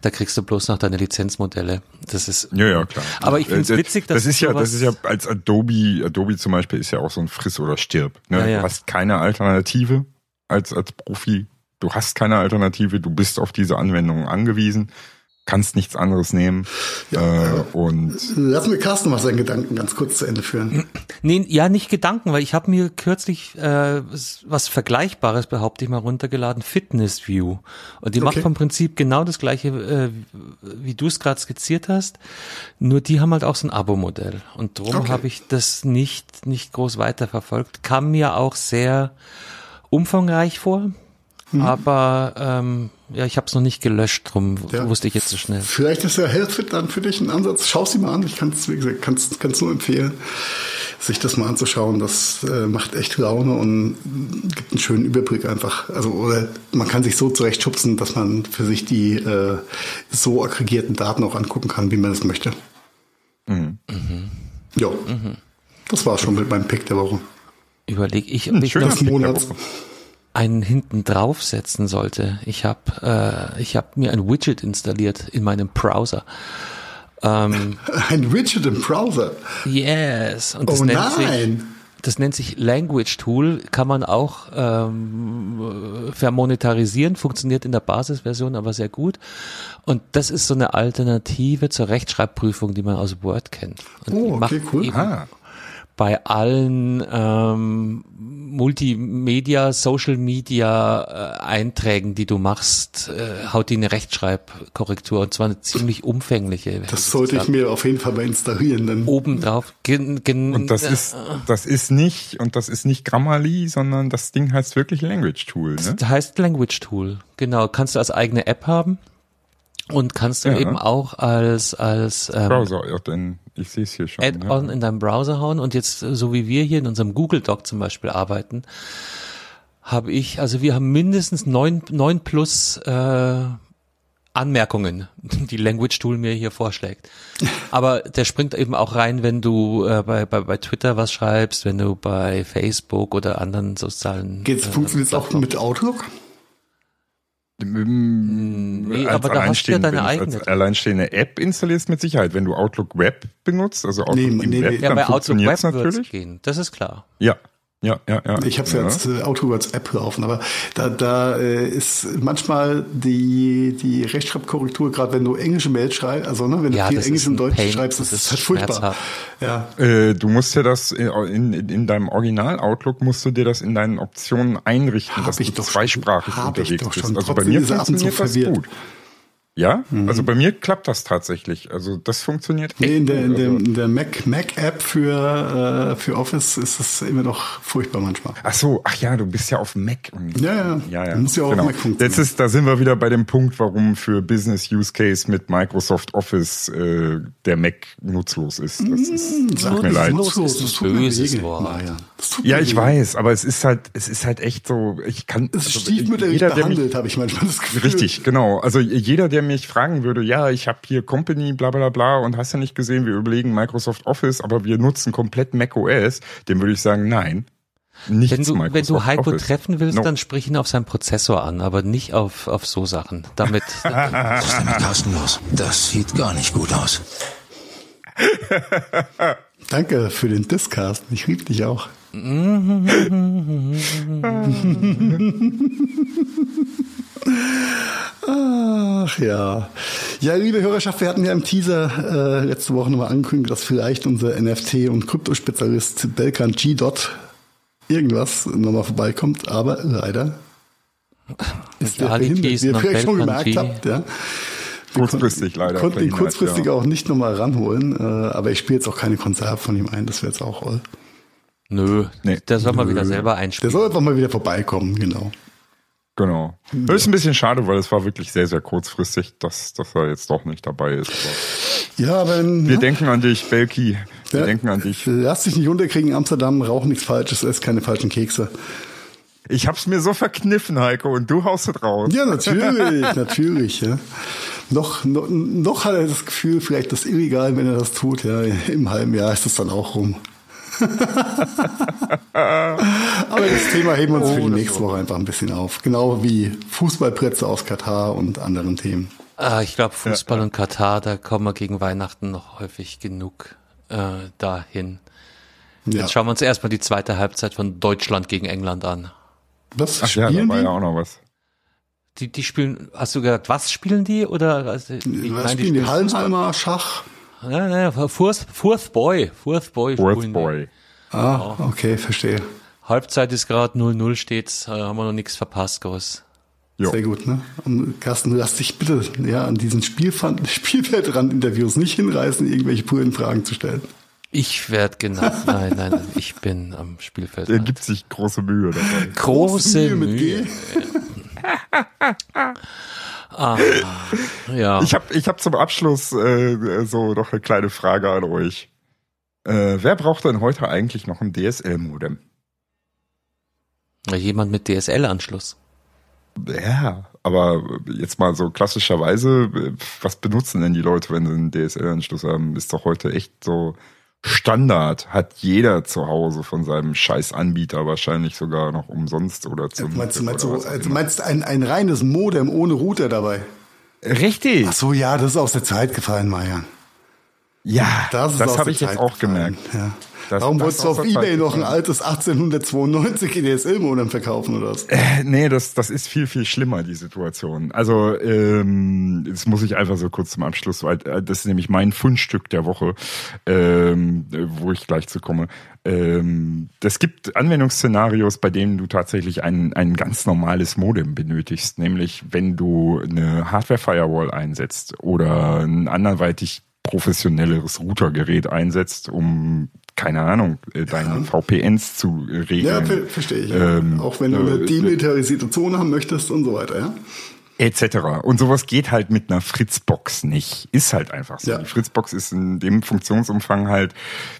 Da kriegst du bloß noch deine Lizenzmodelle. Das ist. Ja, ja, klar. Aber ich finde es äh, witzig, dass das ist ja, das ist ja als Adobe, Adobe zum Beispiel ist ja auch so ein Friss oder Stirb. Ne? Ja, ja. Du hast keine Alternative als, als Profi Du hast keine Alternative, du bist auf diese Anwendungen angewiesen, kannst nichts anderes nehmen. Ja, äh, und Lass mir Carsten mal seinen Gedanken ganz kurz zu Ende führen. Nee, ja, nicht Gedanken, weil ich habe mir kürzlich äh, was Vergleichbares, behaupte ich mal, runtergeladen, Fitness View. Und die okay. macht vom Prinzip genau das gleiche, äh, wie du es gerade skizziert hast. Nur die haben halt auch so ein Abo-Modell. Und darum okay. habe ich das nicht, nicht groß weiterverfolgt. Kam mir auch sehr umfangreich vor Mhm. Aber ähm, ja, ich habe es noch nicht gelöscht, drum ja. wusste ich jetzt so schnell. Vielleicht ist ja Healthfit dann für dich ein Ansatz. Schau sie mal an. Ich kann es, wie gesagt, kann's, kann's nur empfehlen, sich das mal anzuschauen. Das äh, macht echt Laune und gibt einen schönen Überblick einfach. Also oder man kann sich so zurechtschubsen, dass man für sich die äh, so aggregierten Daten auch angucken kann, wie man es möchte. Mhm. Mhm. Ja, mhm. das war schon mit meinem Pick der Woche. Überleg ich, ob ich noch Monats einen hinten draufsetzen sollte. Ich habe äh, ich hab mir ein Widget installiert in meinem Browser. Ähm, ein Widget im Browser? Yes. Und das oh nennt nein. Sich, das nennt sich Language Tool, kann man auch ähm, vermonetarisieren, funktioniert in der Basisversion aber sehr gut. Und das ist so eine Alternative zur Rechtschreibprüfung, die man aus Word kennt. Und oh, okay, cool. Ah bei allen ähm, Multimedia, Social Media äh, Einträgen, die du machst, äh, haut die eine Rechtschreibkorrektur und zwar eine ziemlich umfängliche. Das sollte ich mir auf jeden Fall mal installieren. Dann. Obendrauf. Gen, gen, und das äh, ist, das ist nicht, und das ist nicht Grammarly, sondern das Ding heißt wirklich Language Tool. Ne? Das heißt Language Tool. Genau. Kannst du als eigene App haben. Und kannst du Ja. eben auch als, als ähm, Browser, ja, denn ich sehe es hier schon. Add-on ja. in deinem Browser hauen und jetzt, äh, so wie wir hier in unserem Google Doc zum Beispiel arbeiten, habe ich, also wir haben mindestens neun, neun plus äh, Anmerkungen, die Language Tool mir hier vorschlägt. Aber der springt eben auch rein, wenn du äh, bei, bei, bei Twitter was schreibst, wenn du bei Facebook oder anderen sozialen Geht's, äh, funktioniert es auch mit Outlook? Nee, als aber da hast du ja alleinstehende- deine wenn eigene. du Als alleinstehende App installierst mit Sicherheit, wenn du Outlook Web benutzt, also Outlook Nee, im nee, Web, nee. Ja, dann bei Outlook Web natürlich. gehen. Das ist klar. Ja, ja, ja, ja. Ich habe es ja. ja. jetzt äh, Outlook als App laufen, aber da, da äh, ist manchmal die, die Rechtschreibkorrektur, gerade wenn du englische Mails schreibst, also ne, wenn du Ja, viel das Englisch und Deutsch Pain, schreibst, das, das ist halt furchtbar. Ja. Äh, du musst dir das in, in, in deinem Original Outlook musst du dir das in deinen Optionen einrichten, Hab dass ich du doch schon. zweisprachig ich unterwegs doch bist. schon. Also bei Trotzdem mir und zu funktioniert das verwirrt. gut. Ja, Mhm. also bei mir klappt das tatsächlich. Also das funktioniert echt Nee, in der, in der, Also, in der Mac, Mac App für, äh, für Office ist es immer noch furchtbar manchmal. Ach so, ach ja, du bist ja auf Mac. und- Ja, ja. ja, ja. Muss ja auch auf genau. Mac funktionieren. Jetzt ist, da sind wir wieder bei dem Punkt, warum für Business Use Case mit Microsoft Office äh, der Mac nutzlos ist. Das ist, Sag tut mir nicht leid. nutzlos. ist ein böses Wort. Das tut Ja, ich weiß, aber es ist halt, es ist halt echt so, ich kann. Es ist also stiefmütterlich jeder, behandelt, habe ich manchmal das Gefühl. Richtig, genau. Also jeder, der mich fragen würde, ja, ich habe hier Company, bla bla bla und hast ja nicht gesehen, wir überlegen Microsoft Office, aber wir nutzen komplett Mac OS, dem würde ich sagen, nein. Nichts Wenn du, wenn du Heiko Office. treffen willst, No. dann sprich ihn auf seinen Prozessor an, aber nicht auf, auf so Sachen. Damit, Was ist denn mit Thorsten los? Das sieht gar nicht gut aus. Danke für den Discast. Ich lieb dich auch. Ach ja. Ja, liebe Hörerschaft, wir hatten ja im Teaser äh, letzte Woche nochmal angekündigt, dass vielleicht unser NFT- und Kryptospezialist Belkan G. Dot irgendwas nochmal vorbeikommt, aber leider ist der verhindert, wie ihr vielleicht schon gemerkt G. habt. Ja. Kurzfristig leider. konnten ihn kurzfristig ja. auch nicht nochmal ranholen, äh, aber ich spiele jetzt auch keine Konserve von ihm ein, das wäre jetzt auch all. nö, Nee. der soll mal wieder Nö. selber Der einspielen. soll einfach mal wieder vorbeikommen, genau. Genau. Das ist ein bisschen schade, weil es war wirklich sehr, sehr kurzfristig, dass, dass er jetzt doch nicht dabei ist. Aber Ja, aber in, wir denken an dich, Belki. Wir Ja. denken an dich. lass dich nicht unterkriegen, in Amsterdam, rauch nichts Falsches, ess keine falschen Kekse. Ich hab's mir so verkniffen, Heiko, und du haust es raus. Ja, natürlich, natürlich. Ja. Noch, noch, noch hat er das Gefühl, vielleicht das illegal, wenn er das tut. Ja, im halben Jahr ist es dann auch rum. Aber das Thema heben wir uns für die nächste Woche einfach ein bisschen auf. Genau wie Fußballplätze aus Katar und anderen Themen. Ah, ich glaube, Fußball und Katar, da kommen wir gegen Weihnachten noch häufig genug äh, dahin. Ja. Jetzt schauen wir uns erstmal die zweite Halbzeit von Deutschland gegen England an. Was Ach ja, da spielen war die? ja auch noch was. Die, die spielen, hast du gesagt, was spielen die? Oder also, meine, spielen die Fußball. Hallenheimer, Schach? Ja, ja, Fourth, Fourth Boy. Fourth Boy. Fourth die. Boy. Ah, okay, verstehe. Halbzeit ist gerade 0-0 steht's, äh, haben wir noch nichts verpasst, groß. Jo. Sehr gut, ne? Und Carsten, lass dich bitte ja, an diesen Spielfan- Spielfeldrand-Interviews nicht hinreißen, irgendwelche puren Fragen zu stellen. Ich werde genannt. Nein, nein, ich bin am Spielfeld. Er gibt sich große Mühe dabei. Große Mühe mit Mühe. Ah, ja. Ich habe ich hab zum Abschluss äh, so noch eine kleine Frage an euch. Äh, wer braucht denn heute eigentlich noch ein DSL-Modem? Jemand mit DSL-Anschluss. Ja, aber jetzt mal so klassischerweise, was benutzen denn die Leute, wenn sie einen DSL-Anschluss haben? Ist doch heute echt so Standard. Hat jeder zu Hause von seinem scheiß Anbieter wahrscheinlich sogar noch umsonst oder zum Meinst du, meinst du, oder also immer. meinst ein, ein reines Modem ohne Router dabei? Richtig. Ach so, ja, das ist aus der Zeit gefallen, Marian. Ja, Das, das habe ich jetzt Zeit auch gefallen. gemerkt. Ja. Das- Warum das wolltest du auf Ebay noch ein altes 1892 DSL-Modem verkaufen oder was? Äh, nee, das, das ist viel, viel schlimmer, die Situation. Also, ähm, das muss ich einfach so kurz zum Abschluss, weil äh, das ist nämlich mein Fundstück der Woche, ähm, äh, wo ich gleich zu komme. Ähm, es gibt Anwendungsszenarios, bei denen du tatsächlich ein, ein ganz normales Modem benötigst, nämlich wenn du eine Hardware-Firewall einsetzt oder ein anderweitig professionelleres Routergerät einsetzt, um keine Ahnung, äh, deine VPNs zu regeln. Ja, ver verstehe ich. ja. Ähm, Auch wenn du eine äh, demilitarisierte Zone haben möchtest und so weiter, ja? Etc. Und sowas geht halt mit einer Fritzbox nicht. Ist halt einfach so. Ja. Die Fritzbox ist in dem Funktionsumfang halt,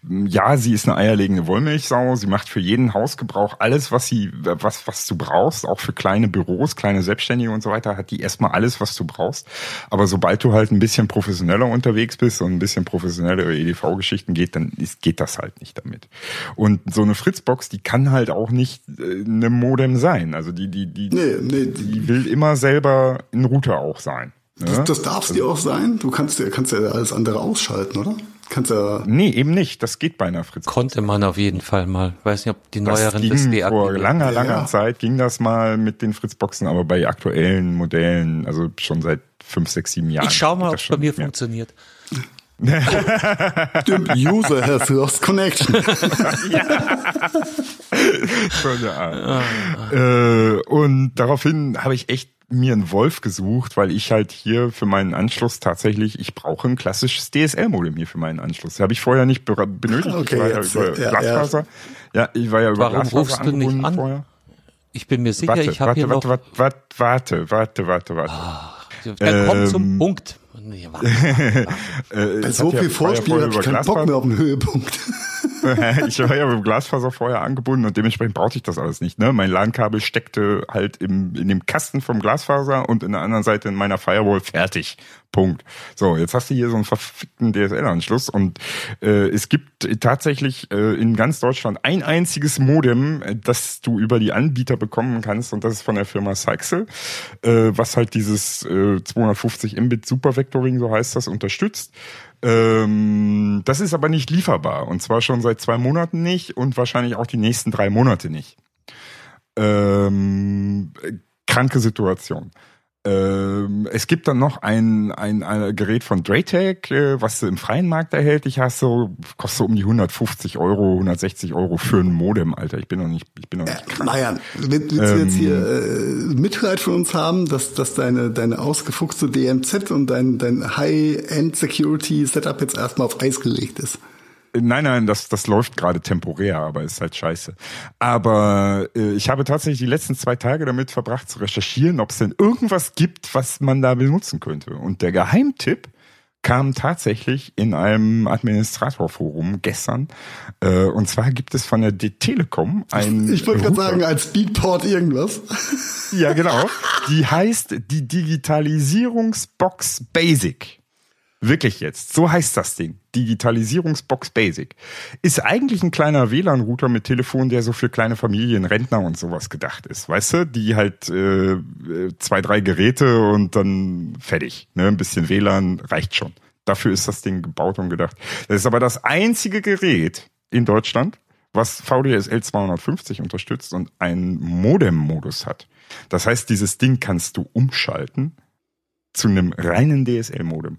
ja, sie ist eine eierlegende Wollmilchsau. Sie macht für jeden Hausgebrauch alles, was sie, was, was du brauchst. Auch für kleine Büros, kleine Selbstständige und so weiter hat die erstmal alles, was du brauchst. Aber sobald du halt ein bisschen professioneller unterwegs bist und ein bisschen professionellere EDV-Geschichten geht, dann ist, geht das halt nicht damit. Und so eine Fritzbox, die kann halt auch nicht äh, eine Modem sein. Also die, die, die, Nee, nee, die will immer selber ein Router auch sein. Ne? Das, das darf es dir auch sein. Du kannst ja, kannst ja alles andere ausschalten, oder? Kannst ja. Nee, eben nicht. Das geht bei einer Fritzbox. Konnte man auf jeden Fall mal. Weiß nicht, ob die Das neueren ging das vor langer, langer Ja. Zeit ging das mal mit den Fritzboxen, aber bei aktuellen Modellen, also schon seit fünf, sechs, sieben Jahren. Ich schau mal, ob es bei mir mehr. funktioniert. Stimmt, User has lost connection. Schon der Arm. Äh, und daraufhin habe ich echt mir einen Wolf gesucht, weil ich halt hier für meinen Anschluss tatsächlich, ich brauche ein klassisches DSL-Modem hier für meinen Anschluss. Habe ich vorher nicht be- benötigt. Okay, ich war jetzt, ja über ja, Glasfaser. Ja. ich war ja über Warum Glasfaser rufst du nicht an? vorher. Ich bin mir sicher, Warte, ich habe warte, hier warte, noch. warte, warte, warte, warte, warte, warte. Der kommt zum Ähm, Punkt. Nee, warte. Äh, Bei ich so viel Vorspiel habe ich keinen Bock mehr auf den Höhepunkt. ich war ja mit dem Glasfaser vorher angebunden und dementsprechend brauchte ich das alles nicht. Ne? Mein LAN-Kabel steckte halt im, in dem Kasten vom Glasfaser und in der anderen Seite in meiner Firewall fertig. Punkt. So, jetzt hast du hier so einen verfickten DSL-Anschluss und äh, es gibt tatsächlich äh, in ganz Deutschland ein einziges Modem, äh, das du über die Anbieter bekommen kannst und das ist von der Firma Sixel, äh, was halt dieses äh, 250 Mbit Supervectoring, so heißt das, unterstützt. Ähm, das ist aber nicht lieferbar und zwar schon seit zwei Monaten nicht und wahrscheinlich auch die nächsten drei Monate nicht. Ähm, äh, kranke Situation. Ähm, es gibt dann noch ein, ein, ein Gerät von Draytec, äh, was du im freien Markt erhältlich hast, so kostet so um die 150 Euro, 160 Euro für ein Modem, Alter. Ich bin noch nicht, ich bin noch nicht krank. Marian, willst du Ähm, jetzt hier äh, Mitleid von uns haben, dass, dass deine, deine ausgefuchste DMZ und dein, dein High-End-Security-Setup jetzt erstmal auf Eis gelegt ist? Nein, nein, das, das läuft gerade temporär, aber ist halt scheiße. Aber äh, ich habe tatsächlich die letzten zwei Tage damit verbracht zu recherchieren, ob es denn irgendwas gibt, was man da benutzen könnte. Und der Geheimtipp kam tatsächlich in einem Administratorforum gestern. Äh, und zwar gibt es von der D-Telekom ein Ich wollte gerade sagen, als Speedport irgendwas. Ja, genau. Die heißt die Digitalisierungsbox Basic. Wirklich jetzt. So heißt das Ding. Digitalisierungsbox Basic. Ist eigentlich ein kleiner WLAN-Router mit Telefon, der so für kleine Familien, Rentner und sowas gedacht ist. Weißt du? Die halt äh, zwei, drei Geräte und dann fertig. Ne? Ein bisschen WLAN reicht schon. Dafür ist das Ding gebaut und gedacht. Das ist aber das einzige Gerät in Deutschland, was VDSL 250 unterstützt und einen Modem-Modus hat. Das heißt, dieses Ding kannst du umschalten zu einem reinen DSL-Modem.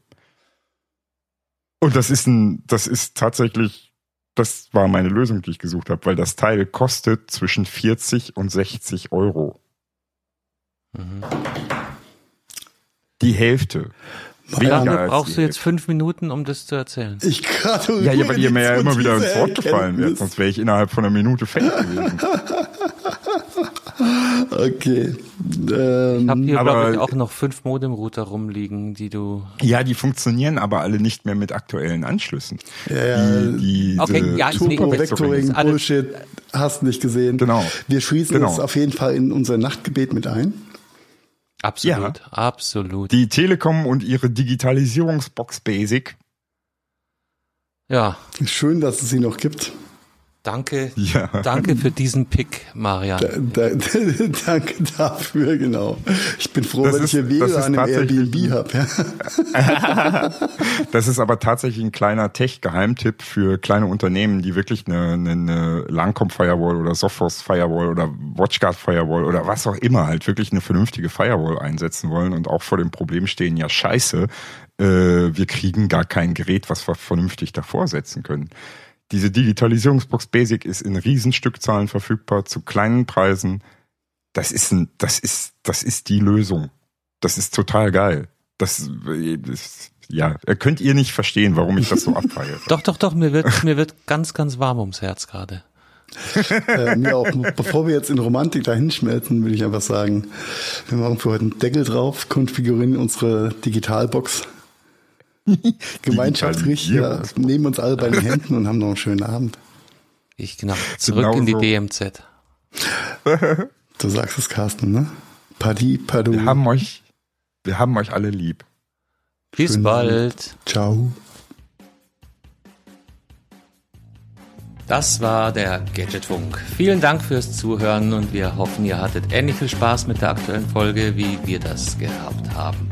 Und das ist ein, das ist tatsächlich, das war meine Lösung, die ich gesucht habe, weil das Teil kostet zwischen 40 und 60 Euro. Mhm. Die Hälfte. Wie lange brauchst du jetzt fünf Minuten, um das zu erzählen? Ich gratuliere Ja, ja, weil ihr mir ja immer wieder ins Wort gefallen wärt, sonst wäre ich innerhalb von einer Minute fertig gewesen. Okay. Ich Ähm, habe hier, aber- glaube ich, auch noch fünf Modem-Router rumliegen, die du. Ja, die funktionieren aber alle nicht mehr mit aktuellen Anschlüssen. Ja, ja. Die, diese Okay, ja, Turbo Turbo Vectoring, Alles- Bullshit, hast nicht gesehen. Genau. Wir schließen Genau. das auf jeden Fall in unser Nachtgebet mit ein. Absolut, absolut. Die Telekom und ihre Digitalisierungsbox Basic. ja, Schön, dass es sie noch gibt. Danke, Ja. danke für diesen Pick, Marian. Da, da, danke dafür, genau. Ich bin froh, Das wenn ist- ich hier das ist WLAN im tatsächlich- Airbnb habe. Ja. Das ist aber tatsächlich ein kleiner Tech-Geheimtipp für kleine Unternehmen, die wirklich eine, eine, eine Langcom-Firewall oder Sophos-Firewall oder WatchGuard-Firewall oder was auch immer halt wirklich eine vernünftige Firewall einsetzen wollen und auch vor dem Problem stehen, ja scheiße, äh, wir kriegen gar kein Gerät, was wir vernünftig davor setzen können. Diese Digitalisierungsbox Basic ist in Riesenstückzahlen verfügbar zu kleinen Preisen. Das ist ein, das ist, das ist die Lösung. Das ist total geil. Das, das ja, könnt ihr nicht verstehen, warum ich das so abfeiere. Doch, doch, doch, mir wird, mir wird ganz, ganz warm ums Herz gerade. äh, mir auch, bevor wir jetzt in Romantik dahin schmelzen, würde ich einfach sagen, wir machen für heute einen Deckel drauf, konfigurieren unsere Digitalbox. Gemeinschaftsrichter, ja, nehmen uns alle bei den Händen und haben noch einen schönen Abend. Ich genau zurück genau in die so. DMZ. Du sagst es, Carsten, ne? Paddy, Padu. Wir haben euch, wir haben euch alle lieb. Bis Schönen bald. Abend. Ciao. Das war der Gadgetfunk. Vielen Dank fürs Zuhören und wir hoffen, ihr hattet ähnlich viel Spaß mit der aktuellen Folge, wie wir das gehabt haben.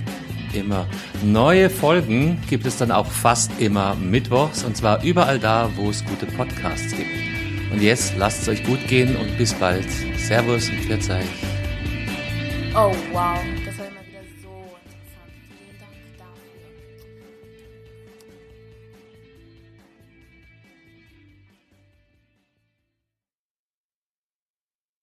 immer. Neue Folgen gibt es dann auch fast immer mittwochs und zwar überall da, wo es gute Podcasts gibt. Und jetzt lasst es euch gut gehen und bis bald. Servus und Pfiat euch. Oh wow.